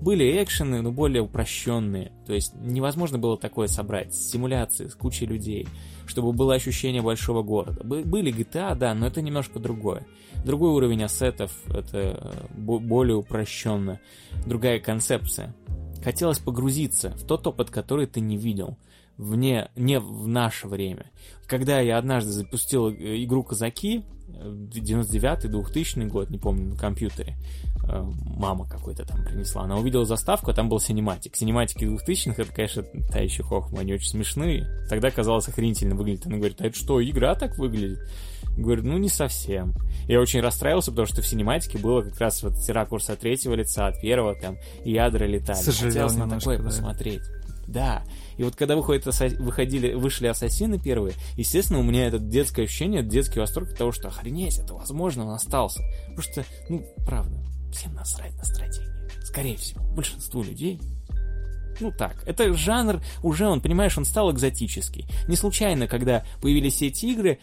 Speaker 4: Были экшены, но более упрощенные. То есть невозможно было такое собрать. Симуляции с кучей людей, чтобы было ощущение большого города. Бы- Были GTA, да, но это немножко другое. Другой уровень ассетов, это э, бо- более упрощенно. Другая концепция. Хотелось погрузиться в тот опыт, который ты не видел. Вне, не в наше время. Когда я однажды запустил э, игру «Казаки», э, 99-й, 2000 год, не помню, на компьютере, э, мама какой-то там принесла. Она увидела заставку, а там был синематик. Синематики 2000-х, это, конечно, та еще хохма, они очень смешные. Тогда казалось охренительно выглядит. Она говорит, а это что, игра так выглядит? Говорю, ну не совсем. Я очень расстраивался, потому что в синематике было как раз вот эти ракурсы от третьего лица, от первого, там, и ядра летали.
Speaker 1: Сожалел
Speaker 4: Хотелось на
Speaker 1: немножко,
Speaker 4: такое
Speaker 1: да.
Speaker 4: посмотреть. Да. И вот когда выходит, выходили, вышли ассасины первые, естественно, у меня это детское ощущение, детский восторг от того, что охренеть, это возможно, он остался. Потому что, ну, правда, всем насрать на стратегии. Скорее всего, большинству людей ну так, это жанр, уже он, понимаешь, он стал экзотический. Не случайно, когда появились эти игры,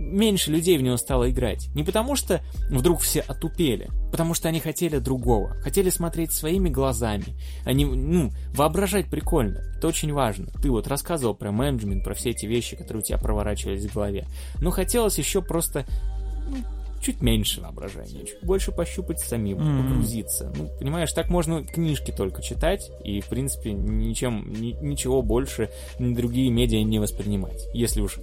Speaker 4: меньше людей в него стало играть. Не потому что вдруг все отупели, потому что они хотели другого, хотели смотреть своими глазами, они, ну, воображать прикольно. Это очень важно. Ты вот рассказывал про менеджмент, про все эти вещи, которые у тебя проворачивались в голове. Но хотелось еще просто ну, чуть меньше воображения, чуть больше пощупать самим, mm-hmm. погрузиться. Ну, понимаешь, так можно книжки только читать и, в принципе, ничем, ни, ничего больше другие медиа не воспринимать, если уж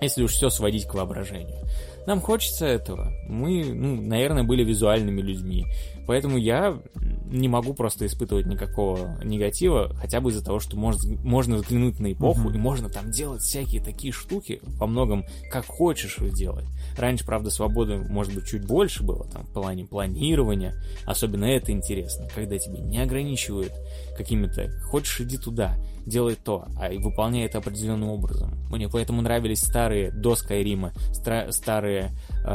Speaker 4: если уж все сводить к воображению. Нам хочется этого. Мы, ну, наверное, были визуальными людьми. Поэтому я не могу просто испытывать никакого негатива, хотя бы из-за того, что можно, можно взглянуть на эпоху, mm-hmm. и можно там делать всякие такие штуки, во многом как хочешь их делать. Раньше, правда, свободы, может быть, чуть больше было, там, в плане планирования. Особенно это интересно, когда тебя не ограничивают какими-то «хочешь, иди туда», делай то, а и выполняй это определенным образом. Мне поэтому нравились старые до Скайрима, старые э,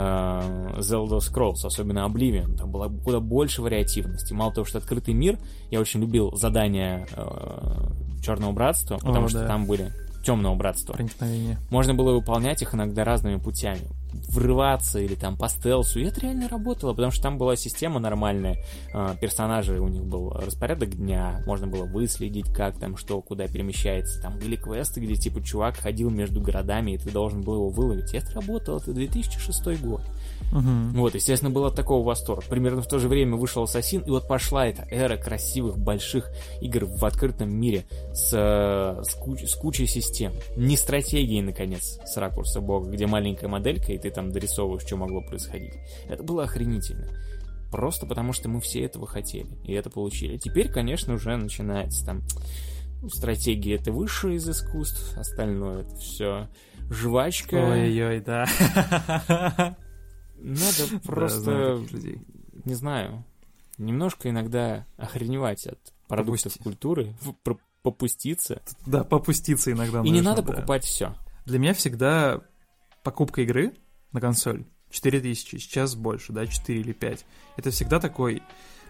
Speaker 4: Zelda Scrolls, особенно Oblivion. Там было куда больше вариативности. Мало того, что открытый мир, я очень любил задания э, Черного Братства, потому О, что да. там были темного братства.
Speaker 1: Проникновение.
Speaker 4: Можно было выполнять их иногда разными путями врываться или там по стелсу. И это реально работало, потому что там была система нормальная. Э, персонажи, у них был распорядок дня, можно было выследить, как там, что, куда перемещается. Там были квесты, где типа чувак ходил между городами, и ты должен был его выловить. И это работало, это 2006 год. Угу. Вот, естественно, было такого восторг. Примерно в то же время вышел Ассасин, и вот пошла эта эра красивых, больших игр в открытом мире с, с, куч, с кучей систем. Не стратегии, наконец, с ракурса бога, где маленькая моделька, и ты там дорисовываешь, что могло происходить. Это было охренительно. Просто потому, что мы все этого хотели, и это получили. Теперь, конечно, уже начинается там ну, стратегия это выше из искусств, остальное это все жвачка.
Speaker 1: Ой-ой, да.
Speaker 4: Надо просто, не знаю, немножко иногда охреневать от продуктов культуры, попуститься.
Speaker 1: Да, попуститься иногда.
Speaker 4: И не надо покупать все.
Speaker 1: Для меня всегда покупка игры на консоль 4000, сейчас больше, да, 4 или 5. Это всегда такой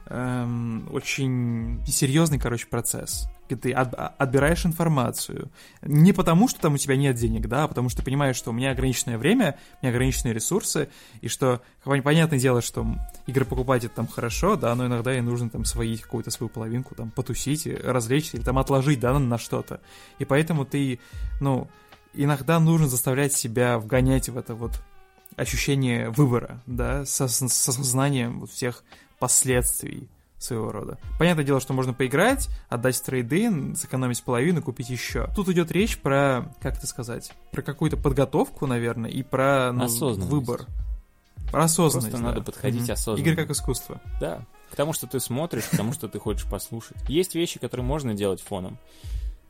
Speaker 1: эм, очень серьезный, короче, процесс ты от, отбираешь информацию. Не потому, что там у тебя нет денег, да, а потому что ты понимаешь, что у меня ограниченное время, у меня ограниченные ресурсы, и что, понятное дело, что игры покупать это там хорошо, да, но иногда и нужно там свои, какую-то свою половинку там потусить, развлечься или там отложить, да, на что-то. И поэтому ты, ну, иногда нужно заставлять себя вгонять в это вот ощущение выбора, да, с, с, с осознанием вот всех последствий своего рода. Понятное дело, что можно поиграть, отдать в трейдин, сэкономить половину, купить еще. Тут идет речь про, как это сказать, про какую-то подготовку, наверное, и про ну, выбор. Про осознанность.
Speaker 4: Просто да. надо подходить mm-hmm. осознанно.
Speaker 1: Игры как искусство.
Speaker 4: Да. К тому, что ты смотришь, к тому, что ты хочешь послушать. Есть вещи, которые можно делать фоном,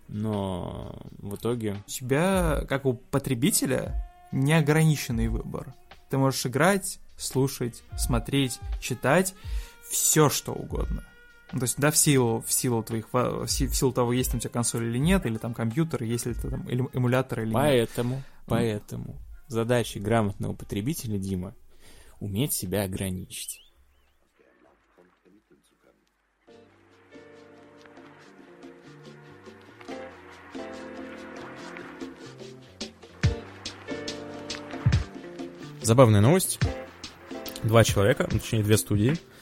Speaker 4: но в итоге...
Speaker 1: У тебя, как у потребителя, неограниченный выбор. Ты можешь играть, слушать, смотреть, читать, все, что угодно. Ну, то есть, да, в силу, в силу твоих, в силу того, есть там у тебя консоль или нет, или там компьютер, есть ли там эмулятор или
Speaker 4: поэтому, нет. Поэтому, поэтому задача грамотного потребителя, Дима, уметь себя ограничить.
Speaker 2: Забавная новость. Два человека, ну, точнее, две студии —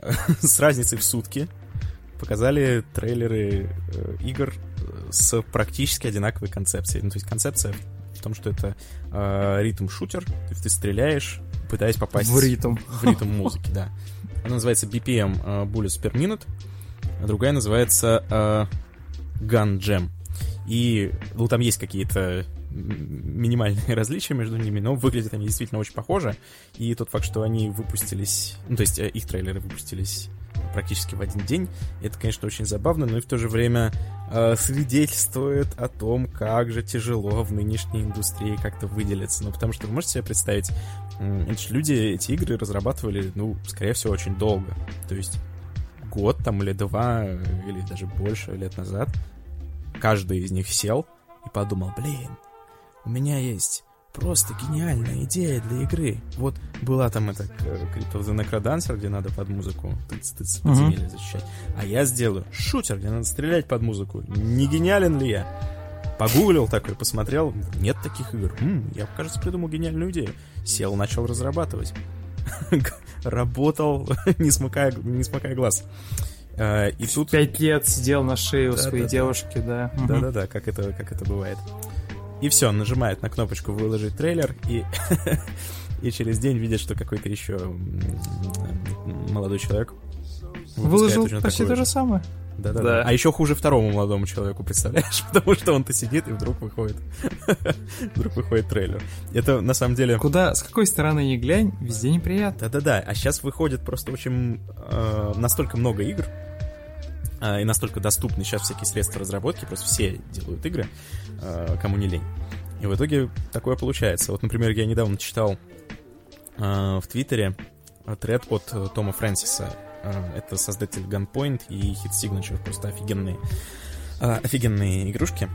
Speaker 2: с разницей в сутки показали трейлеры э, игр э, с практически одинаковой концепцией. Ну, то есть концепция в том, что это э, ритм-шутер, то есть ты стреляешь, пытаясь попасть
Speaker 1: в ритм,
Speaker 2: в ритм музыки, да. Она называется BPM э, Bullets per Minute, а другая называется э, Gun Jam. И, ну, там есть какие-то минимальные различия между ними, но выглядят они действительно очень похоже. И тот факт, что они выпустились, ну, то есть э, их трейлеры выпустились практически в один день, это, конечно, очень забавно, но и в то же время э, свидетельствует о том, как же тяжело в нынешней индустрии как-то выделиться. Ну, потому что вы можете себе представить, э, эти люди эти игры разрабатывали, ну, скорее всего, очень долго. То есть год там или два, или даже больше лет назад каждый из них сел и подумал, блин, у меня есть просто гениальная идея для игры. Вот была там эта Crypt of the Necrodancer, где надо под музыку тыц-тыц подземелье защищать. А я сделаю шутер, где надо стрелять под музыку. Не гениален ли я? Погуглил такой, посмотрел. Нет таких игр. М, я, кажется, придумал гениальную идею. Сел, начал разрабатывать. Работал, не смыкая, не смыкая глаз. Э, И тут...
Speaker 1: Пять лет сидел на шее у своей девушки, да.
Speaker 2: Да-да-да, как это, как это бывает. И все, нажимает на кнопочку «Выложить трейлер», и, и через день видит, что какой-то еще молодой человек
Speaker 1: Выложил почти то же самое.
Speaker 2: Да-да-да.
Speaker 1: Да.
Speaker 2: А еще хуже второму молодому человеку, представляешь? Потому что он-то сидит, и вдруг выходит вдруг выходит трейлер. Это, на самом деле...
Speaker 1: Куда, с какой стороны не глянь, везде неприятно.
Speaker 2: Да-да-да, а сейчас выходит просто очень э, настолько много игр, и настолько доступны сейчас всякие средства разработки, просто все делают игры, э, кому не лень. И в итоге такое получается. Вот, например, я недавно читал э, в Твиттере тред от э, Тома Фрэнсиса. Это создатель Gunpoint и Hit Signature, просто офигенные, офигенные игрушки,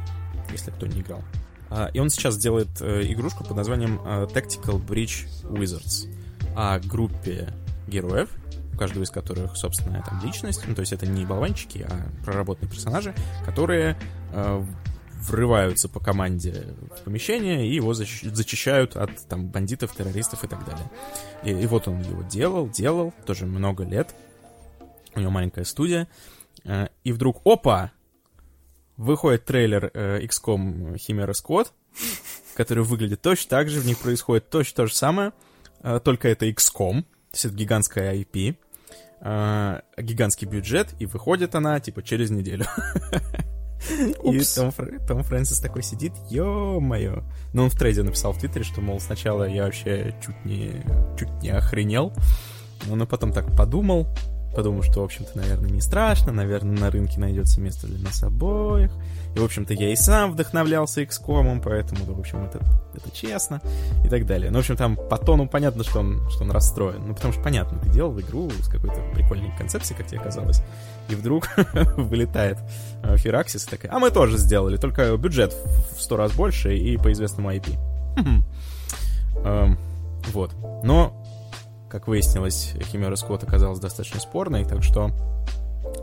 Speaker 2: если кто не играл. А, И он сейчас делает э, игрушку под названием э, Tactical Bridge Wizards о группе героев, каждого из которых собственная там личность, ну, то есть это не болванчики, а проработанные персонажи, которые э, врываются по команде в помещение и его защ- зачищают от там бандитов, террористов и так далее. И, и вот он его делал, делал, тоже много лет. У него маленькая студия. Э, И вдруг, опа! Выходит трейлер э, XCOM Chimera Squad, который выглядит точно так же, в них происходит точно то же самое, э, только это XCOM, то есть это гигантская IP, э, гигантский бюджет, и выходит она, типа, через неделю. И. Том, Том Фрэнсис такой сидит, ё-моё. Но он в трейде написал в Твиттере, что, мол, сначала я вообще чуть не, чуть не охренел, но потом так подумал, подумал, что, в общем-то, наверное, не страшно, наверное, на рынке найдется место для нас обоих. И, в общем-то, я и сам вдохновлялся XCOM, поэтому, в общем, это, это честно и так далее. Ну, в общем, там по тону понятно, что он, что он расстроен. Ну, потому что, понятно, ты делал игру с какой-то прикольной концепцией, как тебе казалось, и вдруг вылетает э, Фераксис и такая, а мы тоже сделали, только бюджет в сто раз больше и по известному IP. Эм, Вот. Но как выяснилось, Химера Скотт оказалась достаточно спорной, так что,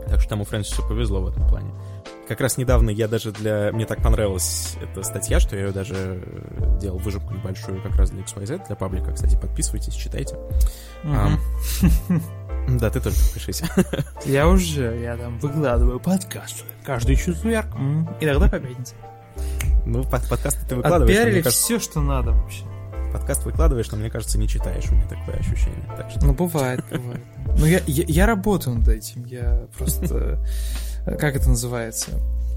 Speaker 2: так что тому Фрэнсису повезло в этом плане. Как раз недавно я даже для... Мне так понравилась эта статья, что я ее даже э, делал выжимку небольшую как раз для XYZ, для паблика. Кстати, подписывайтесь, читайте. Да, ты тоже подпишись.
Speaker 1: Я уже, я там выкладываю подкасты каждый четверг, иногда по пятнице.
Speaker 2: Ну, под- подкасты ты выкладываешь,
Speaker 1: Отпиарили
Speaker 2: кажется,
Speaker 1: все, что надо вообще.
Speaker 2: подкаст выкладываешь, но мне кажется, не читаешь. У меня такое ощущение. Так что
Speaker 1: Ну, бывает, бывает. Ну, я, я, я работаю над этим, я просто... Как это называется?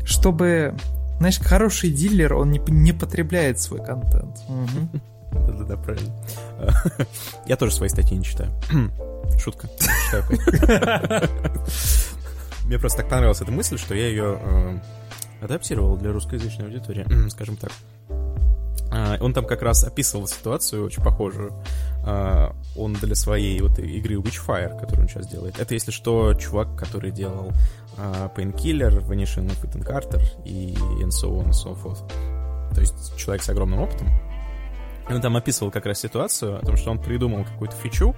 Speaker 1: Чтобы... Знаешь, хороший дилер, он не, не потребляет свой контент.
Speaker 2: Да-да-да, правильно. Я тоже свои статьи не читаю. Шутка. Мне просто так понравилась эта мысль, что я ее э, адаптировал для русскоязычной аудитории, скажем так. А, Он там как раз описывал ситуацию очень похожую. А, Он для своей вот игры Witchfire, которую он сейчас делает. Это, если что, чувак, который делал Painkiller, Vanishing of Ethan Carter и and so on and so forth. То есть человек с огромным опытом. И он там описывал как раз ситуацию о том, что он придумал какую-то фичу.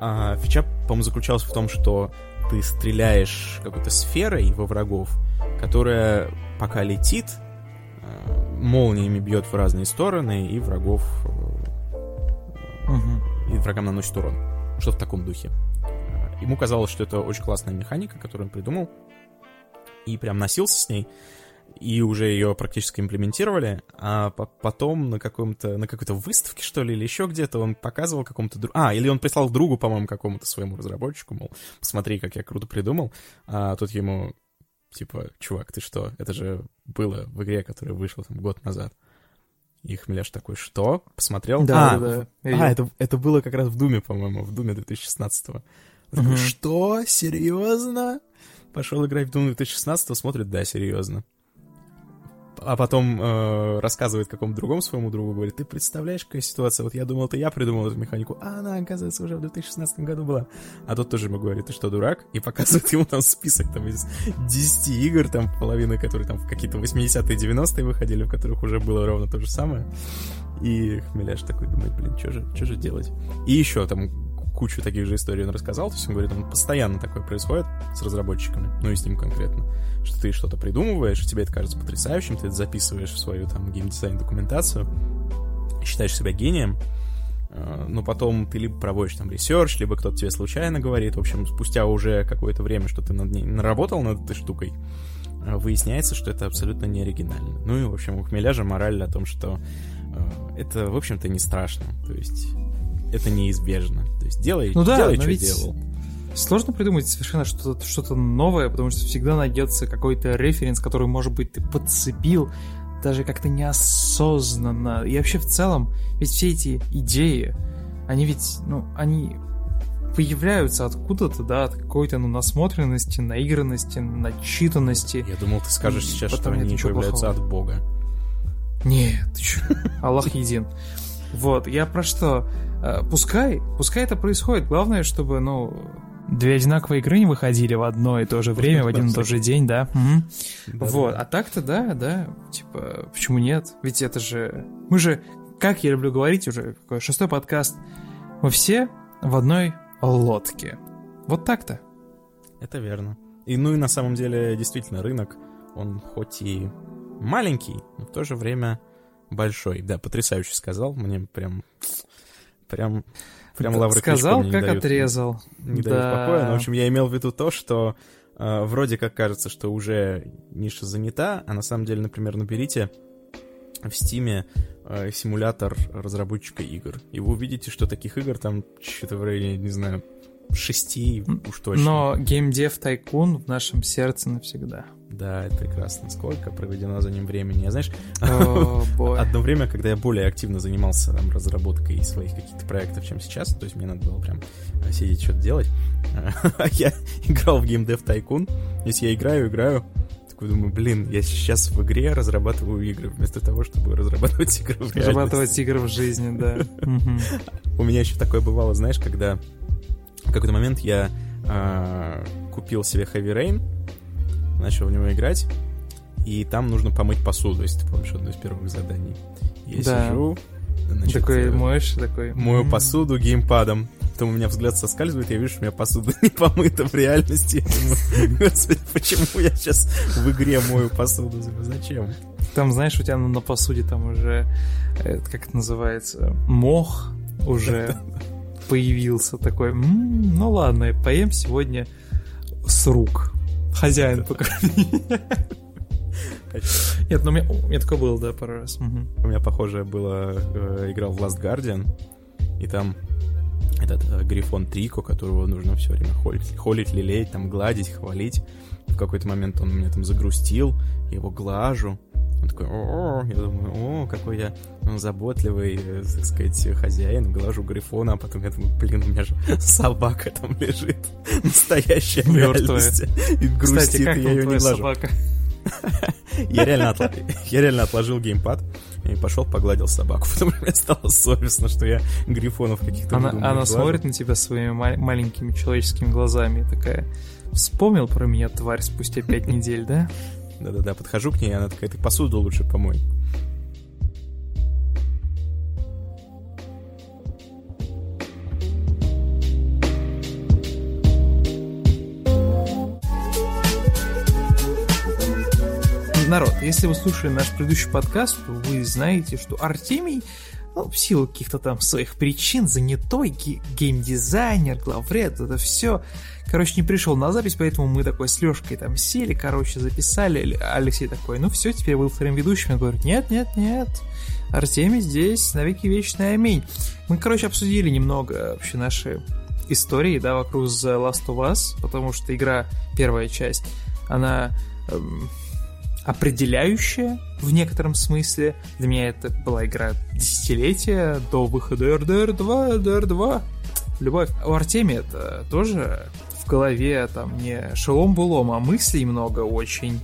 Speaker 2: А фича, по-моему, заключалась в том, что ты стреляешь какой-то сферой во врагов, которая пока летит, э, молниями бьет в разные стороны, и врагов
Speaker 1: Мгм.
Speaker 2: и врагам наносит урон. Что в таком духе. Э, Ему казалось, что это очень классная механика, которую он придумал, и прям носился с ней, и уже ее практически имплементировали, а по- потом на каком-то на какой-то выставке, что ли, или еще где-то он показывал какому-то другу... А, или он прислал другу, по-моему, какому-то своему разработчику, мол, посмотри, как я круто придумал, а тут ему типа, чувак, ты что? Это же было в игре, которая вышла там год назад. И Хмеляш такой, что? Посмотрел?
Speaker 1: Да,
Speaker 2: а,
Speaker 1: да, да.
Speaker 2: а, это, это было как раз в Думе, по-моему, в Думе 2016-го. Он такой,
Speaker 1: Мгм.
Speaker 2: что? Серьезно? Пошел играть в Doom 2016 смотрит, да, серьезно. а потом э, рассказывает какому-то другому своему другу, говорит, ты представляешь, какая ситуация, вот я думал, это я придумал эту механику, а она, оказывается, уже в 2016 году была. А тот тоже ему говорит, ты что, дурак? И показывает ему там список там из 10 игр, там половина, которые там в какие-то 80-е, 90-е выходили, в которых уже было ровно то же самое. И Хмеляш такой думает, блин, что же, что же делать? И еще там кучу таких же историй он рассказал, то есть он говорит, он постоянно такое происходит с разработчиками, ну и с ним конкретно, что ты что-то придумываешь, тебе это кажется потрясающим, ты это записываешь в свою там геймдизайн документацию, считаешь себя гением, э, но потом ты либо проводишь там research, либо кто-то тебе случайно говорит, в общем, спустя уже какое-то время, что ты над ней наработал над этой штукой, э, выясняется, что это абсолютно не оригинально. Ну и, в общем, у Хмеляжа мораль о том, что э, это, в общем-то, не страшно. То есть это неизбежно. То есть делай,
Speaker 1: ну да,
Speaker 2: делай что делал.
Speaker 1: Сложно придумать совершенно что-то что новое, потому что всегда найдется какой-то референс, который, может быть, ты подцепил даже как-то неосознанно. И вообще в целом, ведь все эти идеи, они ведь, ну, они появляются откуда-то, да, от какой-то ну, насмотренности, наигранности, начитанности.
Speaker 2: Я думал, ты скажешь сейчас, что они появляются
Speaker 1: плохого.
Speaker 2: от Бога.
Speaker 1: Нет, ты чё? Аллах един. Вот, я про что? Э, Пускай, пускай это происходит. Главное, чтобы, ну, две одинаковые игры не выходили в одно и то же время, в один и тот же день, да. Мгм.
Speaker 2: Да,
Speaker 1: Вот,
Speaker 2: да.
Speaker 1: а так-то да, да, типа, почему нет? Ведь это же... Мы же, как я люблю говорить уже, какой шестой подкаст, мы все в одной лодке. Вот так-то.
Speaker 2: Это верно. И ну и на самом деле, действительно, рынок, он хоть и маленький, но в то же время большой. Да, потрясающе сказал. Мне прям... Прям... Прям лавры
Speaker 1: Сказал, как
Speaker 2: дают-
Speaker 1: отрезал.
Speaker 2: Не
Speaker 1: Да.
Speaker 2: дают покоя. Но, в общем, я имел в виду то, что э, вроде как кажется, что уже ниша занята, а на самом деле, например, наберите в Стиме э, симулятор разработчика игр. И вы увидите, что таких игр там что-то в районе, не знаю, шести уж точно.
Speaker 1: Но геймдев тайкун в нашем сердце навсегда.
Speaker 2: Да, это прекрасно. Сколько проведено за ним времени. Я, знаешь,
Speaker 1: бой.
Speaker 2: одно время, когда я более активно занимался там, разработкой своих каких-то проектов, чем сейчас, то есть мне надо было прям э, сидеть что-то делать, а я играл в Game Dev Tycoon. Если я играю, играю, такой думаю, блин, я сейчас в игре разрабатываю игры, вместо того, чтобы разрабатывать игры в.
Speaker 1: Разрабатывать игры в жизни, да.
Speaker 2: У меня еще такое бывало, знаешь, когда в какой-то момент я а, купил себе Heavy Rain, начал в него играть, и там нужно помыть посуду, если ты помнишь одно из первых заданий. Я
Speaker 1: Да.
Speaker 2: сижу, значит,
Speaker 1: Такой
Speaker 2: э,
Speaker 1: моешь, такой...
Speaker 2: мою посуду геймпадом. Потом у меня взгляд соскальзывает, я вижу, что у меня посуда не помыта в реальности. Я думаю, Господи, почему я сейчас в игре мою посуду? Зачем?
Speaker 1: Там, знаешь, у тебя на, посуде там уже, э, как это называется, мох уже появился такой. «М, ну ладно, поем сегодня с рук. Хозяин покорми. Нет, ну у меня, у меня такое было, да, пару раз.
Speaker 2: У меня похожее было, э, играл в Last Guardian, и там этот э, Грифон Трико, которого нужно все время холить, холить, лелеять, там гладить, хвалить. В какой-то момент он меня там загрустил, я его глажу. Он такой, о, я думаю, о, какой я заботливый, э, так сказать, хозяин, глажу Грифона, а потом я думаю, блин, у меня же собака там лежит, настоящая реальности, и грустит,
Speaker 1: Кстати, как
Speaker 2: я ее не глажу.
Speaker 1: собака?
Speaker 2: Я реально, отла- я реально отложил геймпад и пошел погладил собаку, потому что мне стало совестно, что я грифонов каких-то
Speaker 1: Она, она
Speaker 2: глажу.
Speaker 1: смотрит на тебя своими ма- маленькими человеческими глазами и такая... Вспомнил про меня, тварь, спустя пять недель, да?
Speaker 2: Да-да-да, подхожу к ней, она такая, ты посуду лучше помой.
Speaker 1: Народ, если вы слушали наш предыдущий подкаст, то вы знаете, что Артемий, ну, в силу каких-то там своих причин, занятой ге- геймдизайнер, главред, это все, короче, не пришел на запись, поэтому мы такой с Лешкой там сели, короче, записали. Алексей такой, ну все, теперь был вторым ведущим. Я говорю, нет, нет, нет, Артемий здесь навеки вечный аминь. Мы, короче, обсудили немного вообще наши истории, да, вокруг The Last of Us, потому что игра, первая часть, она эм, определяющая в некотором смысле. Для меня это была игра десятилетия до выхода RDR 2, RDR 2. Любовь. У Артемия это тоже голове там не шелом-булом, а мыслей много очень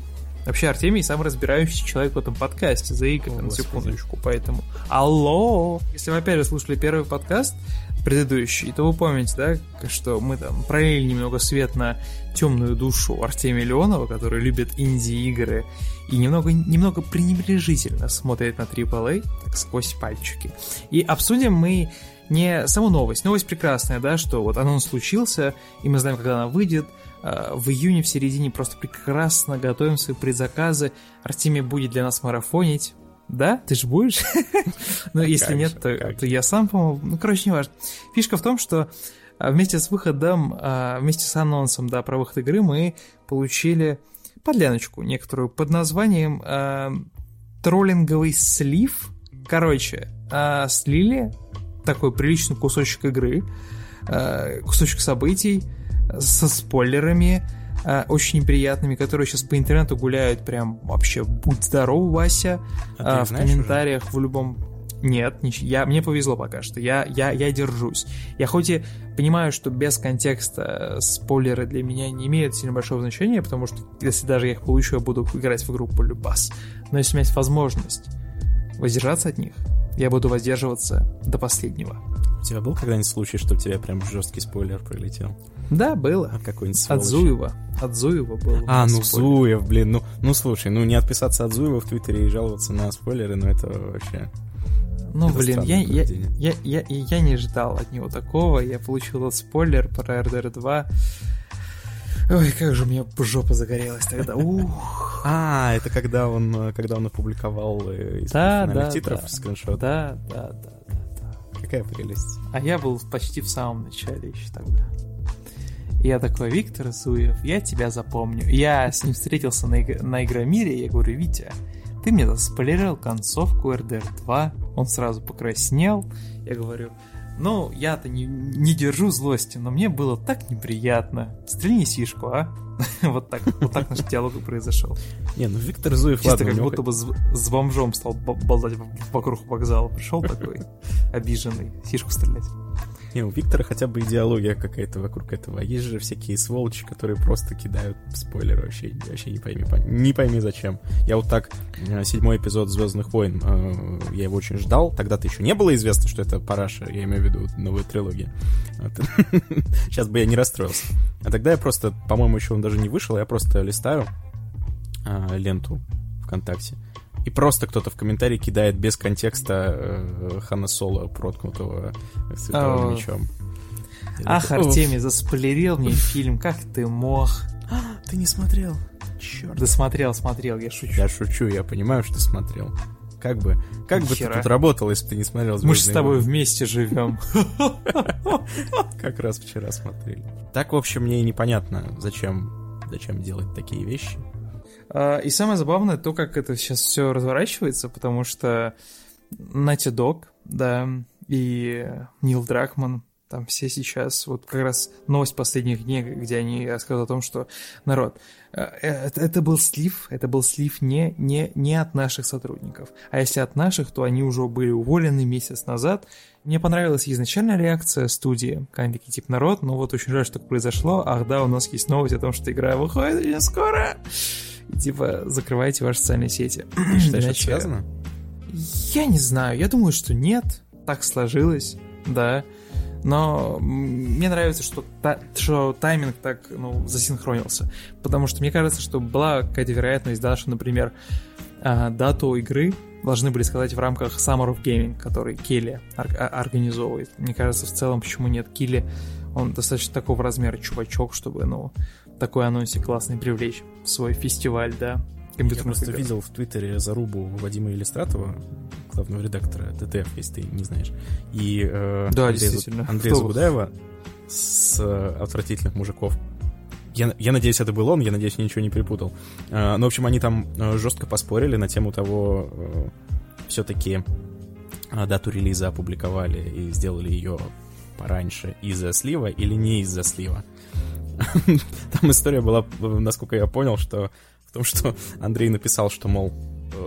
Speaker 1: Вообще, Артемий самый разбирающийся человек в этом подкасте, за
Speaker 2: О,
Speaker 1: на секундочку, поэтому... Алло! Если вы опять же слушали первый подкаст, предыдущий, то вы помните, да, что мы там пролили немного свет на темную душу Артемия Леонова, который любит инди-игры и немного, немного пренебрежительно смотрит на AAA, так сквозь пальчики. И обсудим мы не саму новость. Новость прекрасная, да, что вот анонс случился, и мы знаем, когда она выйдет. А, В июне, в середине просто прекрасно готовим свои предзаказы. Артемий будет для нас марафонить. Да? Ты же будешь? Ну, если нет, то я сам, по-моему... Ну, короче, не важно. Фишка в том, что а, вместе с выходом, а, вместе с анонсом, да, про выход игры мы получили подляночку некоторую под названием троллинговый слив. Короче, слили такой приличный кусочек игры, а, кусочек событий со спойлерами, а, очень неприятными, которые сейчас по интернету гуляют прям вообще будь здоров, Вася,
Speaker 2: А их
Speaker 1: в
Speaker 2: знаешь уже?
Speaker 1: комментариях в любом нет, нич- я, мне повезло пока что. Я, я, я держусь. Я хоть и понимаю, что без контекста э, спойлеры для меня не имеют сильно большого значения, потому что если даже я их получу, я буду играть в игру по любас. Но если у меня есть возможность воздержаться от них, я буду воздерживаться до последнего.
Speaker 2: У тебя был когда-нибудь случай, что тебе прям жесткий спойлер прилетел?
Speaker 1: Да, было.
Speaker 2: От какой-нибудь
Speaker 1: От
Speaker 2: сволочи?
Speaker 1: Зуева. От Зуева был. у
Speaker 2: А, ну
Speaker 1: спойлер.
Speaker 2: Зуев, блин, ну, ну слушай, ну не отписаться от Зуева в Твиттере и жаловаться на спойлеры, ну это вообще...
Speaker 1: Ну,
Speaker 2: Это
Speaker 1: блин, я, я, я, я, я не ждал от него такого. Я получил спойлер про RDR 2. Ой, как же у меня жопа загорелась тогда. Ух.
Speaker 2: А, это когда он, когда он опубликовал э, из
Speaker 1: Да, да,
Speaker 2: титров
Speaker 1: да.
Speaker 2: скриншот.
Speaker 1: Да, да, да, да, да.
Speaker 2: Какая прелесть.
Speaker 1: А я был почти в самом начале еще тогда. И я такой, Виктор Зуев, я тебя запомню. Я с ним встретился на, иг- на Игромире, и я говорю, Витя, ты мне заспойлерил концовку RDR 2. Он сразу покраснел. Я говорю, ну, я-то не, не держу злости, но мне было так неприятно. Стрельни сишку, а? Вот так, вот так наш диалог и произошел.
Speaker 2: Не, ну Виктор Зуев,
Speaker 1: Чисто как будто бы с, бомжом стал бо- болтать вокруг вокзала. Пришел такой, обиженный, сишку стрелять.
Speaker 2: Не, у Виктора хотя бы идеология какая-то вокруг этого. Есть же всякие сволочи, которые просто кидают спойлеры вообще, вообще не пойми, не пойми зачем. Я вот так, э, седьмой эпизод Звездных войн, э, я его очень ждал. Тогда-то еще не было известно, что это Параша, я имею в виду новую трилогию. Сейчас бы я не расстроился. А тогда я просто, по-моему, еще он даже не вышел, я просто листаю э, ленту ВКонтакте. И просто кто-то в комментарии кидает без контекста э, Хана Соло, проткнутого световым мечом.
Speaker 1: Ах,
Speaker 2: такой, «Уф,
Speaker 1: Артемий, заспойлерил мне фильм, как ты мог?
Speaker 2: Ты не смотрел? Черт.
Speaker 1: Да смотрел, смотрел, я шучу.
Speaker 2: Я шучу, я понимаю, что смотрел. Как бы, как бы ты тут работал, если бы ты не смотрел
Speaker 1: Мы же с
Speaker 2: «Звездные
Speaker 1: тобой
Speaker 2: войны»?
Speaker 1: вместе живем.
Speaker 2: Как раз вчера смотрели. Так, в общем, мне и непонятно, зачем, зачем делать такие вещи.
Speaker 1: А, И самое забавное то, как это сейчас все разворачивается, потому что Naughty Dog, да, и Нил Дракман, там все сейчас, вот как раз новость последних дней, где они рассказывают о том, что народ, э, это, это был слив, это был слив не, не, не от наших сотрудников, а если от наших, то они уже были уволены месяц назад. Мне понравилась изначальная реакция студии, такие, типа, народ, ну вот очень жаль, что так произошло, ах да, у нас есть новость о том, что игра выходит очень скоро, типа, закрывайте ваши социальные сети.
Speaker 2: Ты считаешь, это связано?
Speaker 1: я не знаю, я думаю, что нет, так сложилось, да. Но мне нравится, что, та- что тайминг так ну, засинхронился. Потому что мне кажется, что была какая-то вероятность, да, что, например, а, дату игры должны были сказать в рамках Summer of Gaming, который Келли а- организовывает. Мне кажется, в целом, почему нет Килли, он достаточно такого размера чувачок, чтобы, ну, такой анонсик классный привлечь в свой фестиваль, да,
Speaker 2: Я просто
Speaker 1: игр.
Speaker 2: видел в Твиттере зарубу Вадима Иллистратова, главного редактора ТТФ, если ты не знаешь. И э,
Speaker 1: Да,
Speaker 2: Андрея. Андрея Загудаева с э, «Отвратительных мужиков». Я, я надеюсь, это был он, я надеюсь, ничего не перепутал. Э, ну, в общем, они там э, жестко поспорили на тему того, все-таки дату релиза опубликовали и сделали ее пораньше из-за слива или не из-за слива. Там история была, насколько я понял, что в том, что Андрей написал, что, мол,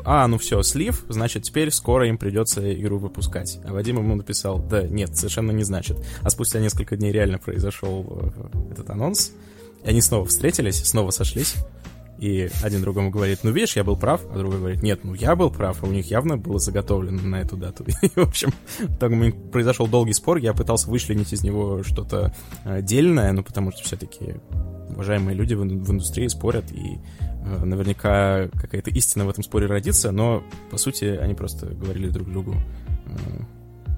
Speaker 2: а, ну все, слив, значит, теперь скоро им придется игру выпускать. А Вадим ему написал, да, нет, совершенно не значит. А спустя несколько дней реально произошел э, этот анонс, и они снова встретились, снова сошлись, И один другому говорит, ну, видишь, я был прав, а другой говорит, нет, ну, я был прав, а у них явно было заготовлено на эту дату. И, в общем, так произошел долгий спор, я пытался вычленить из него что-то э, дельное, ну, потому что все-таки уважаемые люди в, в индустрии спорят, и э, наверняка какая-то истина в этом споре родится, но, по сути, они просто говорили друг другу, э,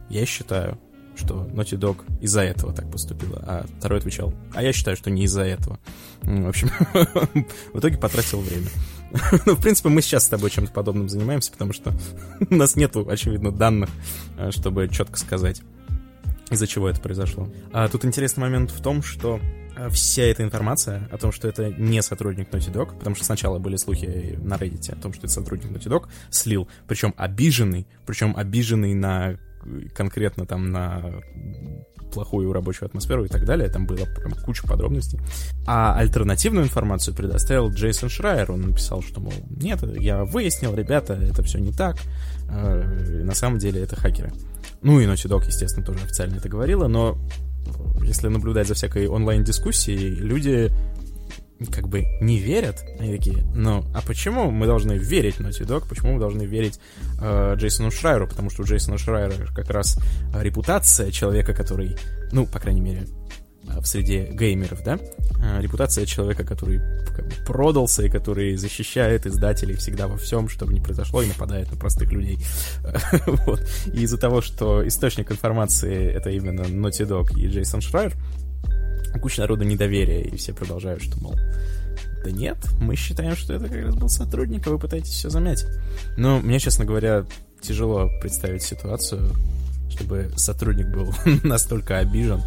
Speaker 2: я считаю, что Naughty Dog из-за этого так поступила, а второй отвечал, а я считаю, что не из-за этого. В общем, в итоге потратил время. ну, в принципе, мы сейчас с тобой чем-то подобным занимаемся, потому что у нас нету, очевидно, данных, э, чтобы четко сказать, из-за чего это произошло. А тут интересный момент в том, что э, вся эта информация о том, что это не сотрудник Naughty Dog, потому что сначала были слухи на Reddit о том, что это сотрудник Naughty Dog, слил, причем обиженный, причем обиженный на конкретно там на плохую рабочую атмосферу и так далее. Там было прям куча подробностей. А альтернативную информацию предоставил Джейсон Шрайер. Он написал, что, мол, нет, я выяснил, ребята, это все не так. Э, на самом деле это хакеры. Ну и Naughty Dog, естественно, тоже официально это говорила, но если наблюдать за всякой онлайн-дискуссией, люди как бы не верят. Они такие, ну, а почему мы должны верить Naughty Dog? Почему мы должны верить э, Джейсону Шрайеру? Потому что у Джейсона Шрайера как раз репутация человека, который, ну, по крайней мере, э, в среде геймеров, да, э, репутация человека, который как бы продался и который защищает издателей всегда во всем, чтобы не произошло, и нападает на простых людей. вот. И из-за того, что источник информации это именно Naughty Dog и Джейсон Шрайер, куча народу недоверия, и все продолжают, что, мол, да нет, мы считаем, что это как раз был сотрудник, а вы пытаетесь все замять. Но мне, честно говоря, тяжело представить ситуацию, чтобы сотрудник был настолько обижен,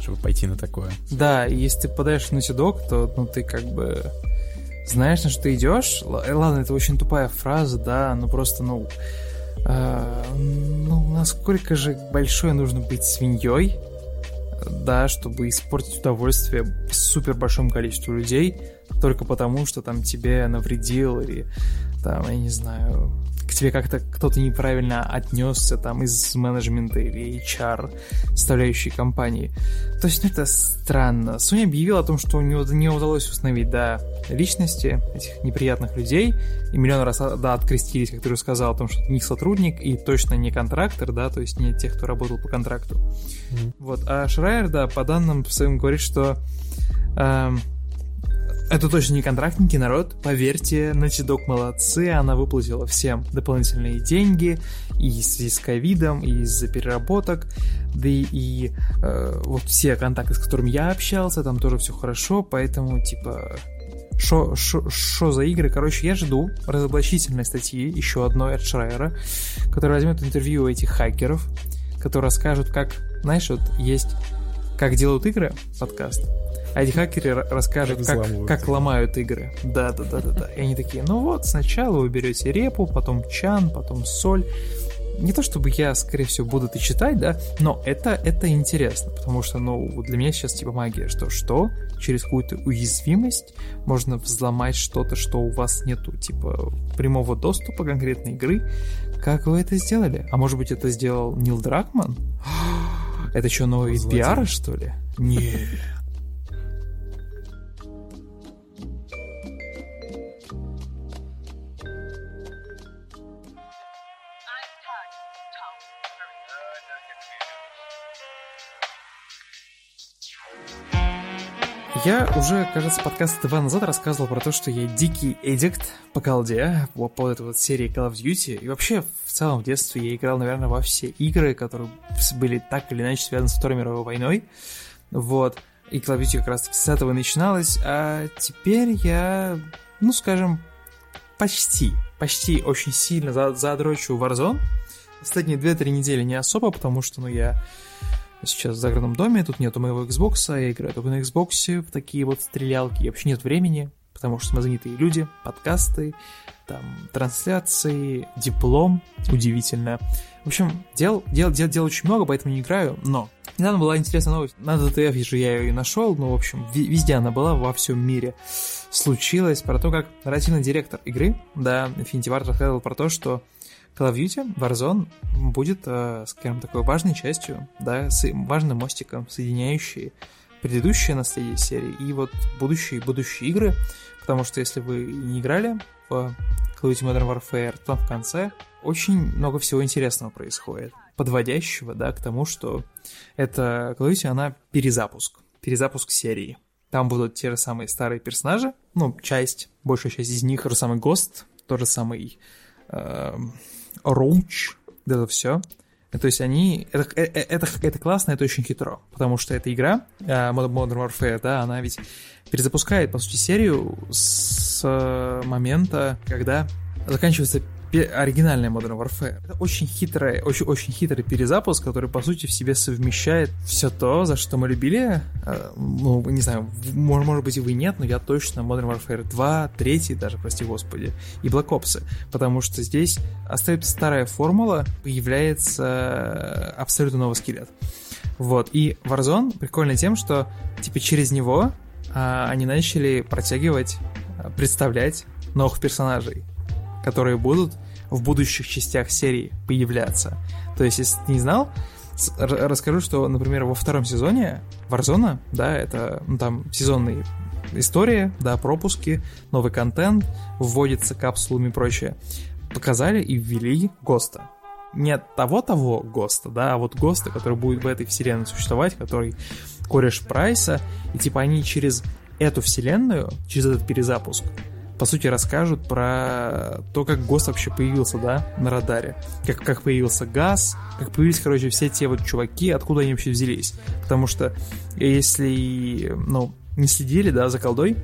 Speaker 2: чтобы пойти на такое.
Speaker 1: Да, и если ты подаешь на седок, то ну, ты как бы знаешь, на что ты идешь. Э, ладно, это очень тупая фраза, да, но просто, ну, э, ну, насколько же большой нужно быть свиньей, да, чтобы испортить удовольствие супер большому количеству людей только потому, что там тебе навредил или там, я не знаю, к тебе как-то кто-то неправильно отнесся там из менеджмента или HR, составляющей компании. То есть, ну, это странно. Sony объявила о том, что у него не удалось установить, да, личности этих неприятных людей, и миллион раз, да, открестились, как ты уже сказал, о том, что это не сотрудник и точно не контрактор, да, то есть не тех, кто работал по контракту. Mm-hmm. Вот, а Шрайер, да, по данным своим говорит, что эм, это точно не контрактники, народ. Поверьте, Naughty молодцы, она выплатила всем дополнительные деньги и в связи с ковидом, и из-за переработок, да и, и э, вот все контакты, с которыми я общался, там тоже все хорошо, поэтому, типа, что за игры? Короче, я жду разоблачительной статьи, еще одной от Шрайера, который возьмет интервью у этих хакеров, которые расскажут, как, знаешь, вот есть «Как делают игры» подкаст, а эти хакеры расскажут, как, как ломают игры. Да, да, да, да, да. И они такие, ну вот, сначала вы берете репу, потом чан, потом соль. Не то чтобы я, скорее всего, буду это читать, да, но это, это интересно, потому что, ну, для меня сейчас типа магия, что что через какую-то уязвимость можно взломать что-то, что у вас нету, типа, прямого доступа конкретной игры. Как вы это сделали? А может быть, это сделал Нил Дракман? Это что, новый вид пиара, что ли? Нет. Я уже, кажется, подкаст два назад рассказывал про то, что я дикий эдикт по колде, по, по этой вот серии Call of Duty. И вообще, в целом, в детстве я играл, наверное, во все игры, которые были так или иначе связаны с Второй мировой войной. Вот. И Call of Duty как раз с этого начиналось. А теперь я, ну, скажем, почти, почти очень сильно задрочу Warzone. Последние 2-3 недели не особо, потому что, ну, я сейчас в загородном доме, тут нету моего Xbox, я играю только на Xbox в такие вот стрелялки, и вообще нет времени, потому что мы занятые люди, подкасты, там, трансляции, диплом, удивительно. В общем, дел, дел, дел, дел очень много, поэтому не играю, но недавно была интересная новость, на DTF же я ее и нашел, но, в общем, везде она была, во всем мире случилось, про то, как нарративный директор игры, да, Infinity Ward рассказывал про то, что Call of Duty Warzone будет, э, скажем, такой важной частью, да, с важным мостиком, соединяющий предыдущие наследие серии и вот будущие будущие игры, потому что если вы не играли в Call of Duty Modern Warfare, то в конце очень много всего интересного происходит, подводящего, да, к тому, что это Call of Duty, она перезапуск, перезапуск серии. Там будут те же самые старые персонажи, ну, часть, большая часть из них, тот же самый Гост, тот же самый э, Роуч, это все. То есть они... Это, это, это, это классно, это очень хитро, потому что эта игра, э, Modern Warfare, да, она ведь перезапускает, по сути, серию с момента, когда заканчивается оригинальная Modern Warfare. Это очень хитрый, очень, очень хитрый перезапуск, который, по сути, в себе совмещает все то, за что мы любили. Э, ну, не знаю, может, может быть, и вы нет, но я точно Modern Warfare 2, 3 даже, прости господи, и Black Ops. Потому что здесь остается старая формула, появляется абсолютно новый скелет. Вот, и Warzone прикольно тем, что, типа, через него а, они начали протягивать, а, представлять новых персонажей которые будут в будущих частях серии появляться. То есть, если ты не знал, расскажу, что, например, во втором сезоне Warzone, да, это ну, там сезонные истории, да, пропуски, новый контент, вводится капсулами и прочее. Показали и ввели ГОСТа. Не того-того ГОСТа, да, а вот ГОСТа, который будет в этой вселенной существовать, который кореш Прайса, и типа они через эту вселенную, через этот перезапуск, по сути, расскажут про то, как ГОСТ вообще появился, да, на радаре. Как, как появился газ, как появились, короче, все те вот чуваки, откуда они вообще взялись. Потому что если, ну, не следили, да, за колдой,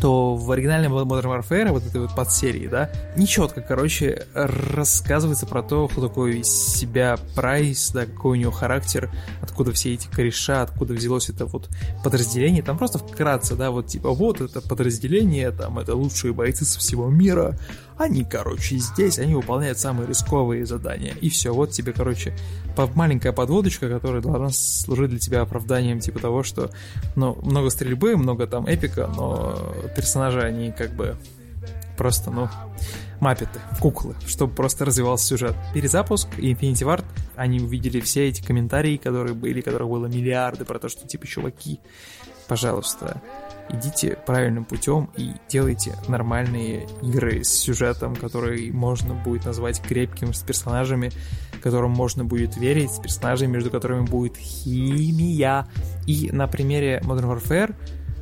Speaker 1: то в оригинальной Modern Warfare, вот этой вот подсерии, да, нечетко, короче, рассказывается про то, кто такой из себя Прайс, да, какой у него характер, откуда все эти кореша, откуда взялось это вот подразделение, там просто вкратце, да, вот типа вот это подразделение, там это лучшие бойцы со всего мира, они, короче, здесь, они выполняют самые рисковые задания. И все, вот тебе, короче, маленькая подводочка, которая должна служить для тебя оправданием, типа того, что, ну, много стрельбы, много там эпика, но персонажи, они как бы просто, ну, маппеты, куклы, чтобы просто развивался сюжет. Перезапуск и Infinity Ward, они увидели все эти комментарии, которые были, которых было миллиарды, про то, что, типа, чуваки, пожалуйста, идите правильным путем и делайте нормальные игры с сюжетом, который можно будет назвать крепким, с персонажами, которым можно будет верить, с персонажами, между которыми будет химия. И на примере Modern Warfare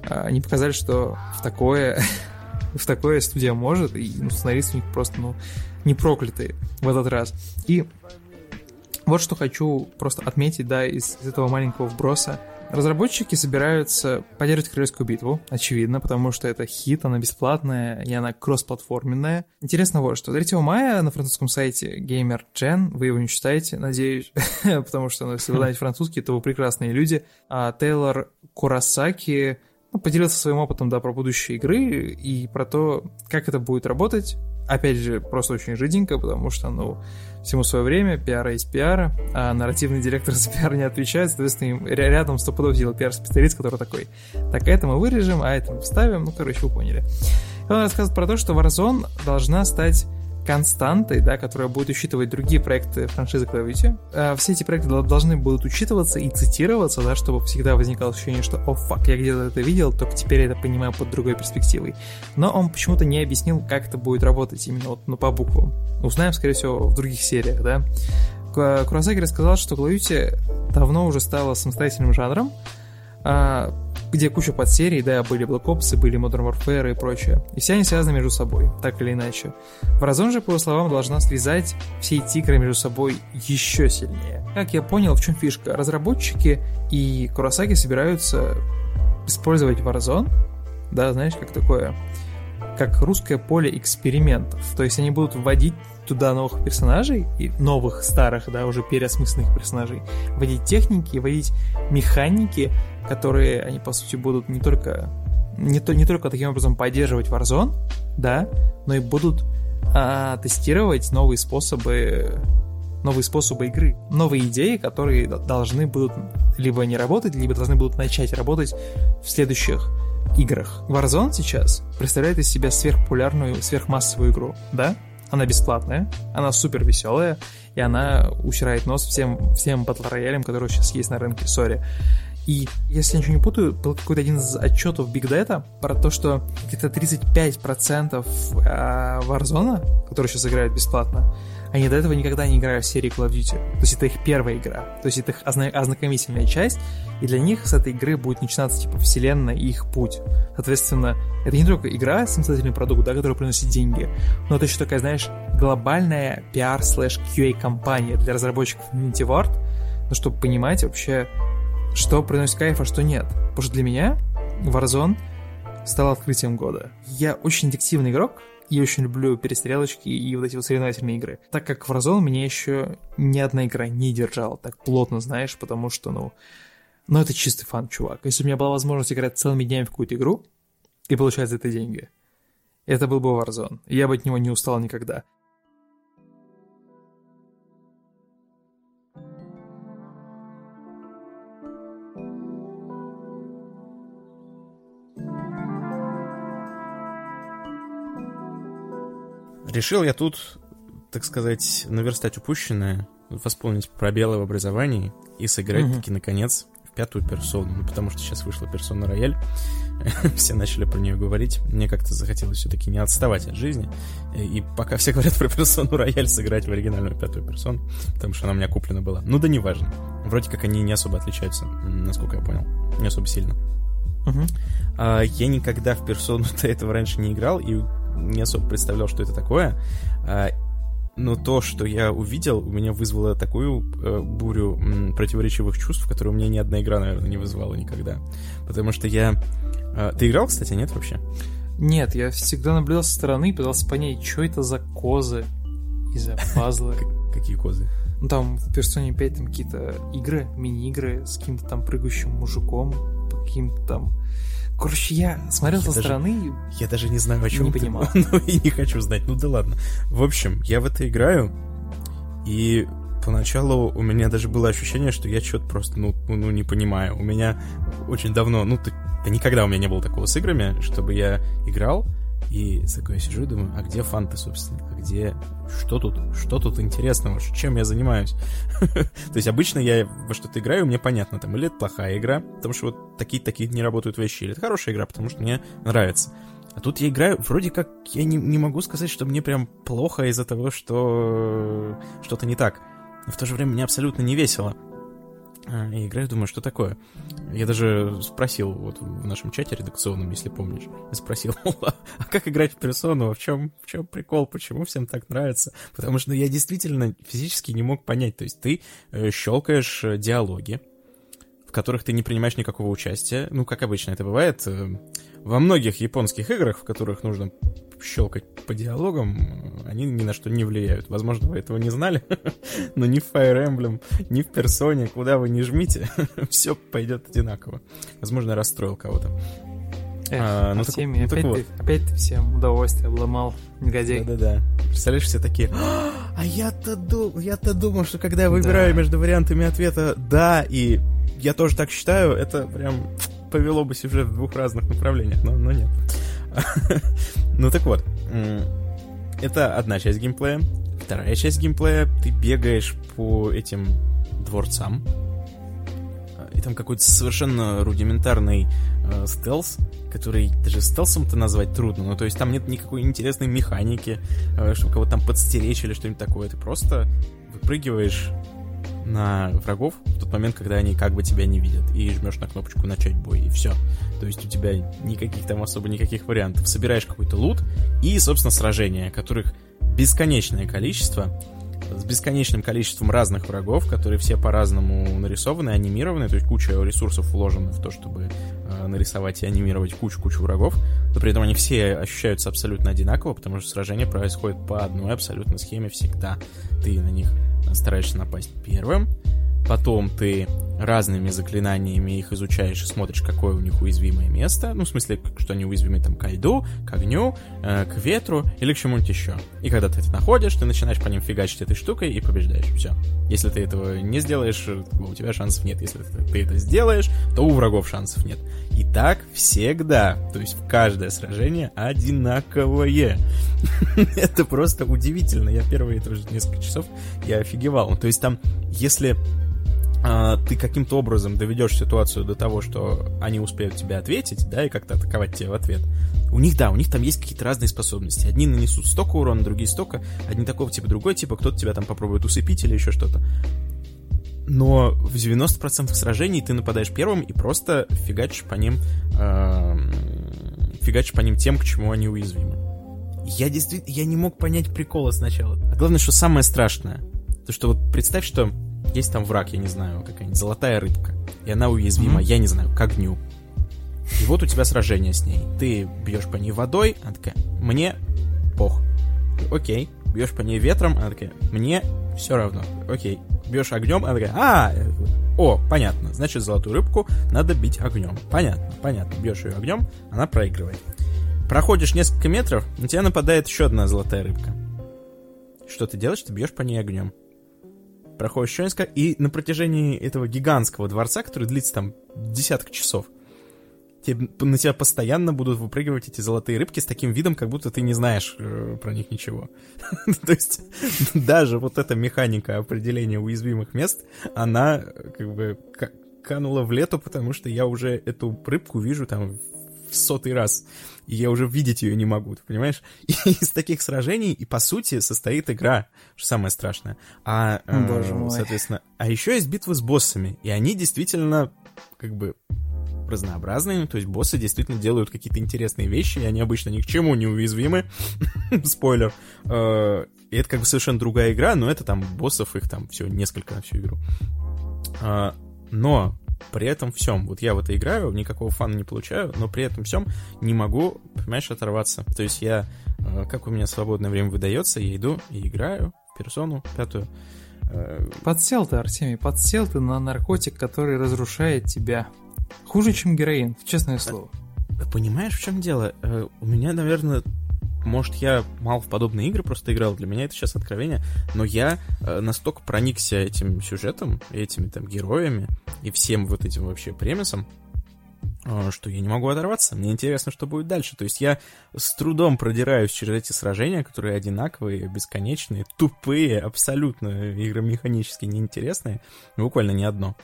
Speaker 1: а, они показали, что в такое в такое студия может, и ну, сценаристы у них просто, ну, не проклятые в этот раз. И вот что хочу просто отметить, да, из, из этого маленького вброса. Разработчики собираются поддерживать Королевскую битву, очевидно, потому что это хит, она бесплатная и она кроссплатформенная. Интересно вот что. 3 мая на французском сайте Gamer Gen, вы его не читаете, надеюсь, потому что ну, если вы знаете французский, то вы прекрасные люди. А Тейлор Курасаки ну, поделился своим опытом, да, про будущие игры и про то, как это будет работать. Опять же, просто очень жиденько, потому что, ну, всему свое время, пиара есть пиара, а нарративный директор за пиар не отвечает, соответственно, рядом стопудов сидел пиар-специалист, который такой, так, это мы вырежем, а это мы вставим, ну, короче, вы поняли. И он рассказывает про то, что Warzone должна стать константой, да, которая будет учитывать другие проекты франшизы Duty. А все эти проекты должны будут учитываться и цитироваться, да, чтобы всегда возникало ощущение, что «О, фак, я где-то это видел, только теперь я это понимаю под другой перспективой». Но он почему-то не объяснил, как это будет работать именно вот, ну, по буквам. Узнаем, скорее всего, в других сериях, да. Курасаки рассказал, что Duty давно уже стала самостоятельным жанром, а, где куча подсерий, да, были Black Ops, были Modern Warfare и прочее. И все они связаны между собой, так или иначе. Warzone же, по его словам, должна связать все эти игры между собой еще сильнее. Как я понял, в чем фишка? Разработчики и Курасаки собираются использовать Warzone, да, знаешь, как такое, как русское поле экспериментов. То есть они будут вводить туда новых персонажей, и новых, старых, да, уже переосмысленных персонажей, вводить техники, вводить механики, которые они, по сути, будут не только не, то, не только таким образом поддерживать Warzone, да, но и будут а, тестировать новые способы новые способы игры, новые идеи, которые должны будут либо не работать, либо должны будут начать работать в следующих играх. Warzone сейчас представляет из себя сверхпопулярную, сверхмассовую игру, да? Она бесплатная, она супер веселая, и она усирает нос всем, всем батл роялям, которые сейчас есть на рынке, сори. И, если я ничего не путаю, был какой-то один из отчетов Big Data про то, что где-то 35% э, Warzone, который сейчас играют бесплатно, они до этого никогда не играли в серии Call of Duty. То есть это их первая игра. То есть это их озна- ознакомительная часть, и для них с этой игры будет начинаться типа вселенная и их путь. Соответственно, это не только игра, самостоятельный продукт, да, который приносит деньги, но это еще такая, знаешь, глобальная PR слэш QA компания для разработчиков Unity Ward, ну, чтобы понимать вообще, что приносит кайф, а что нет. Потому что для меня Warzone стал открытием года. Я очень аддиктивный игрок, я очень люблю перестрелочки и вот эти вот соревновательные игры. Так как Warzone меня еще ни одна игра не держала так плотно, знаешь, потому что, ну, ну это чистый фан, чувак. Если у меня была возможность играть целыми днями в какую-то игру и получать за это деньги, это был бы Warzone. Я бы от него не устал никогда.
Speaker 2: Решил я тут, так сказать, наверстать упущенное, восполнить пробелы в образовании и сыграть таки, наконец, в пятую персону. Ну, потому что сейчас вышла персона Рояль, все начали про нее говорить. Мне как-то захотелось все-таки не отставать от жизни. И пока все говорят про персону Рояль, сыграть в оригинальную пятую персону, потому что она у меня куплена была. Ну да неважно. Вроде как они не особо отличаются, насколько я понял. Не особо сильно.
Speaker 1: Мгм.
Speaker 2: А, я никогда в персону до этого раньше не играл и не особо представлял, что это такое. А, но то, что я увидел, у меня вызвало такую э, бурю м, противоречивых чувств, которую у меня ни одна игра, наверное, не вызывала никогда. Потому что я... а, ты играл, кстати, нет вообще?
Speaker 1: Нет, я всегда наблюдал со стороны и пытался понять, что это за козы и за пазлы.
Speaker 2: Какие козы?
Speaker 1: Ну, там в Persona 5 там какие-то игры, мини-игры с каким-то там прыгающим мужиком, по каким-то там... Короче, я смотрел
Speaker 2: Я
Speaker 1: со
Speaker 2: даже-
Speaker 1: стороны,
Speaker 2: Я даже не знаю, о чем
Speaker 1: Не
Speaker 2: ты,
Speaker 1: понимал.
Speaker 2: ну и не хочу знать. Ну да ладно. В общем, я в это играю, и поначалу у меня даже было ощущение, что я что-то просто, ну, ну, ну, не понимаю. У меня очень давно, ну, ты- да никогда у меня не было такого с играми, чтобы я играл, и такой я сижу и думаю, а где фанты, собственно? А где... Что тут? Что тут интересного? Чем я занимаюсь? То есть обычно я во что-то играю, мне понятно, там, или это плохая игра, потому что вот такие-такие не работают вещи, или это хорошая игра, потому что мне нравится. А тут я играю, вроде как, я не, не могу сказать, что мне прям плохо из-за того, что что-то не так. Но в то же время мне абсолютно не весело. А, Я играю, думаю, что такое? Я даже спросил вот в нашем чате редакционном, если помнишь, спросил, а как играть в персону, в чем, в чем прикол, почему всем так нравится? Потому что я действительно физически не мог понять. То есть ты э, щелкаешь э, диалоги, которых ты не принимаешь никакого участия. Ну, как обычно это бывает. э, Во многих японских играх, в которых нужно щелкать по диалогам, они ни на что не влияют. Возможно, вы этого не знали, но ни в Fire Emblem, ни в Персоне, куда вы не жмите, все пойдет одинаково. Возможно, расстроил кого-то.
Speaker 1: Эх,
Speaker 2: А, ну
Speaker 1: а
Speaker 2: так-
Speaker 1: всеми,
Speaker 2: ну так
Speaker 1: опять,
Speaker 2: вот.
Speaker 1: ты, опять ты всем удовольствие обломал, негодяй.
Speaker 2: Да-да-да. Представляешь, все такие, «А, а я-то дум... я-то думал, что когда я выбираю
Speaker 1: Да.
Speaker 2: между вариантами ответа «да» и «я тоже так считаю», это прям повело бы сюжет в двух разных направлениях, но, но нет. Ну так вот, это одна часть геймплея. Вторая часть геймплея, ты бегаешь по этим дворцам, и там какой-то совершенно рудиментарный э, стелс, который даже стелсом-то назвать трудно. Ну, то есть там нет никакой интересной механики, э, чтобы кого-то там подстеречь или что-нибудь такое. Ты просто выпрыгиваешь на врагов в тот момент, когда они как бы тебя не видят, и жмешь на кнопочку «Начать бой», и все. То есть у тебя никаких там особо никаких вариантов. Собираешь какой-то лут и, собственно, сражения, которых бесконечное количество, с бесконечным количеством разных врагов, которые все по-разному нарисованы, анимированы, то есть куча ресурсов вложена в то, чтобы э, нарисовать и анимировать кучу-кучу врагов, но при этом они все ощущаются абсолютно одинаково, потому что сражение происходит по одной абсолютно схеме. Всегда. Ты на них стараешься напасть первым, потом ты разными заклинаниями их изучаешь и смотришь, какое у них уязвимое место. Ну, в смысле, что они уязвимы там к льду, к огню, э, к ветру или к чему-нибудь еще. И когда ты это находишь, ты начинаешь по ним фигачить этой штукой и побеждаешь. Все. Если ты этого не сделаешь, э, у тебя шансов нет. Если ты, это сделаешь, то у врагов шансов нет. И так всегда. То есть в каждое сражение одинаковое. Это просто удивительно. Я первые тоже несколько часов я офигевал. То есть там, если ты каким-то образом доведешь ситуацию до того, что они успеют тебе ответить, да, и как-то атаковать тебя в ответ. У них, да, у них там есть какие-то разные способности. Одни нанесут столько урона, другие столько, одни такого типа, другой типа, кто-то тебя там попробует усыпить или еще что-то. Но в 90% сражений ты нападаешь первым и просто фигачишь по ним, э, фигачишь по ним тем, к чему они уязвимы. Я действительно, я не мог понять прикола сначала. А главное, что самое страшное, то что вот представь, что есть там враг, я не знаю, какая-нибудь золотая рыбка, и она уязвима, mm-hmm. я не знаю, к огню. И вот у тебя сражение с ней. Ты бьешь по ней водой, она такая, мне пох. Окей. Бьешь по ней ветром, она такая, мне все равно. Окей. Бьешь огнем, она такая, а, о, понятно. Значит, золотую рыбку надо бить огнем. Понятно, понятно. Бьешь ее огнем, она проигрывает. Проходишь несколько метров, на тебя нападает еще одна золотая рыбка. Что ты делаешь? Ты бьешь по ней огнем проходишь еще несколько, и на протяжении этого гигантского дворца, который длится там десяток часов, тебе, на тебя постоянно будут выпрыгивать эти золотые рыбки с таким видом, как будто ты не знаешь э, про них ничего. То есть даже вот эта механика определения уязвимых мест, она как бы канула в лету, потому что я уже эту рыбку вижу там в сотый раз и я уже видеть ее не могу, ты понимаешь? И из таких сражений, и по сути, состоит игра, что самое страшное. А, э, Боже мой. соответственно, а еще есть битвы с боссами, и они действительно, как бы, разнообразные, то есть боссы действительно делают какие-то интересные вещи, и они обычно ни к чему не уязвимы. Спойлер. Э, и это как бы совершенно другая игра, но это там боссов, их там все несколько на всю игру. Э, но при этом всем, вот я в это играю, никакого фана не получаю, но при этом всем не могу, понимаешь, оторваться. То есть я, э, как у меня свободное время выдается, я иду и играю в персону пятую.
Speaker 1: Э, подсел ты, Артемий, подсел ты на наркотик, который разрушает тебя. Хуже, чем героин, честное слово.
Speaker 2: Понимаешь, в чем дело? Э, у меня, наверное, может, я мало в подобные игры просто играл, для меня это сейчас откровение, но я э, настолько проникся этим сюжетом, этими там героями и всем вот этим вообще премисом, э, что я не могу оторваться. Мне интересно, что будет дальше. То есть я с трудом продираюсь через эти сражения, которые одинаковые, бесконечные, тупые, абсолютно игромеханически неинтересные. Буквально ни одно.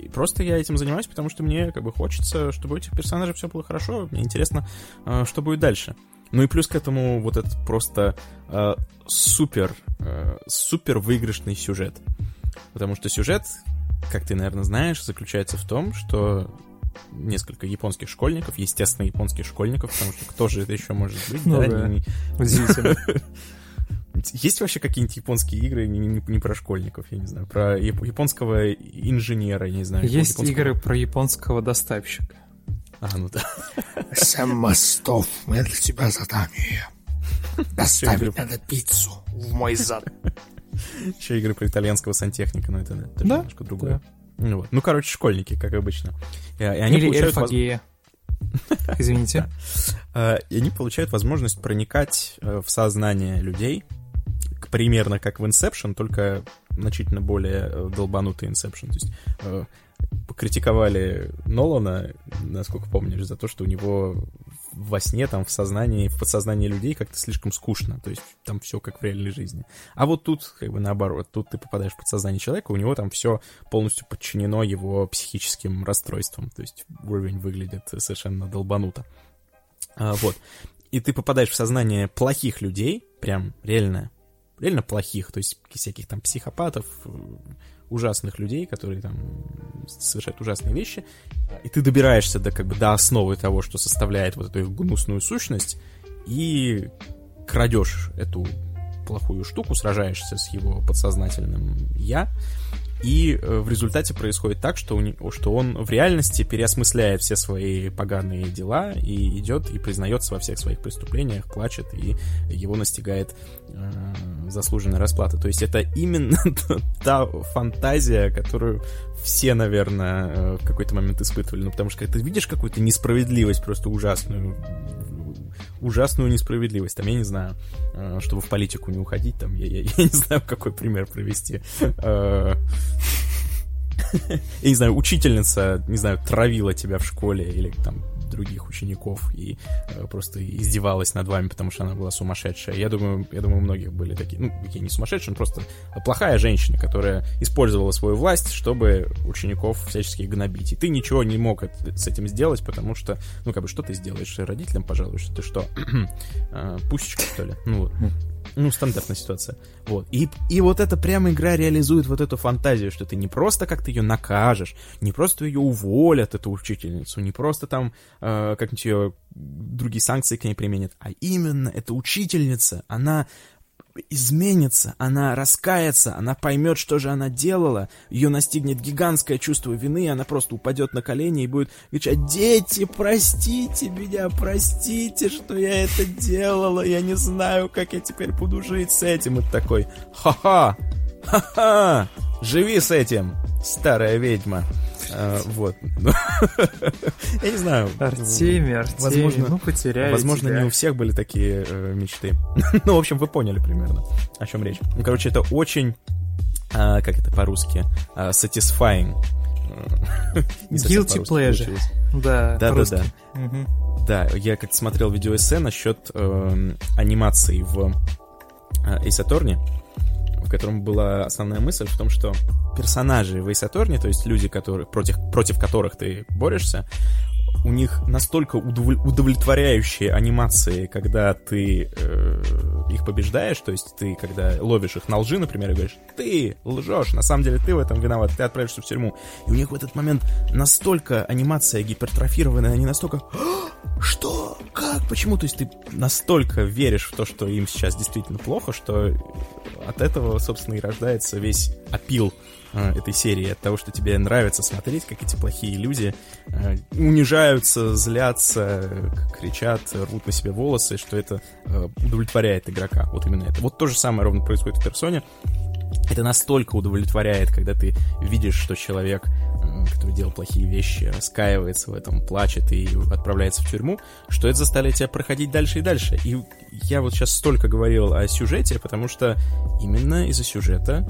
Speaker 2: И просто я этим занимаюсь, потому что мне как бы хочется, чтобы у этих персонажей все было хорошо. Мне интересно, а, что будет дальше. Ну и плюс к этому вот этот просто э, супер, э, супер выигрышный сюжет. Потому что сюжет, как ты, наверное, знаешь, заключается в том, что несколько японских школьников, естественно, японских школьников, потому что кто же это еще может быть? Ну, да, да. Не... Есть вообще какие-нибудь японские игры не, не, не про школьников, я не знаю, про японского инженера, я не знаю.
Speaker 1: Есть
Speaker 2: японского...
Speaker 1: игры про японского доставщика.
Speaker 2: А, ну да.
Speaker 5: Сэм Мостов, меня для тебя задание. Доставить надо пиццу в мой зад.
Speaker 2: Еще игры про итальянского сантехника, но это, это да? немножко другое. Да. Ну, вот. ну, короче, школьники, как обычно.
Speaker 1: И, и они Или получают воз... Извините.
Speaker 2: А, и они получают возможность проникать э, в сознание людей, примерно как в Inception, только значительно более э, долбанутый Inception. То есть э, критиковали Нолана, насколько помнишь, за то, что у него во сне, там, в сознании, в подсознании людей как-то слишком скучно, то есть там все как в реальной жизни. А вот тут, как бы наоборот, тут ты попадаешь в подсознание человека, у него там все полностью подчинено его психическим расстройствам, то есть уровень выглядит совершенно долбануто. А, вот. И ты попадаешь в сознание плохих людей, прям реально реально плохих, то есть всяких там психопатов, ужасных людей, которые там совершают ужасные вещи, и ты добираешься до как бы до основы того, что составляет вот эту их гнусную сущность, и крадешь эту плохую штуку, сражаешься с его подсознательным я, и э, в результате происходит так, что, у, что он в реальности переосмысляет все свои поганые дела и идет и признается во всех своих преступлениях, плачет, и его настигает э, заслуженная расплата. То есть это именно та фантазия, которую все, наверное, э, в какой-то момент испытывали. Ну, потому что ты видишь какую-то несправедливость просто ужасную, ужасную несправедливость. Там, я не знаю, э, чтобы в политику не уходить, там, я, я, я не знаю, какой пример привести. Э, я не знаю, учительница, не знаю, травила тебя в школе или там других учеников и э, просто издевалась над вами, потому что она была сумасшедшая. Я думаю, я думаю, у многих были такие, ну, какие не сумасшедшие, но просто плохая женщина, которая использовала свою власть, чтобы учеников всячески гнобить. И ты ничего не мог с этим сделать, потому что, ну, как бы, что ты сделаешь? Родителям пожалуйста, ты что, э, пусечка, что ли? Ну. Ну, стандартная ситуация. Вот. И, и вот эта прямо игра реализует вот эту фантазию, что ты не просто как-то ее накажешь, не просто ее уволят, эту учительницу, не просто там э, как-нибудь ее другие санкции к ней применят, а именно эта учительница, она изменится, она раскается, она поймет, что же она делала, ее настигнет гигантское чувство вины, она просто упадет на колени и будет кричать, дети, простите меня, простите, что я это делала, я не знаю, как я теперь буду жить с этим. И такой, ха-ха, ха-ха, живи с этим, старая ведьма. А, вот. Я не знаю.
Speaker 1: Артемий, Артемий,
Speaker 2: Возможно-
Speaker 1: ну потеряли
Speaker 2: Возможно,
Speaker 1: тебя.
Speaker 2: не у всех были такие э, мечты. ну, в общем, вы поняли примерно, о чем речь. Ну, короче, это очень, а, как это по-русски, А, satisfying. Э,
Speaker 1: Guilty pleasure.
Speaker 2: получилось.
Speaker 1: Да,
Speaker 2: Да, да, да.
Speaker 1: Мгм.
Speaker 2: Да, я как-то смотрел видеоэссе насчет эм, анимации в э, Ace Attorney, в котором была основная мысль в том, что персонажи в Ace то есть люди, которые, против, против которых ты борешься, у них настолько удовлетворяющие анимации, когда ты э, их побеждаешь, то есть ты, когда ловишь их на лжи, например, и говоришь, ты лжешь, на самом деле ты в этом виноват, ты отправишься в тюрьму. И у них в этот момент настолько анимация гипертрофированная, они настолько «А, что? Как? Почему? То есть ты настолько веришь в то, что им сейчас действительно плохо, что от этого, собственно, и рождается весь опил этой серии, от того, что тебе нравится смотреть, как эти плохие люди э, унижаются, злятся, э, кричат, рвут на себе волосы, что это э, удовлетворяет игрока. Вот именно это. Вот то же самое ровно происходит в персоне. Это настолько удовлетворяет, когда ты видишь, что человек, э, который делал плохие вещи, раскаивается в этом, плачет и отправляется в тюрьму, что это заставляет тебя проходить дальше и дальше. И я вот сейчас столько говорил о сюжете, потому что именно из-за сюжета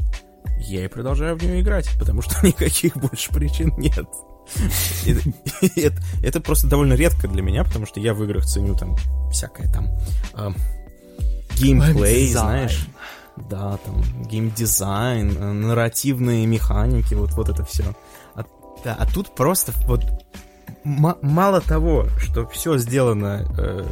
Speaker 2: я и продолжаю в нее играть, потому что никаких больше причин нет. Это, просто довольно редко для меня, потому что я в играх ценю там всякое там эм, геймплей, знаешь. Да, там геймдизайн, э, нарративные механики, вот, вот это все. А, да, а тут просто вот мало того, что все сделано э,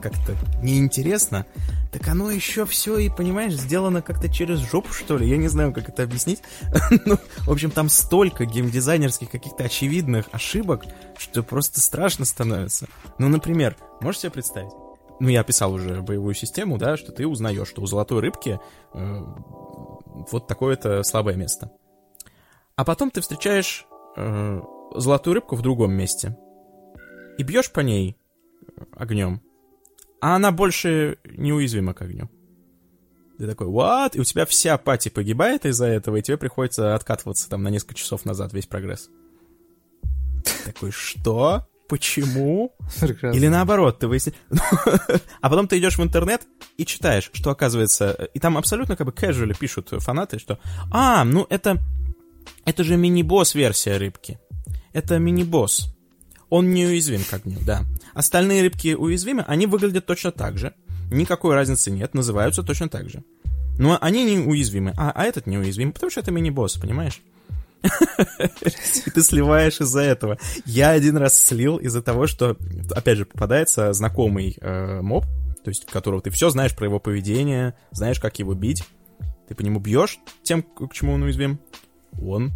Speaker 2: как-то неинтересно, так оно еще все и, понимаешь, сделано как-то через жопу, что ли. Я не знаю, как это объяснить. ну, в общем, там столько геймдизайнерских каких-то очевидных ошибок, что просто страшно становится. Ну, например, можешь себе представить? Ну, я описал уже боевую систему, да, что ты узнаешь, что у золотой рыбки э, вот такое-то слабое место. А потом ты встречаешь э, золотую рыбку в другом месте и бьешь по ней огнем, а она больше неуязвима к огню. Ты такой, what? И у тебя вся пати погибает из-за этого, и тебе приходится откатываться там на несколько часов назад весь прогресс. Такой, что? Почему?
Speaker 1: Прекрасно.
Speaker 2: Или наоборот, ты выясняешь... а потом ты идешь в интернет и читаешь, что оказывается... И там абсолютно как бы casually пишут фанаты, что... А, ну это... Это же мини-босс версия рыбки. Это мини-босс. Он неуязвим к огню, да. Остальные рыбки уязвимы, они выглядят точно так же. Никакой разницы нет, называются точно так же. Но они не уязвимы, а, а этот неуязвим, потому что это мини-босс, понимаешь? И ты сливаешь из-за этого. Я один раз слил из-за того, что, опять же, попадается знакомый э, моб, то есть которого ты все знаешь про его поведение, знаешь, как его бить. Ты по нему бьешь тем, к чему он уязвим. Он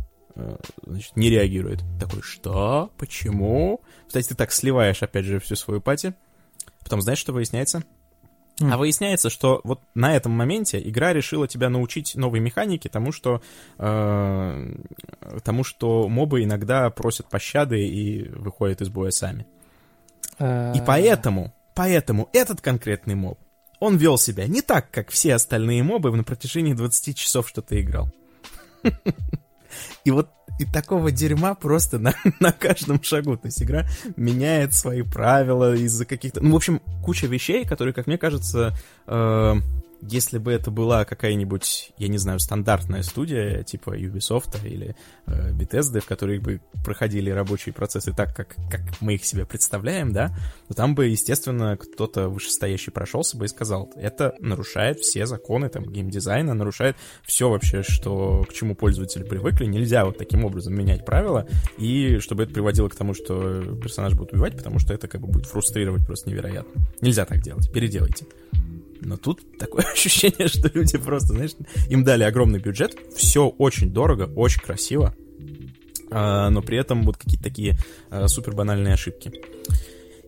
Speaker 2: значит, не реагирует. Такой, что? Почему? Кстати, ты так сливаешь, опять же, всю свою пати. Потом знаешь, что выясняется? А выясняется, что вот на этом моменте игра решила тебя научить новой механике, тому, что э, тому, что мобы иногда просят пощады и выходят из боя сами.
Speaker 1: А,
Speaker 2: И поэтому, поэтому этот конкретный моб, он вел себя не так, как все остальные мобы на протяжении 20 часов, что ты играл. И вот и такого дерьма просто на, на каждом шагу. То есть игра меняет свои правила из-за каких-то... Ну, в общем, куча вещей, которые, как мне кажется, э, Если бы это была какая-нибудь, я не знаю, стандартная студия, типа Ubisoft или э, Bethesda, в которой бы проходили рабочие процессы так, как, как мы их себе представляем, да, то там бы, естественно, кто-то вышестоящий прошелся бы и сказал, это нарушает все законы там геймдизайна, нарушает все вообще, что к чему пользователи привыкли. Нельзя вот таким образом менять правила, и чтобы это приводило к тому, что персонаж будет убивать, потому что это как бы будет фрустрировать просто невероятно. Нельзя так делать, переделайте. Но тут такое ощущение, что люди просто, знаешь, им дали огромный бюджет, все очень дорого, очень красиво, а, но при этом вот какие-то такие а, супер банальные ошибки.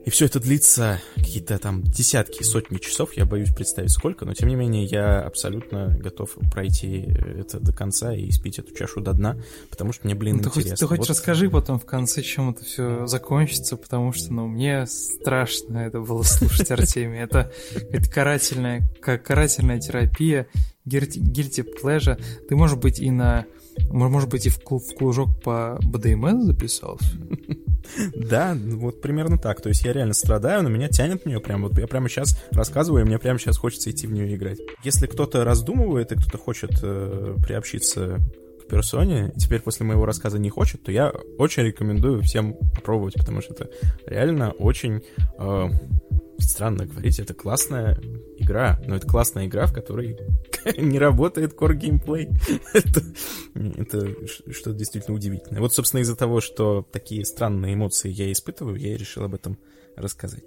Speaker 2: И все это длится какие-то там десятки, сотни часов, я боюсь представить сколько, но тем не менее я абсолютно готов пройти это до конца и испить эту чашу до дна, потому что мне, блин,
Speaker 1: ну, ты
Speaker 2: интересно.
Speaker 1: Хоть, ты хоть
Speaker 2: вот...
Speaker 1: расскажи потом в конце, чем это все закончится, потому что, ну, мне страшно это было слушать, Артемий. Это, это карательная, карательная терапия, guilty pleasure. Ты, может быть, и на может быть, и в, кружок по БДМС записался?
Speaker 2: Да, вот примерно так. То есть я реально страдаю, но меня тянет в нее прям. Вот я прямо сейчас рассказываю, и мне прямо сейчас хочется идти в нее играть. Если кто-то раздумывает и кто-то хочет э, приобщиться персоне, и теперь после моего рассказа не хочет, то я очень рекомендую всем попробовать, потому что это реально очень э, странно говорить, это классная игра, но это классная игра, в которой не работает core геймплей. это, это что-то действительно удивительное. Вот, собственно, из-за того, что такие странные эмоции я испытываю, я и решил об этом рассказать.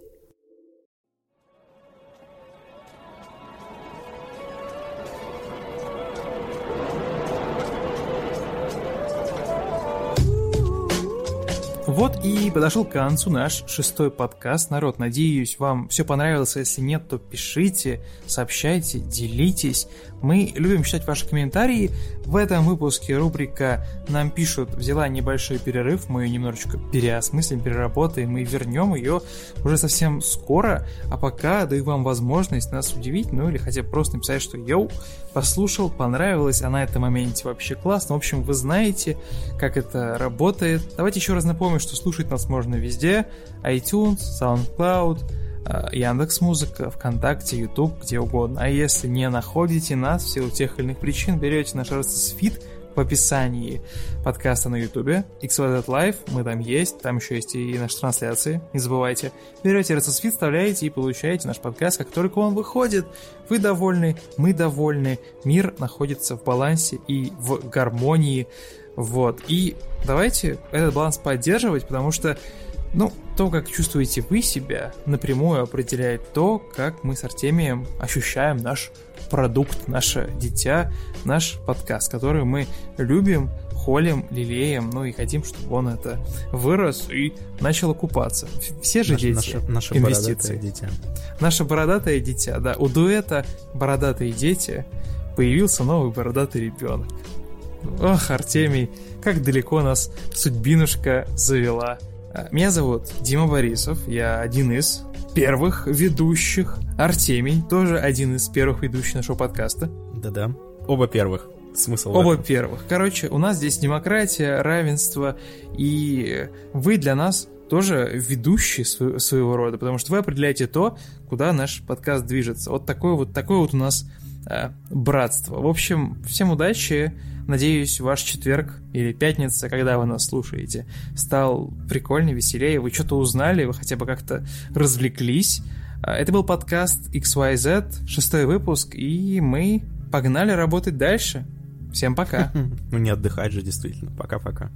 Speaker 1: Вот и подошел к концу наш шестой подкаст. Народ, надеюсь, вам все понравилось. Если нет, то пишите, сообщайте, делитесь. Мы любим читать ваши комментарии. В этом выпуске рубрика «Нам пишут» взяла небольшой перерыв. Мы ее немножечко переосмыслим, переработаем и вернем ее уже совсем скоро. А пока даю вам возможность нас удивить, ну или хотя бы просто написать, что «Йоу, послушал, понравилось, а на этом моменте вообще классно». В общем, вы знаете, как это работает. Давайте еще раз напомню, что слушать нас можно везде. iTunes, SoundCloud, Яндекс Музыка, ВКонтакте, YouTube, где угодно. А если не находите нас в силу тех или иных причин, берете наш RSS фид в описании подкаста на YouTube, XYZ Live, мы там есть, там еще есть и наши трансляции, не забывайте. Берете RSS фид, вставляете и получаете наш подкаст, как только он выходит. Вы довольны, мы довольны, мир находится в балансе и в гармонии. Вот, и давайте этот баланс поддерживать, потому что ну, то, как чувствуете вы себя, напрямую определяет то, как мы с Артемием ощущаем наш продукт, наше дитя, наш подкаст, который мы любим, холим, лелеем, ну и хотим, чтобы он это вырос и начал окупаться. Все же
Speaker 2: наше,
Speaker 1: дети.
Speaker 2: Наше, наше
Speaker 1: инвестиции.
Speaker 2: бородатое дитя.
Speaker 1: Наше бородатое дитя, да. У дуэта «Бородатые дети» появился новый бородатый ребенок. Ох, Артемий, как далеко нас судьбинушка завела. Меня зовут Дима Борисов, я один из первых ведущих. Артемий, тоже один из первых ведущих нашего подкаста.
Speaker 2: Да-да, оба первых. Смысл
Speaker 1: Оба первых. Короче, у нас здесь демократия, равенство, и вы для нас тоже ведущие своего рода, потому что вы определяете то, куда наш подкаст движется. Вот такое вот, такое вот у нас э, братство. В общем, всем удачи, Надеюсь, ваш четверг или пятница, когда вы нас слушаете, стал прикольнее, веселее, вы что-то узнали, вы хотя бы как-то развлеклись. А, это был подкаст XYZ, шестой выпуск, и мы погнали работать дальше. Всем пока.
Speaker 2: Ну не отдыхать же, действительно. Пока-пока.